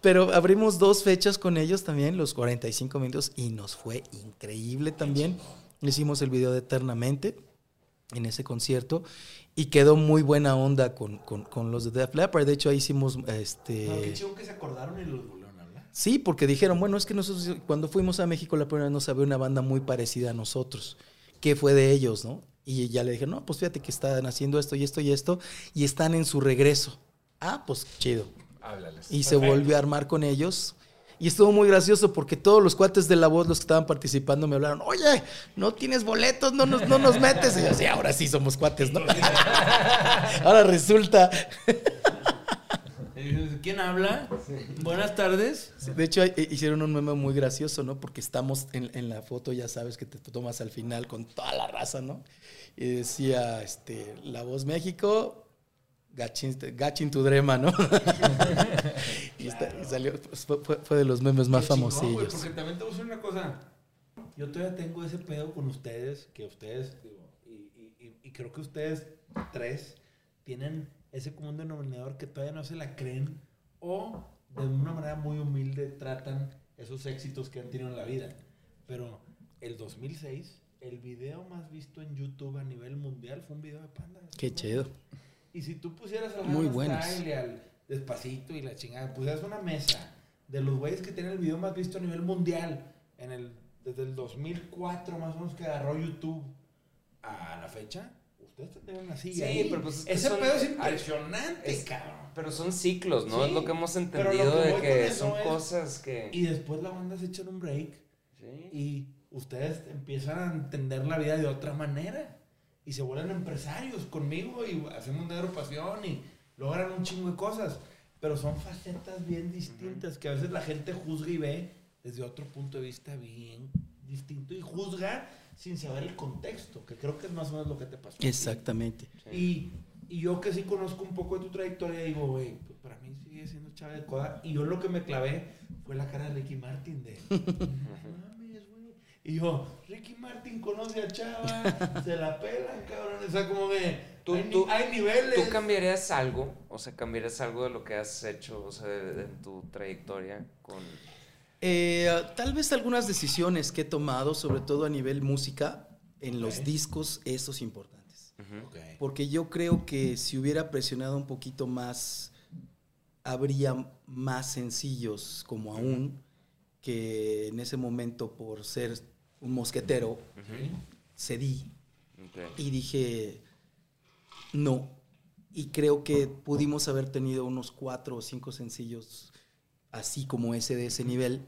Pero abrimos dos fechas con ellos también, los 45 minutos, y nos fue increíble también. Hicimos el video de Eternamente en ese concierto y quedó muy buena onda con, con- con los de Def Leppard. De hecho, ahí hicimos este. No, qué chido que se acordaron y los. Sí, porque dijeron, bueno, es que nosotros cuando fuimos a México la primera vez nos había una banda muy parecida a nosotros, que fue de ellos, ¿no? Y ya le dije, no, pues fíjate que están haciendo esto y esto y esto, y están en su regreso. Ah, pues chido. Háblales. Y se volvió a armar con ellos. Y estuvo muy gracioso porque todos los cuates de la voz, los que estaban participando, me hablaron, oye, no tienes boletos, no nos, no nos metes. Y yo, sí, ahora sí somos cuates, ¿no? ahora resulta. ¿Quién habla? Buenas tardes. Sí, De hecho, hicieron un meme muy gracioso, ¿no? Porque estamos en, en la foto, ya sabes que te tomas al final con toda la raza, ¿no? Y decía, este, La Voz México, Gachin, Gachin tu Drema, ¿no? y, está- y salió, pues, fue, fue- fue de los memes más chingón, famosillos. porque también te voy a decir una cosa. Yo todavía tengo ese pedo con ustedes, que ustedes, digo, y- y- y creo que ustedes tres tienen ese común denominador que todavía no se la creen o de una manera muy humilde tratan esos éxitos que han tenido en la vida. Pero el 2006, el video más visto en YouTube a nivel mundial fue un video de Panda. Qué chido. Y si tú pusieras al Muy y al Despacito y la chingada, pusieras una mesa de los güeyes que tienen el video más visto a nivel mundial en el, desde el 2004 más o menos que agarró YouTube a la fecha, ustedes tendrían una silla Sí, ahí. pero pues es que Ese pedo es impresionante, es- cabrón. Pero son ciclos, ¿no? Sí, es lo que hemos entendido que de que son es- cosas que... Y después la banda se echa un break Sí. y ustedes empiezan a entender la vida de otra manera y se vuelven empresarios conmigo y hacemos una agrupación y logran un chingo de cosas. Pero son facetas bien distintas que a veces la gente juzga y ve desde otro punto de vista bien distinto y juzga sin saber el contexto, que creo que es más o menos lo que te pasó. Exactamente. Y, y yo que sí conozco un poco de tu trayectoria, digo, güey, pues para mí sigue siendo Chava de Coda. Y yo lo que me clavé fue la cara de Ricky Martin de... "No mames, güey". Y yo, Ricky Martin conoce a Chava, se la pelan, cabrón. O sea, como de... Tú- hay, ni- tú- hay niveles. ¿Tú cambiarías algo? O sea, ¿cambiarías algo de lo que has hecho, o sea, de- de- en tu trayectoria con... Eh, tal vez algunas decisiones que he tomado, sobre todo a nivel música, en los discos, esos importantes. Porque yo creo que si hubiera presionado un poquito más, habría más sencillos como aún, que en ese momento por ser un mosquetero, cedí Ok. y dije, no. Y creo que pudimos haber tenido unos cuatro o cinco sencillos así como ese de ese nivel.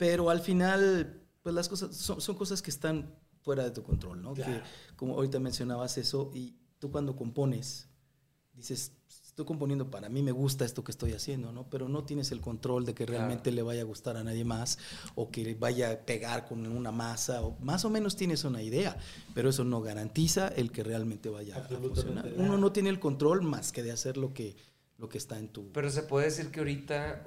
Pero al final, pues las cosas son, son cosas que están fuera de tu control, ¿no? Claro. Que como ahorita mencionabas eso, y tú cuando compones, dices, estoy componiendo para mí, me gusta esto que estoy haciendo, ¿no? Pero no tienes el control de que Claro. realmente le vaya a gustar a nadie más o que vaya a pegar con una masa, o más o menos tienes una idea, pero eso no garantiza el que realmente vaya a funcionar. Uno no tiene el control más que de hacer lo que, lo que está en tu... Pero se puede decir que ahorita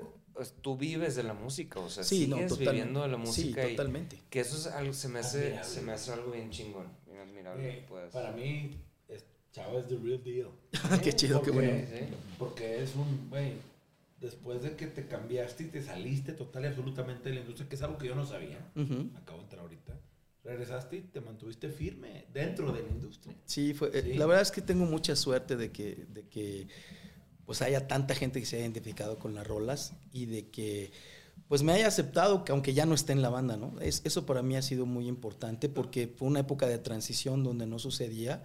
tú vives de la música, o sea, sí, no, sigues totalmente. viviendo de la música Sí, y totalmente. que eso es algo, se me hace, se me hace algo bien chingón, bien admirable Eh, que para mí, es, Chava es the real deal. Qué chido, qué Porque- bueno. Sí. Porque es un, güey, después de que te cambiaste y te saliste total y absolutamente de la industria, que es algo que yo no sabía, Ujú. acabo de entrar ahorita, regresaste y te mantuviste firme dentro de la industria. Sí, fue, eh, Sí. la verdad es que tengo mucha suerte de que, de que pues haya tanta gente que se haya identificado con las rolas y de que pues me haya aceptado que aunque ya no esté en la banda, ¿no? Es, eso para mí ha sido muy importante porque fue una época de transición donde no sucedía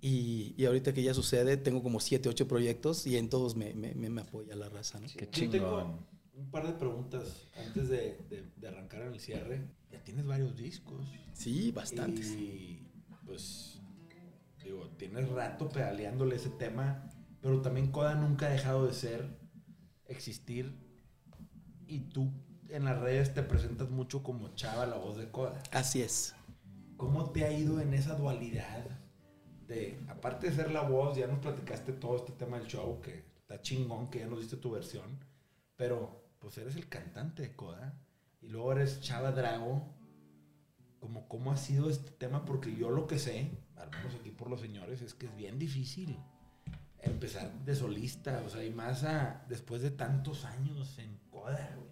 y, y ahorita que ya sucede tengo como siete, ocho proyectos y en todos me, me, me- me apoya la raza, ¿no? Qué Yo tengo chingón. un par de preguntas antes de, de- de arrancar en el cierre. Ya tienes varios discos. Sí, bastantes. Y pues, digo, tienes rato pedaleándole ese tema, pero también Coda nunca ha dejado de ser, existir, y tú en las redes te presentas mucho como Chava, la voz de Coda. Así es. ¿Cómo te ha ido en esa dualidad? De, aparte de ser la voz, ya nos platicaste todo este tema del show, que está chingón, que ya nos diste tu versión, pero pues eres el cantante de Coda, y luego eres Chava Drago. Como, ¿Cómo ha sido este tema? Porque yo lo que sé, al menos aquí por los señores, es que es bien difícil empezar de solista, o sea, y más después de tantos años en Coda, güey.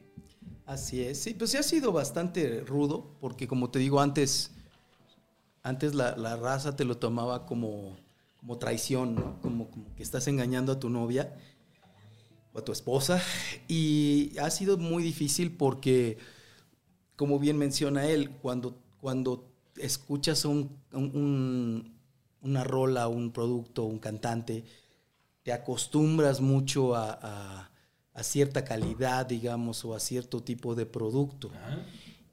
Así es, sí, pues sí ha sido bastante rudo, porque como te digo antes, antes la, la raza te lo tomaba como, como traición, ¿no? Como, como que estás engañando a tu novia o a tu esposa, y ha sido muy difícil porque, como bien menciona él, cuando, cuando escuchas un- un- una rola, un producto, un cantante, te acostumbras mucho a, a- a cierta calidad, digamos, o a cierto tipo de producto. Ajá.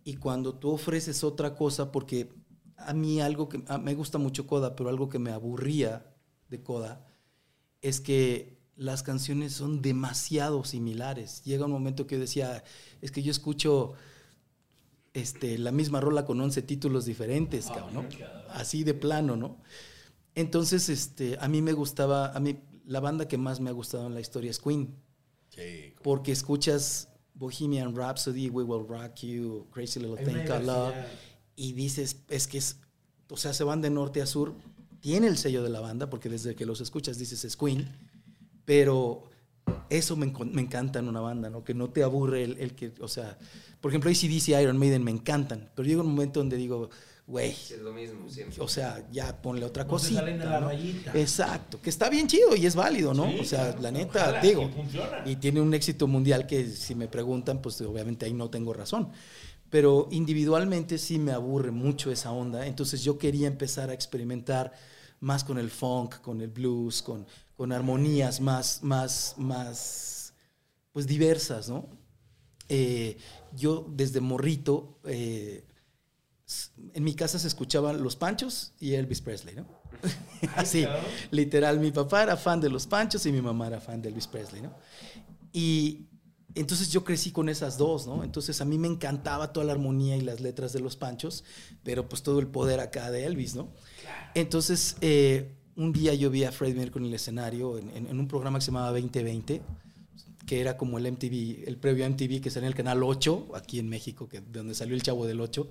Y cuando tú ofreces otra cosa, porque a mí algo que a- me gusta mucho Coda, pero algo que me aburría de Coda es que las canciones son demasiado similares. Llega un momento que yo decía, es que yo escucho este, la misma rola con 11 títulos diferentes, cabrón, ¿no? Así de plano, ¿no? Entonces, este, a mí me gustaba, a mí la banda que más me ha gustado en la historia es Queen, Sí, porque escuchas Bohemian Rhapsody, We Will Rock You, Crazy Little Thing Called Love, y dices, es que es, o sea, se van de norte a sur, tiene el sello de la banda, porque desde que los escuchas dices es Queen, pero eso me, encanta en una banda, ¿no? Que no te aburre el, el que, o sea, por ejemplo, ACDC, Iron Maiden me encantan, pero llega un momento donde digo, güey, Sí, es lo mismo siempre. o sea, ya ponle otra No cosita. salen de la ¿no? rayita. Exacto, que está bien chido y es válido, ¿no? Sí, o sea, claro, la neta, ojalá, digo, y tiene un éxito mundial que si me preguntan, pues obviamente ahí no tengo razón. Pero individualmente sí me aburre mucho esa onda, entonces yo quería empezar a experimentar más con el funk, con el blues, con, con armonías más, más, más, pues diversas, ¿no? Eh, yo desde morrito, eh, en mi casa se escuchaban Los Panchos y Elvis Presley, ¿no? Así, literal, mi papá era fan de Los Panchos y mi mamá era fan de Elvis Presley, ¿no? Y entonces yo crecí con esas dos, ¿no? Entonces a mí me encantaba toda la armonía y las letras de Los Panchos, pero pues todo el poder acá de Elvis, ¿no? Entonces, eh, un día yo vi a Freddie Mercury en el escenario en, en- en un programa que se llamaba 2020, que era como el MTV, el previo MTV que salía en el canal 8, aquí en México, que, de donde salió el Chavo del 8,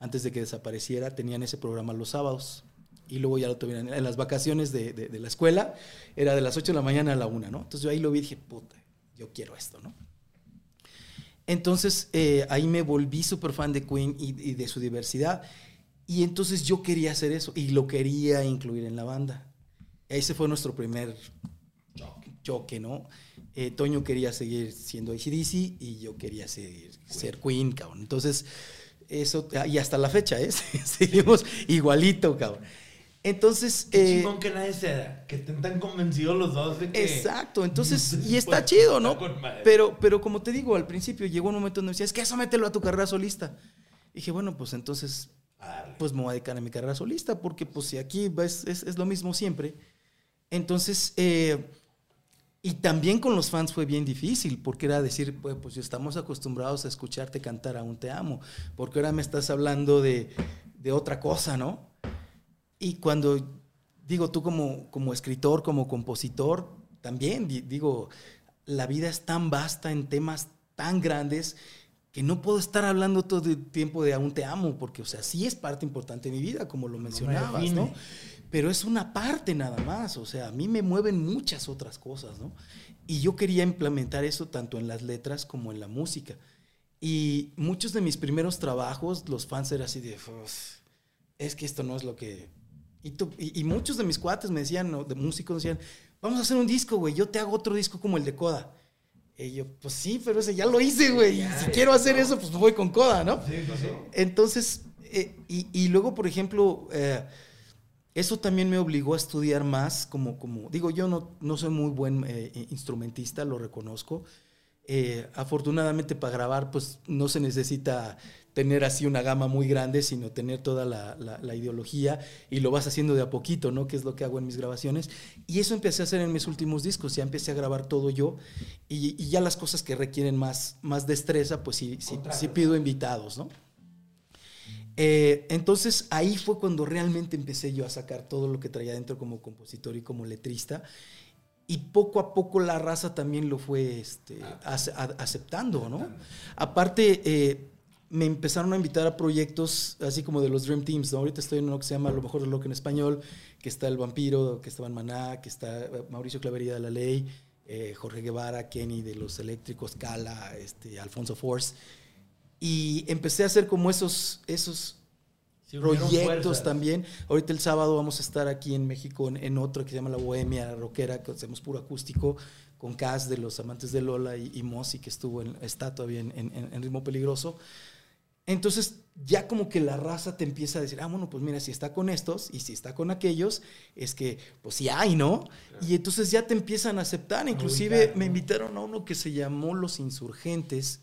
antes de que desapareciera, tenían ese programa los sábados. Y luego ya lo tuvieron en las vacaciones de, de- de la escuela, era de las 8 de la mañana a la 1, ¿no? Entonces yo ahí lo vi y dije, puta, yo quiero esto, ¿no? Entonces eh, ahí me volví súper fan de Queen y, y de su diversidad. Y entonces yo quería hacer eso y lo quería incluir en la banda. Ese fue nuestro primer choque, ¿no? Eh, Toño quería seguir siendo ACDC y yo quería seguir, ser Queen, cabrón. Entonces, eso, y hasta la fecha, ¿eh? Seguimos igualito, cabrón. Entonces, Qué eh, chingón que nadie se da, que estén tan convencidos los dos de que. Exacto, entonces, y Pues, está chido, ¿no? está. Pero, pero como te digo, al principio llegó un momento donde decía, es que eso mételo a tu carrera solista. dije, bueno, pues entonces, pues me voy a dedicar a mi carrera solista, porque pues si aquí es, es, es lo mismo siempre. Entonces, eh, y también con los fans fue bien difícil, porque era decir, pues, pues estamos acostumbrados a escucharte cantar Aún te amo, porque ahora me estás hablando de, de otra cosa, ¿no? Y cuando digo tú como, como escritor, como compositor, también di- digo, la vida es tan vasta en temas tan grandes que no puedo estar hablando todo el tiempo de aún te amo, porque, o sea, sí es parte importante de mi vida, como lo mencionabas. ¿no? Pero es una parte nada más, o sea, a mí me mueven muchas otras cosas, ¿no? Y yo quería implementar eso tanto en las letras como en la música. Y muchos de mis primeros trabajos, los fans eran así de, "Uf, es que esto no es lo que... Y, tú- y- y muchos de mis cuates me decían, ¿no? de músicos decían, vamos a hacer un disco, güey, yo te hago otro disco como el de Coda. Y yo, pues sí, pero ese ya lo hice, güey. y si quiero hacer eso, pues voy con Coda, ¿no? Entonces, eh, y, y luego, por ejemplo, eh, eso también me obligó a estudiar más, como, como digo, yo no, no soy muy buen eh, instrumentista, lo reconozco. Eh, afortunadamente para grabar, pues no se necesita tener así una gama muy grande, sino tener toda la, la- la ideología y lo vas haciendo de a poquito, ¿no? Que es lo que hago en mis grabaciones. Y eso empecé a hacer en mis últimos discos, ya empecé a grabar todo yo y, y ya las cosas que requieren más, más destreza, pues sí, sí, sí pido invitados, ¿no? Eh, entonces ahí fue cuando realmente empecé yo a sacar todo lo que traía dentro como compositor y como letrista. Y poco a poco la raza también lo fue este, ace- a- aceptando, ¿no? Aparte, eh, me empezaron a invitar a proyectos así como de los Dream Teams, ¿no? Ahorita estoy en uno que se llama A lo mejor lo que en español, que está El Vampiro, que estaba en Maná, que está eh, Mauricio Clavería de la Ley, eh, Jorge Guevara, Kenny de los Eléctricos, Cala, este, Alfonso Force. Y empecé a hacer como esos, esos Sí, proyectos fuerzas. también. Ahorita el sábado vamos a estar aquí en México en, en otro que se llama La Bohemia Rockera, que hacemos puro acústico, con Cas de los amantes de Lola y, y que estuvo en, está todavía en, en- en Ritmo Peligroso. Entonces ya como que la raza te empieza a decir, ah, bueno, pues mira, si está con estos y si está con aquellos, es que pues sí hay, ¿no? Y entonces ya te empiezan a aceptar. Inclusive me invitaron a uno que se llamó Los Insurgentes,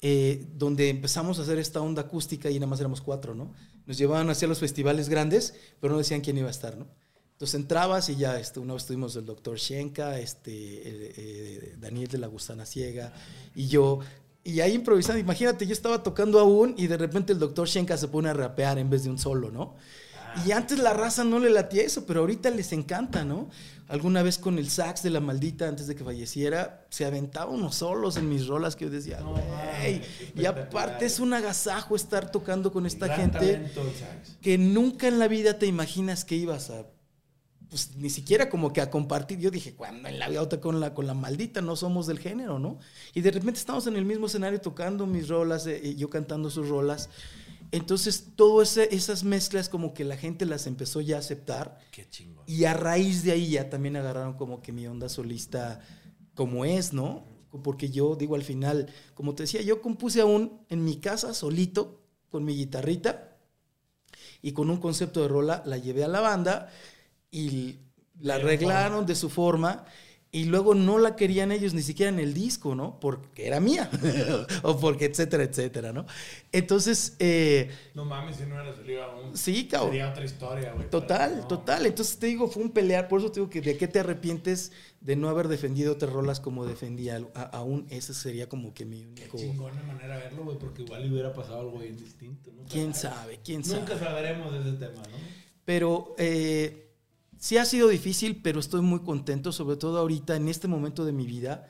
eh, donde empezamos a hacer esta onda acústica y nada más éramos cuatro, ¿no? Nos llevaban hacia los festivales grandes, pero no decían quién iba a estar, ¿no? Entonces entrabas y ya, este, una vez estuvimos el doctor Shenka, este, eh, eh, Daniel de la Gusana Ciega y yo. Y ahí improvisando, imagínate, yo estaba tocando aún y de repente el doctor Shenka se pone a rapear en vez de un solo, ¿no? Y antes la raza no le latía eso, pero ahorita les encanta, ¿no? Alguna vez con el sax de la maldita antes de que falleciera, se aventaba unos solos en mis rolas que yo decía, güey. Y aparte es un agasajo estar tocando con esta gente talento que nunca en la vida te imaginas que ibas a, pues ni siquiera como que a compartir. Yo dije, cuando en la vida otra con la, con la maldita no somos del género, ¿no? Y de repente estamos en el mismo escenario tocando mis rolas, eh, yo cantando sus rolas. Entonces, todas esas mezclas como que la gente las empezó ya a aceptar. Qué chingón. Y a raíz de ahí ya también agarraron como que mi onda solista como es, ¿no? Porque yo digo al final, como te decía, yo compuse aún en mi casa solito con mi guitarrita y con un concepto de rola la llevé a la banda y la arreglaron de su forma y luego no la querían ellos ni siquiera en el disco, ¿no? Porque era mía o porque etcétera, etcétera, ¿no? Entonces, eh, No mames, si no hubiera salido aún. sí, cabrón. Sería otra historia, güey. Total, pero no. total. Entonces te digo, fue un pelear. Por eso te digo que de qué te arrepientes de no haber defendido otras rolas como defendía aún. Ese sería como que mi Qué único. chingona manera de verlo, güey, porque igual le hubiera pasado algo bien distinto. Nunca ¿Quién sabe? ¿Quién Nunca sabe? sabremos de ese tema, ¿no? Pero eh, sí ha sido difícil, pero estoy muy contento, sobre todo ahorita, en este momento de mi vida,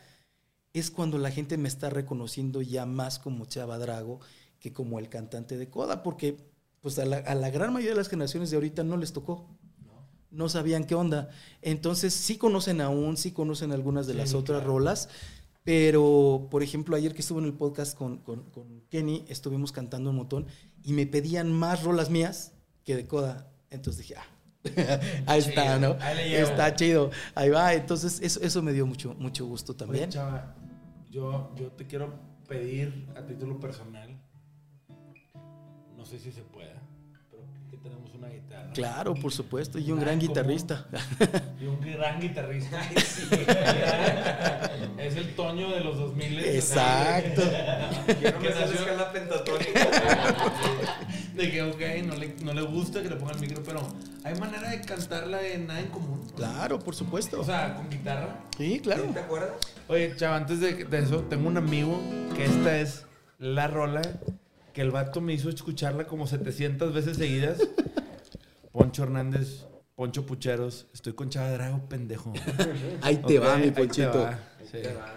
es cuando la gente me está reconociendo ya más como Chava Drago que como el cantante de Coda, porque pues a la, a la gran mayoría de las generaciones de ahorita no les tocó. No sabían qué onda. Entonces sí conocen aún, sí conocen algunas de Sí, las otras claro. rolas, pero por ejemplo ayer que estuve en el podcast con, con- con Kenny, estuvimos cantando un montón y me pedían más rolas mías que de Coda. Entonces dije, ah, ahí está, ¿no? ahí le llevo. Está chido, ahí va. Entonces eso, eso me dio mucho, mucho gusto Oye, también. chava, yo, yo te quiero pedir a título personal, no sé si se pueda, pero que tenemos una guitarra. Claro, por supuesto, y un gran guitarrista. Y un gran guitarrista. es el Toño de los 2000. Exacto. Me Que nació- escala pentatónica. De que, ok, no le, no le gusta que le ponga el micro, pero hay manera de cantarla de nada en común. ¿no? Claro, por supuesto. O sea, con guitarra. Sí, claro. ¿Sí ¿Te acuerdas? Oye, chava, antes de, de eso, tengo un amigo que esta es la rola que el vato me hizo escucharla como 700 veces seguidas. Poncho Hernández, Poncho Pucheros, estoy con Chava Drago, pendejo. Ahí te va, mi ahí te ponchito. va, sí. Te va.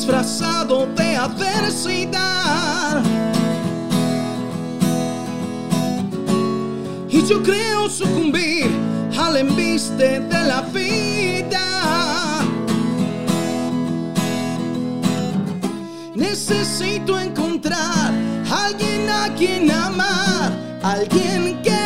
Disfrazado de adversidad. Y yo creo sucumbir al embiste de la vida. Necesito encontrar alguien a quien amar, alguien que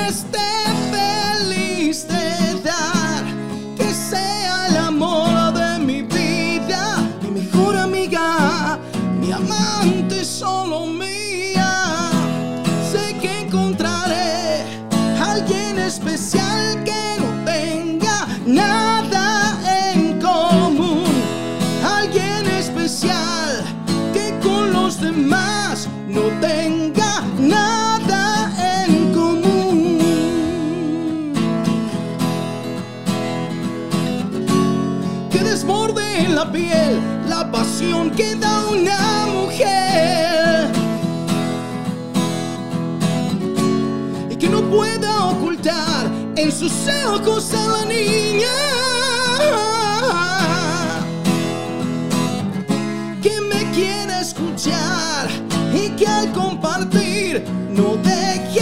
la piel la pasión que da una mujer. Y que no pueda ocultar en sus ojos a la niña. que me quiera escuchar y que al compartir no deje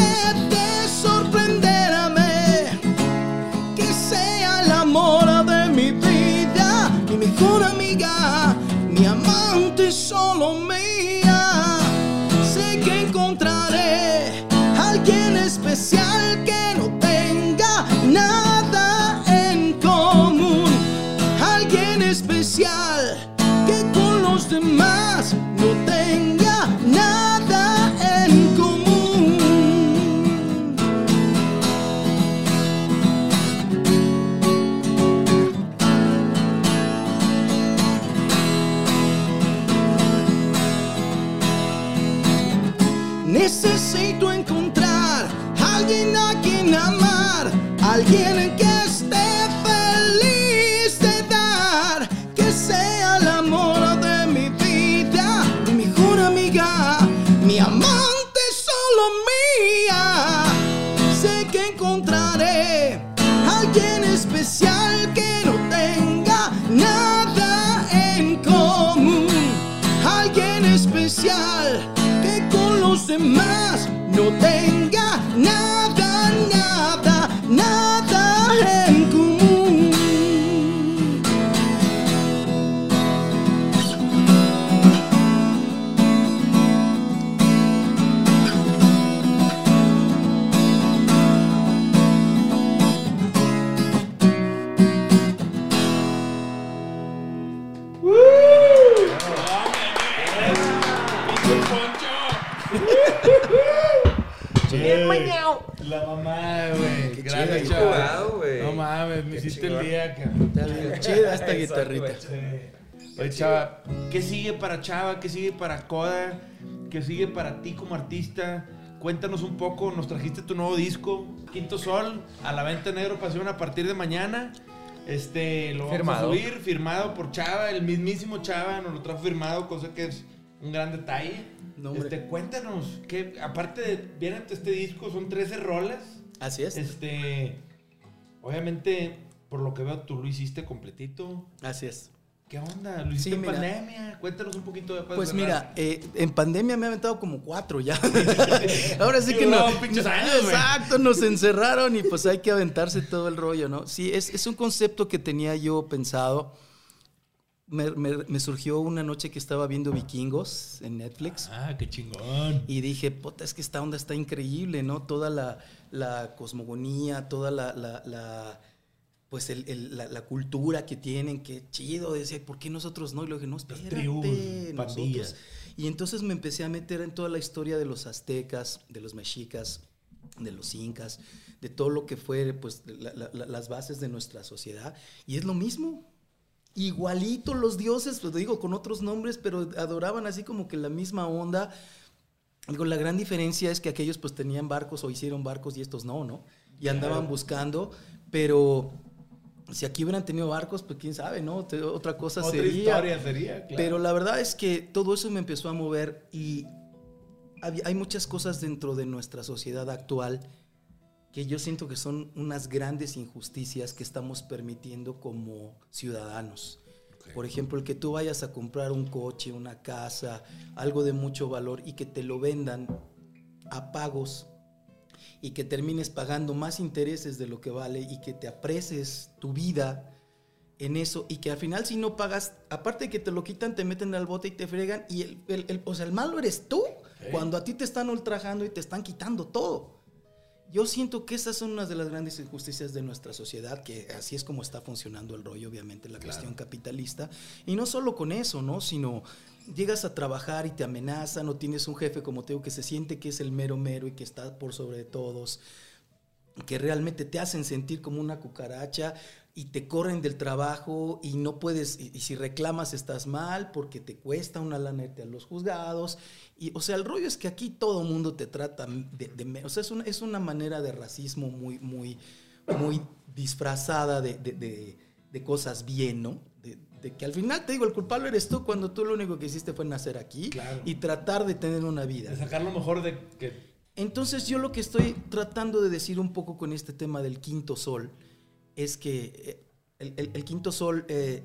Chava, ¿qué sigue para Chava? ¿Qué sigue para Coda? ¿Qué sigue para ti como artista? Cuéntanos un poco, nos trajiste tu nuevo disco, Quinto Sol, a la venta en negro pasión a partir de mañana. Este, lo vamos Firmado. a subir, firmado por Chava, el mismísimo Chava nos lo trajo firmado, cosa que es un gran detalle. No, este, cuéntanos, que aparte de, viene este disco, son 13 rolas. Así es. Este, obviamente, por lo que veo, tú lo hiciste completito. Así es. ¿Qué onda? ¿Lo hiciste Sí, en mira. pandemia? Cuéntanos un poquito de Pues mira, eh, en pandemia me he aventado como cuatro ya. Ahora sí que No, no. pinches años, güey. Exacto, nos encerraron y pues hay que aventarse todo el rollo, ¿no? Sí, es, es un concepto que tenía yo pensado. Me, me- me surgió una noche que estaba viendo Vikingos en Netflix. Ah, qué chingón. Y dije, puta, es que esta onda está increíble, ¿no? Toda la, la cosmogonía, toda la, la- la, pues el- el- la, la cultura que tienen, qué chido. Decía, ¿por qué nosotros no? Y luego dije, no, espérate, tribus, nosotros. pandillas. Y entonces me empecé a meter en toda la historia de los aztecas, de los mexicas, de los incas, de todo lo que fue, pues, la- la- las bases de nuestra sociedad. Y es lo mismo. Igualito los dioses, pues digo, con otros nombres, pero adoraban así como que la misma onda. Digo, la gran diferencia es que aquellos pues tenían barcos o hicieron barcos y estos no, ¿no? Y andaban buscando, pero si aquí hubieran tenido barcos, pues quién sabe, ¿no? Te- Otra cosa Otra sería. historia sería, claro. Pero la verdad es que todo eso me empezó a mover y hay muchas cosas dentro de nuestra sociedad actual que yo siento que son unas grandes injusticias que estamos permitiendo como ciudadanos. Por ejemplo, el que tú vayas a comprar un coche, una casa, algo de mucho valor y que te lo vendan a pagos y que termines pagando más intereses de lo que vale y que te aprecies tu vida en eso y que al final si no pagas, aparte de que te lo quitan, te meten al bote y te fregan y el, el- el- o sea, el malo eres tú cuando a ti te están ultrajando y te están quitando todo. Yo siento que esas son unas de las grandes injusticias de nuestra sociedad, que así es como está funcionando el rollo, obviamente, la cuestión capitalista. Y no solo con eso, ¿no? Sino llegas a trabajar y te amenazan, o tienes un jefe, como te digo, que se siente que es el mero mero y que está por sobre todos que realmente te hacen sentir como una cucaracha y te corren del trabajo y no puedes, y, si reclamas estás mal porque te cuesta una lana irte a los juzgados. Y, o sea, el rollo es que aquí todo mundo te trata de, de o sea, es una, es una manera de racismo muy, muy, muy disfrazada de- de- de cosas bien, ¿no? De, que al final te digo, el culpable eres tú cuando tú lo único que hiciste fue nacer aquí Claro. y tratar de tener una vida. De sacar lo mejor de que. Entonces yo lo que estoy tratando de decir un poco con este tema del quinto sol es que eh, el, el- el quinto sol, eh,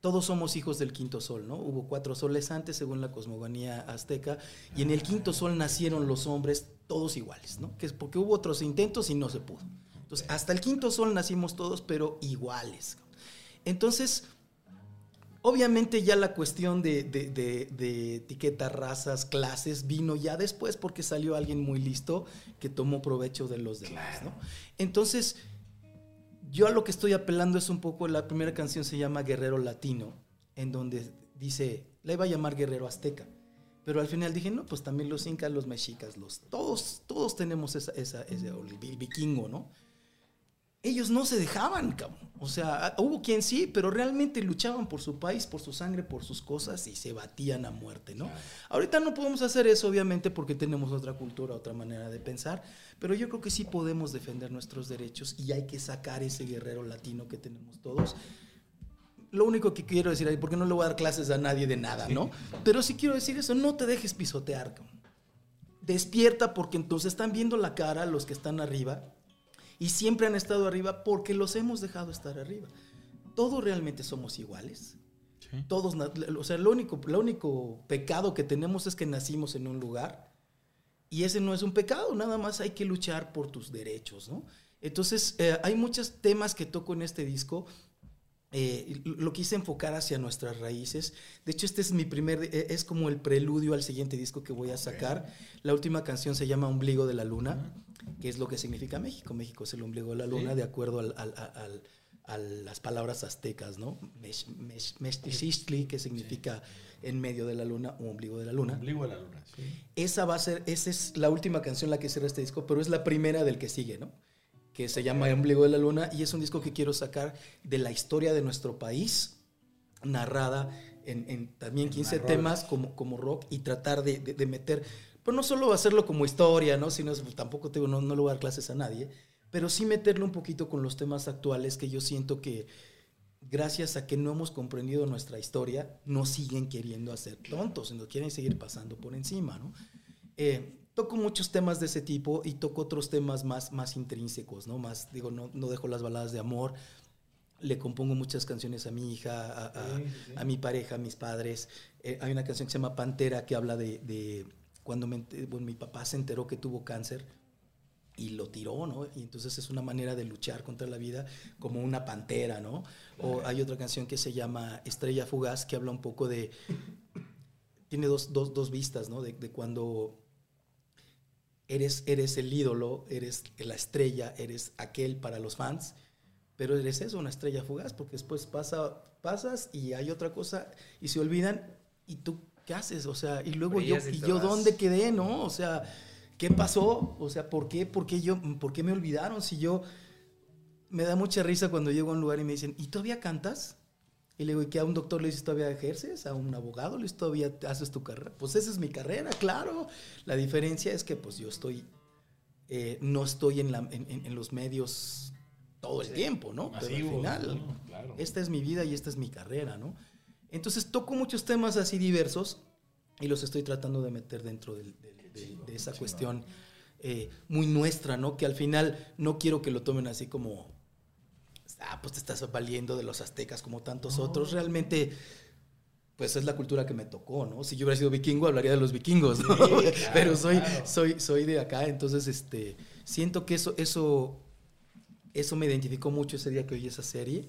todos somos hijos del quinto sol, ¿no? Hubo cuatro soles antes según la cosmogonía azteca y en el quinto sol nacieron los hombres todos iguales, ¿no? Que es porque hubo otros intentos y no se pudo. Entonces hasta el quinto sol nacimos todos pero iguales. Entonces Obviamente ya la cuestión de, de, de, de etiquetas, razas, clases vino ya después porque salió alguien muy listo que tomó provecho de los demás, ¿no? Entonces, yo a lo que estoy apelando es un poco, la primera canción se llama Guerrero Latino, en donde dice, la iba a llamar Guerrero Azteca, pero al final dije, no, pues también los incas, los mexicas, los, todos, todos tenemos esa, esa, ese, el vikingo, ¿no? Ellos no se dejaban, cabrón. O sea, hubo quien sí, pero realmente luchaban por su país, por su sangre, por sus cosas y se batían a muerte, ¿no? Ahorita no podemos hacer eso, obviamente, porque tenemos otra cultura, otra manera de pensar, pero yo creo que sí podemos defender nuestros derechos y hay que sacar ese guerrero latino que tenemos todos. Lo único que quiero decir ahí, porque no le voy a dar clases a nadie de nada, ¿no? Pero sí quiero decir eso, no te dejes pisotear, cabrón. Despierta porque entonces están viendo la cara los que están arriba Y siempre han estado arriba porque los hemos dejado estar arriba. Todos realmente somos iguales. Sí. Todos, o sea, lo único, lo único pecado que tenemos es que nacimos en un lugar y ese no es un pecado, nada más hay que luchar por tus derechos, ¿no? Entonces, eh, hay muchos temas que toco en este disco. Eh, lo quise enfocar hacia nuestras raíces. De hecho, este es mi primer, eh, es como el preludio al siguiente disco que voy a sacar. La última canción se llama Ombligo de la Luna, que es lo que significa México. México es el ombligo de la luna, de acuerdo al- al- al- a las palabras aztecas, ¿no? Mex- mex- Mextixistli, que significa en medio de la luna o ombligo de la luna. Ombligo de la luna. Sí. Esa va a ser, esa es la última canción la que cierra este disco, pero es la primera del que sigue, ¿no? Que se llama Ombligo de la Luna y es un disco que quiero sacar de la historia de nuestro país, narrada en, en también 15 más temas como, como rock y tratar de, de- de meter, pero no solo hacerlo como historia, ¿no? Sino pues, tampoco te digo, no, no le voy a dar clases a nadie, pero sí meterlo un poquito con los temas actuales que yo siento que gracias a que no hemos comprendido nuestra historia, nos siguen queriendo hacer tontos, nos quieren seguir pasando por encima, ¿no? Eh, toco muchos temas de ese tipo y toco otros temas más, más intrínsecos, ¿no? Más, digo, no, no dejo las baladas de amor, le compongo muchas canciones a mi hija, a, a- a mi pareja, a mis padres. Eh, hay una canción que se llama Pantera que habla de, de cuando me bueno, mi papá se enteró que tuvo cáncer y lo tiró, ¿no? Y entonces es una manera de luchar contra la vida como una pantera, ¿no? O hay otra canción que se llama Estrella Fugaz que habla un poco de... Tiene dos, dos, dos vistas, ¿no? De, de cuando eres, eres el ídolo, eres la estrella, eres aquel para los fans, pero eres eso, una estrella fugaz, porque después pasa, pasas y hay otra cosa y se olvidan y tú, ¿qué haces? O sea, y luego yo, Brillas y ¿y te yo vas. dónde quedé, no? O sea, ¿qué pasó? O sea, ¿por qué, por qué yo, por qué me olvidaron si yo... Me da mucha risa cuando llego a un lugar y me dicen, ¿y todavía cantas? Y le digo, ¿y qué a un doctor le dices todavía ejerces? ¿A un abogado le dices todavía haces tu carrera? Pues esa es mi carrera, claro. La diferencia es que pues yo estoy, eh, no estoy en, la- en- en- en los medios todo el tiempo, ¿no? Pero al final, ¿no? Claro. esta es mi vida y esta es mi carrera, ¿no? Entonces toco muchos temas así diversos y los estoy tratando de meter dentro de esa cuestión eh, muy nuestra, ¿no? Que al final no quiero que lo tomen así como, ah, pues te estás valiendo de los aztecas como tantos otros. Realmente, pues es la cultura que me tocó, ¿no? Si yo hubiera sido vikingo, hablaría de los vikingos, ¿no? Pero soy, soy, soy de acá, entonces, este, siento que eso, eso, eso me identificó mucho ese día que oí esa serie.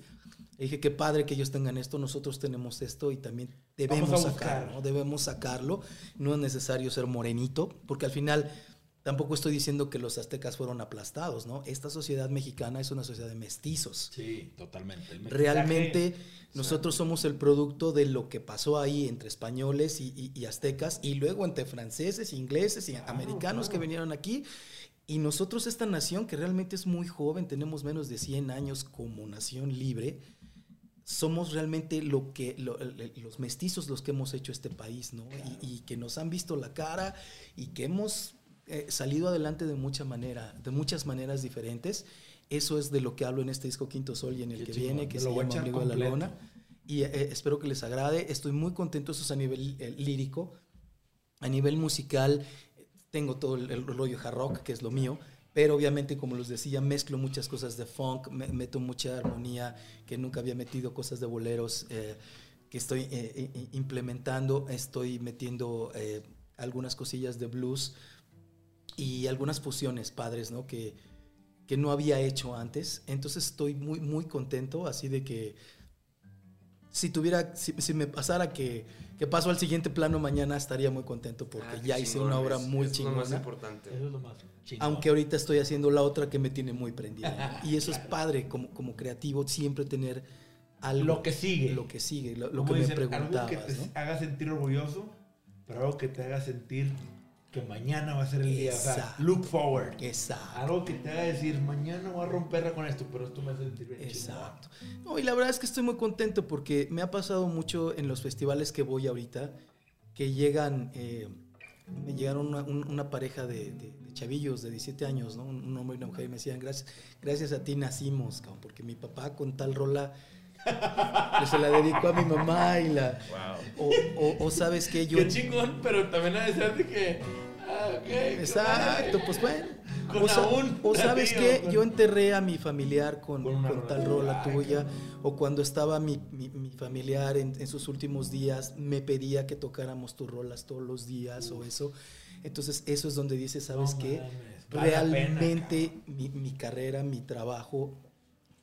Y dije, qué padre que ellos tengan esto, nosotros tenemos esto y también debemos sacarlo. ¿no? debemos sacarlo. No es necesario ser morenito, porque al final tampoco estoy diciendo que los aztecas fueron aplastados, ¿no? Esta sociedad mexicana es una sociedad de mestizos. Sí, totalmente. Realmente nosotros somos el producto de lo que pasó ahí entre españoles y, y- y aztecas y luego entre franceses, ingleses y americanos que vinieron aquí. Y nosotros esta nación que realmente es muy joven, tenemos menos de 100 años como nación libre, somos realmente lo que lo- los mestizos los que hemos hecho este país, ¿no? Y, y que nos han visto la cara y que hemos eh, salido adelante de mucha manera, de muchas maneras diferentes. Eso es de lo que hablo en este disco Quinto Sol y en el Qué que chingón, viene, que me se llama Ombligo de la. Luna. Y eh, espero que les agrade. Estoy muy contento, eso es a nivel eh, lírico. A nivel musical, tengo todo el, el rollo hard rock, que es lo mío. Pero obviamente, como les decía, mezclo muchas cosas de funk, me- meto mucha armonía, que nunca había metido cosas de boleros, eh, que estoy eh, implementando. Estoy metiendo eh, algunas cosillas de blues y algunas fusiones padres, ¿no? Que, que no había hecho antes. Entonces estoy muy, muy contento, así de que si tuviera, si, si me pasara que, que paso al siguiente plano mañana, estaría muy contento porque Ah, ya hice una obra es- muy es lo más chingona. importante. Eso es lo más chingón. Aunque ahorita estoy haciendo la otra que me tiene muy prendida. ¿no? Y eso es padre como, como creativo, siempre tener algo. Lo que sigue. Lo que sigue, lo, lo que me dicen, preguntabas. Algo que te ¿no? haga sentir orgulloso, pero algo que te haga sentir que mañana va a ser el día. O sea, Exacto. look forward. Exacto. Algo que te haga decir, mañana voy a romperla con esto, pero esto me hace sentir bien. Exacto. No, y la verdad es que estoy muy contento porque me ha pasado mucho en los festivales que voy ahorita, que llegan, eh, me llegaron una, un- una pareja de, de- de chavillos de 17 años, ¿no? un, un hombre y una mujer, y me decían, gracias, gracias a ti nacimos, cabrón, porque mi papá con tal rola se la dedicó a mi mamá y la... O, o- o sabes que yo... Qué chingón, pero también a decir de que. Ah, ok. qué Exacto, pues bueno. Con o, sa- aún, o sabes con- yo enterré a mi familiar con, Con con tal rola Ay, tuya, o cuando estaba mi, mi- mi familiar en, en sus últimos días, me pedía que tocáramos tus rolas todos los días o eso. Entonces eso es donde dices, ¿sabes No qué? mames, vale la pena, Realmente mi, mi carrera, mi trabajo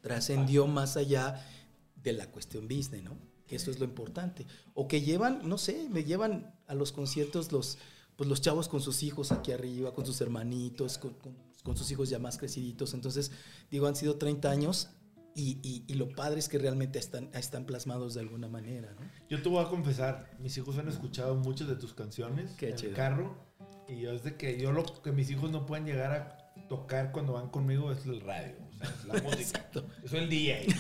trascendió más allá de la cuestión business, ¿no? Que eso es lo importante. O que llevan, no sé, me llevan a los conciertos los, pues los chavos con sus hijos aquí arriba, con sus hermanitos, con, con- con sus hijos ya más creciditos. Entonces, digo, han sido 30 años y, y- y lo padre es que realmente están, están plasmados de alguna manera, ¿no? Yo te voy a confesar, mis hijos han escuchado muchas de tus canciones Qué en chido. el carro y yo es de que yo lo que mis hijos no pueden llegar a tocar cuando van conmigo es el radio, o sea, es la música. Exacto. Yo soy el DJ.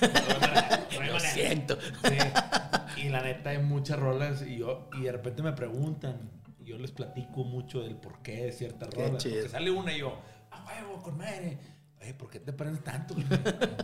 No hay Lo manera. siento. Sí. Y la neta hay muchas rolas y yo y de repente me preguntan y yo les platico mucho del porqué de ciertas Qué rolas. chido. Porque sale una y yo, a huevo, con madre. Oye, ¿por qué te prendes tanto? güey?"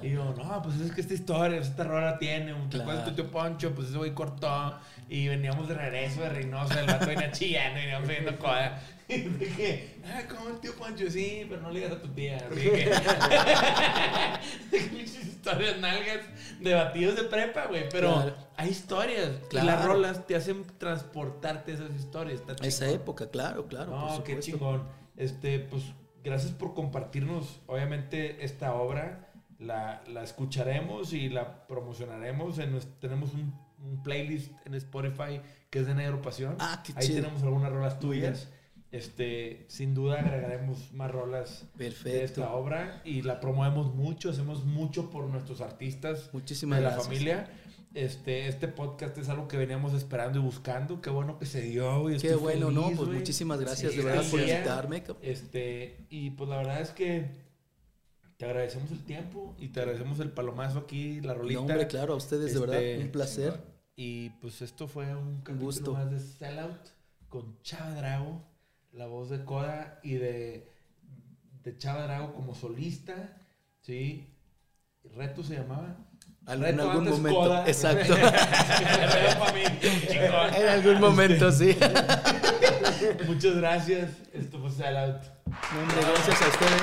y yo, no, pues es que esta historia, esta rola tiene. ¿Te acuerdas Claro. tu tío Poncho? Pues ese güey cortó. Y veníamos de regreso de Reynosa, el vato venía chillando, veníamos viendo coda. Y dije, ah, ¿cómo el tío Poncho? Sí, pero no le digas a tu tía. Así que. Muchas historias nalgas de batidos de prepa, güey. Pero Claro. hay historias. Y las rolas te hacen transportarte esas historias. Esa época, claro, claro. por No, qué supuesto. chingón. Este, pues, gracias por compartirnos, obviamente, esta obra. La, la escucharemos y la promocionaremos. En tenemos un, un playlist en Spotify que es de Negro Pasión. Ah, qué Ahí chido. tenemos algunas rolas tuyas. Este, sin duda agregaremos más rolas de Perfecto. esta obra y la promovemos mucho, hacemos mucho por nuestros artistas Muchísimas de la gracias. familia. Este, este podcast es algo que veníamos esperando y buscando. Qué bueno que se dio. güey. Qué Estoy bueno, ¿no? Pues güey. muchísimas gracias Sí, de verdad por invitarme. Este, y pues la verdad es que te agradecemos el tiempo y te agradecemos el palomazo aquí, la rolita. No, hombre, claro, a ustedes de verdad, Este, un placer. Y pues esto fue un capítulo gusto. más de Sellout con Chava Drago, la voz de Coda y de, de Chava Drago como solista, ¿sí? Reto se llamaba. En algún antes momento, Coda. exacto. En algún momento, sí. Muchas gracias. Esto fue Sellout. No, hombre, gracias a ustedes.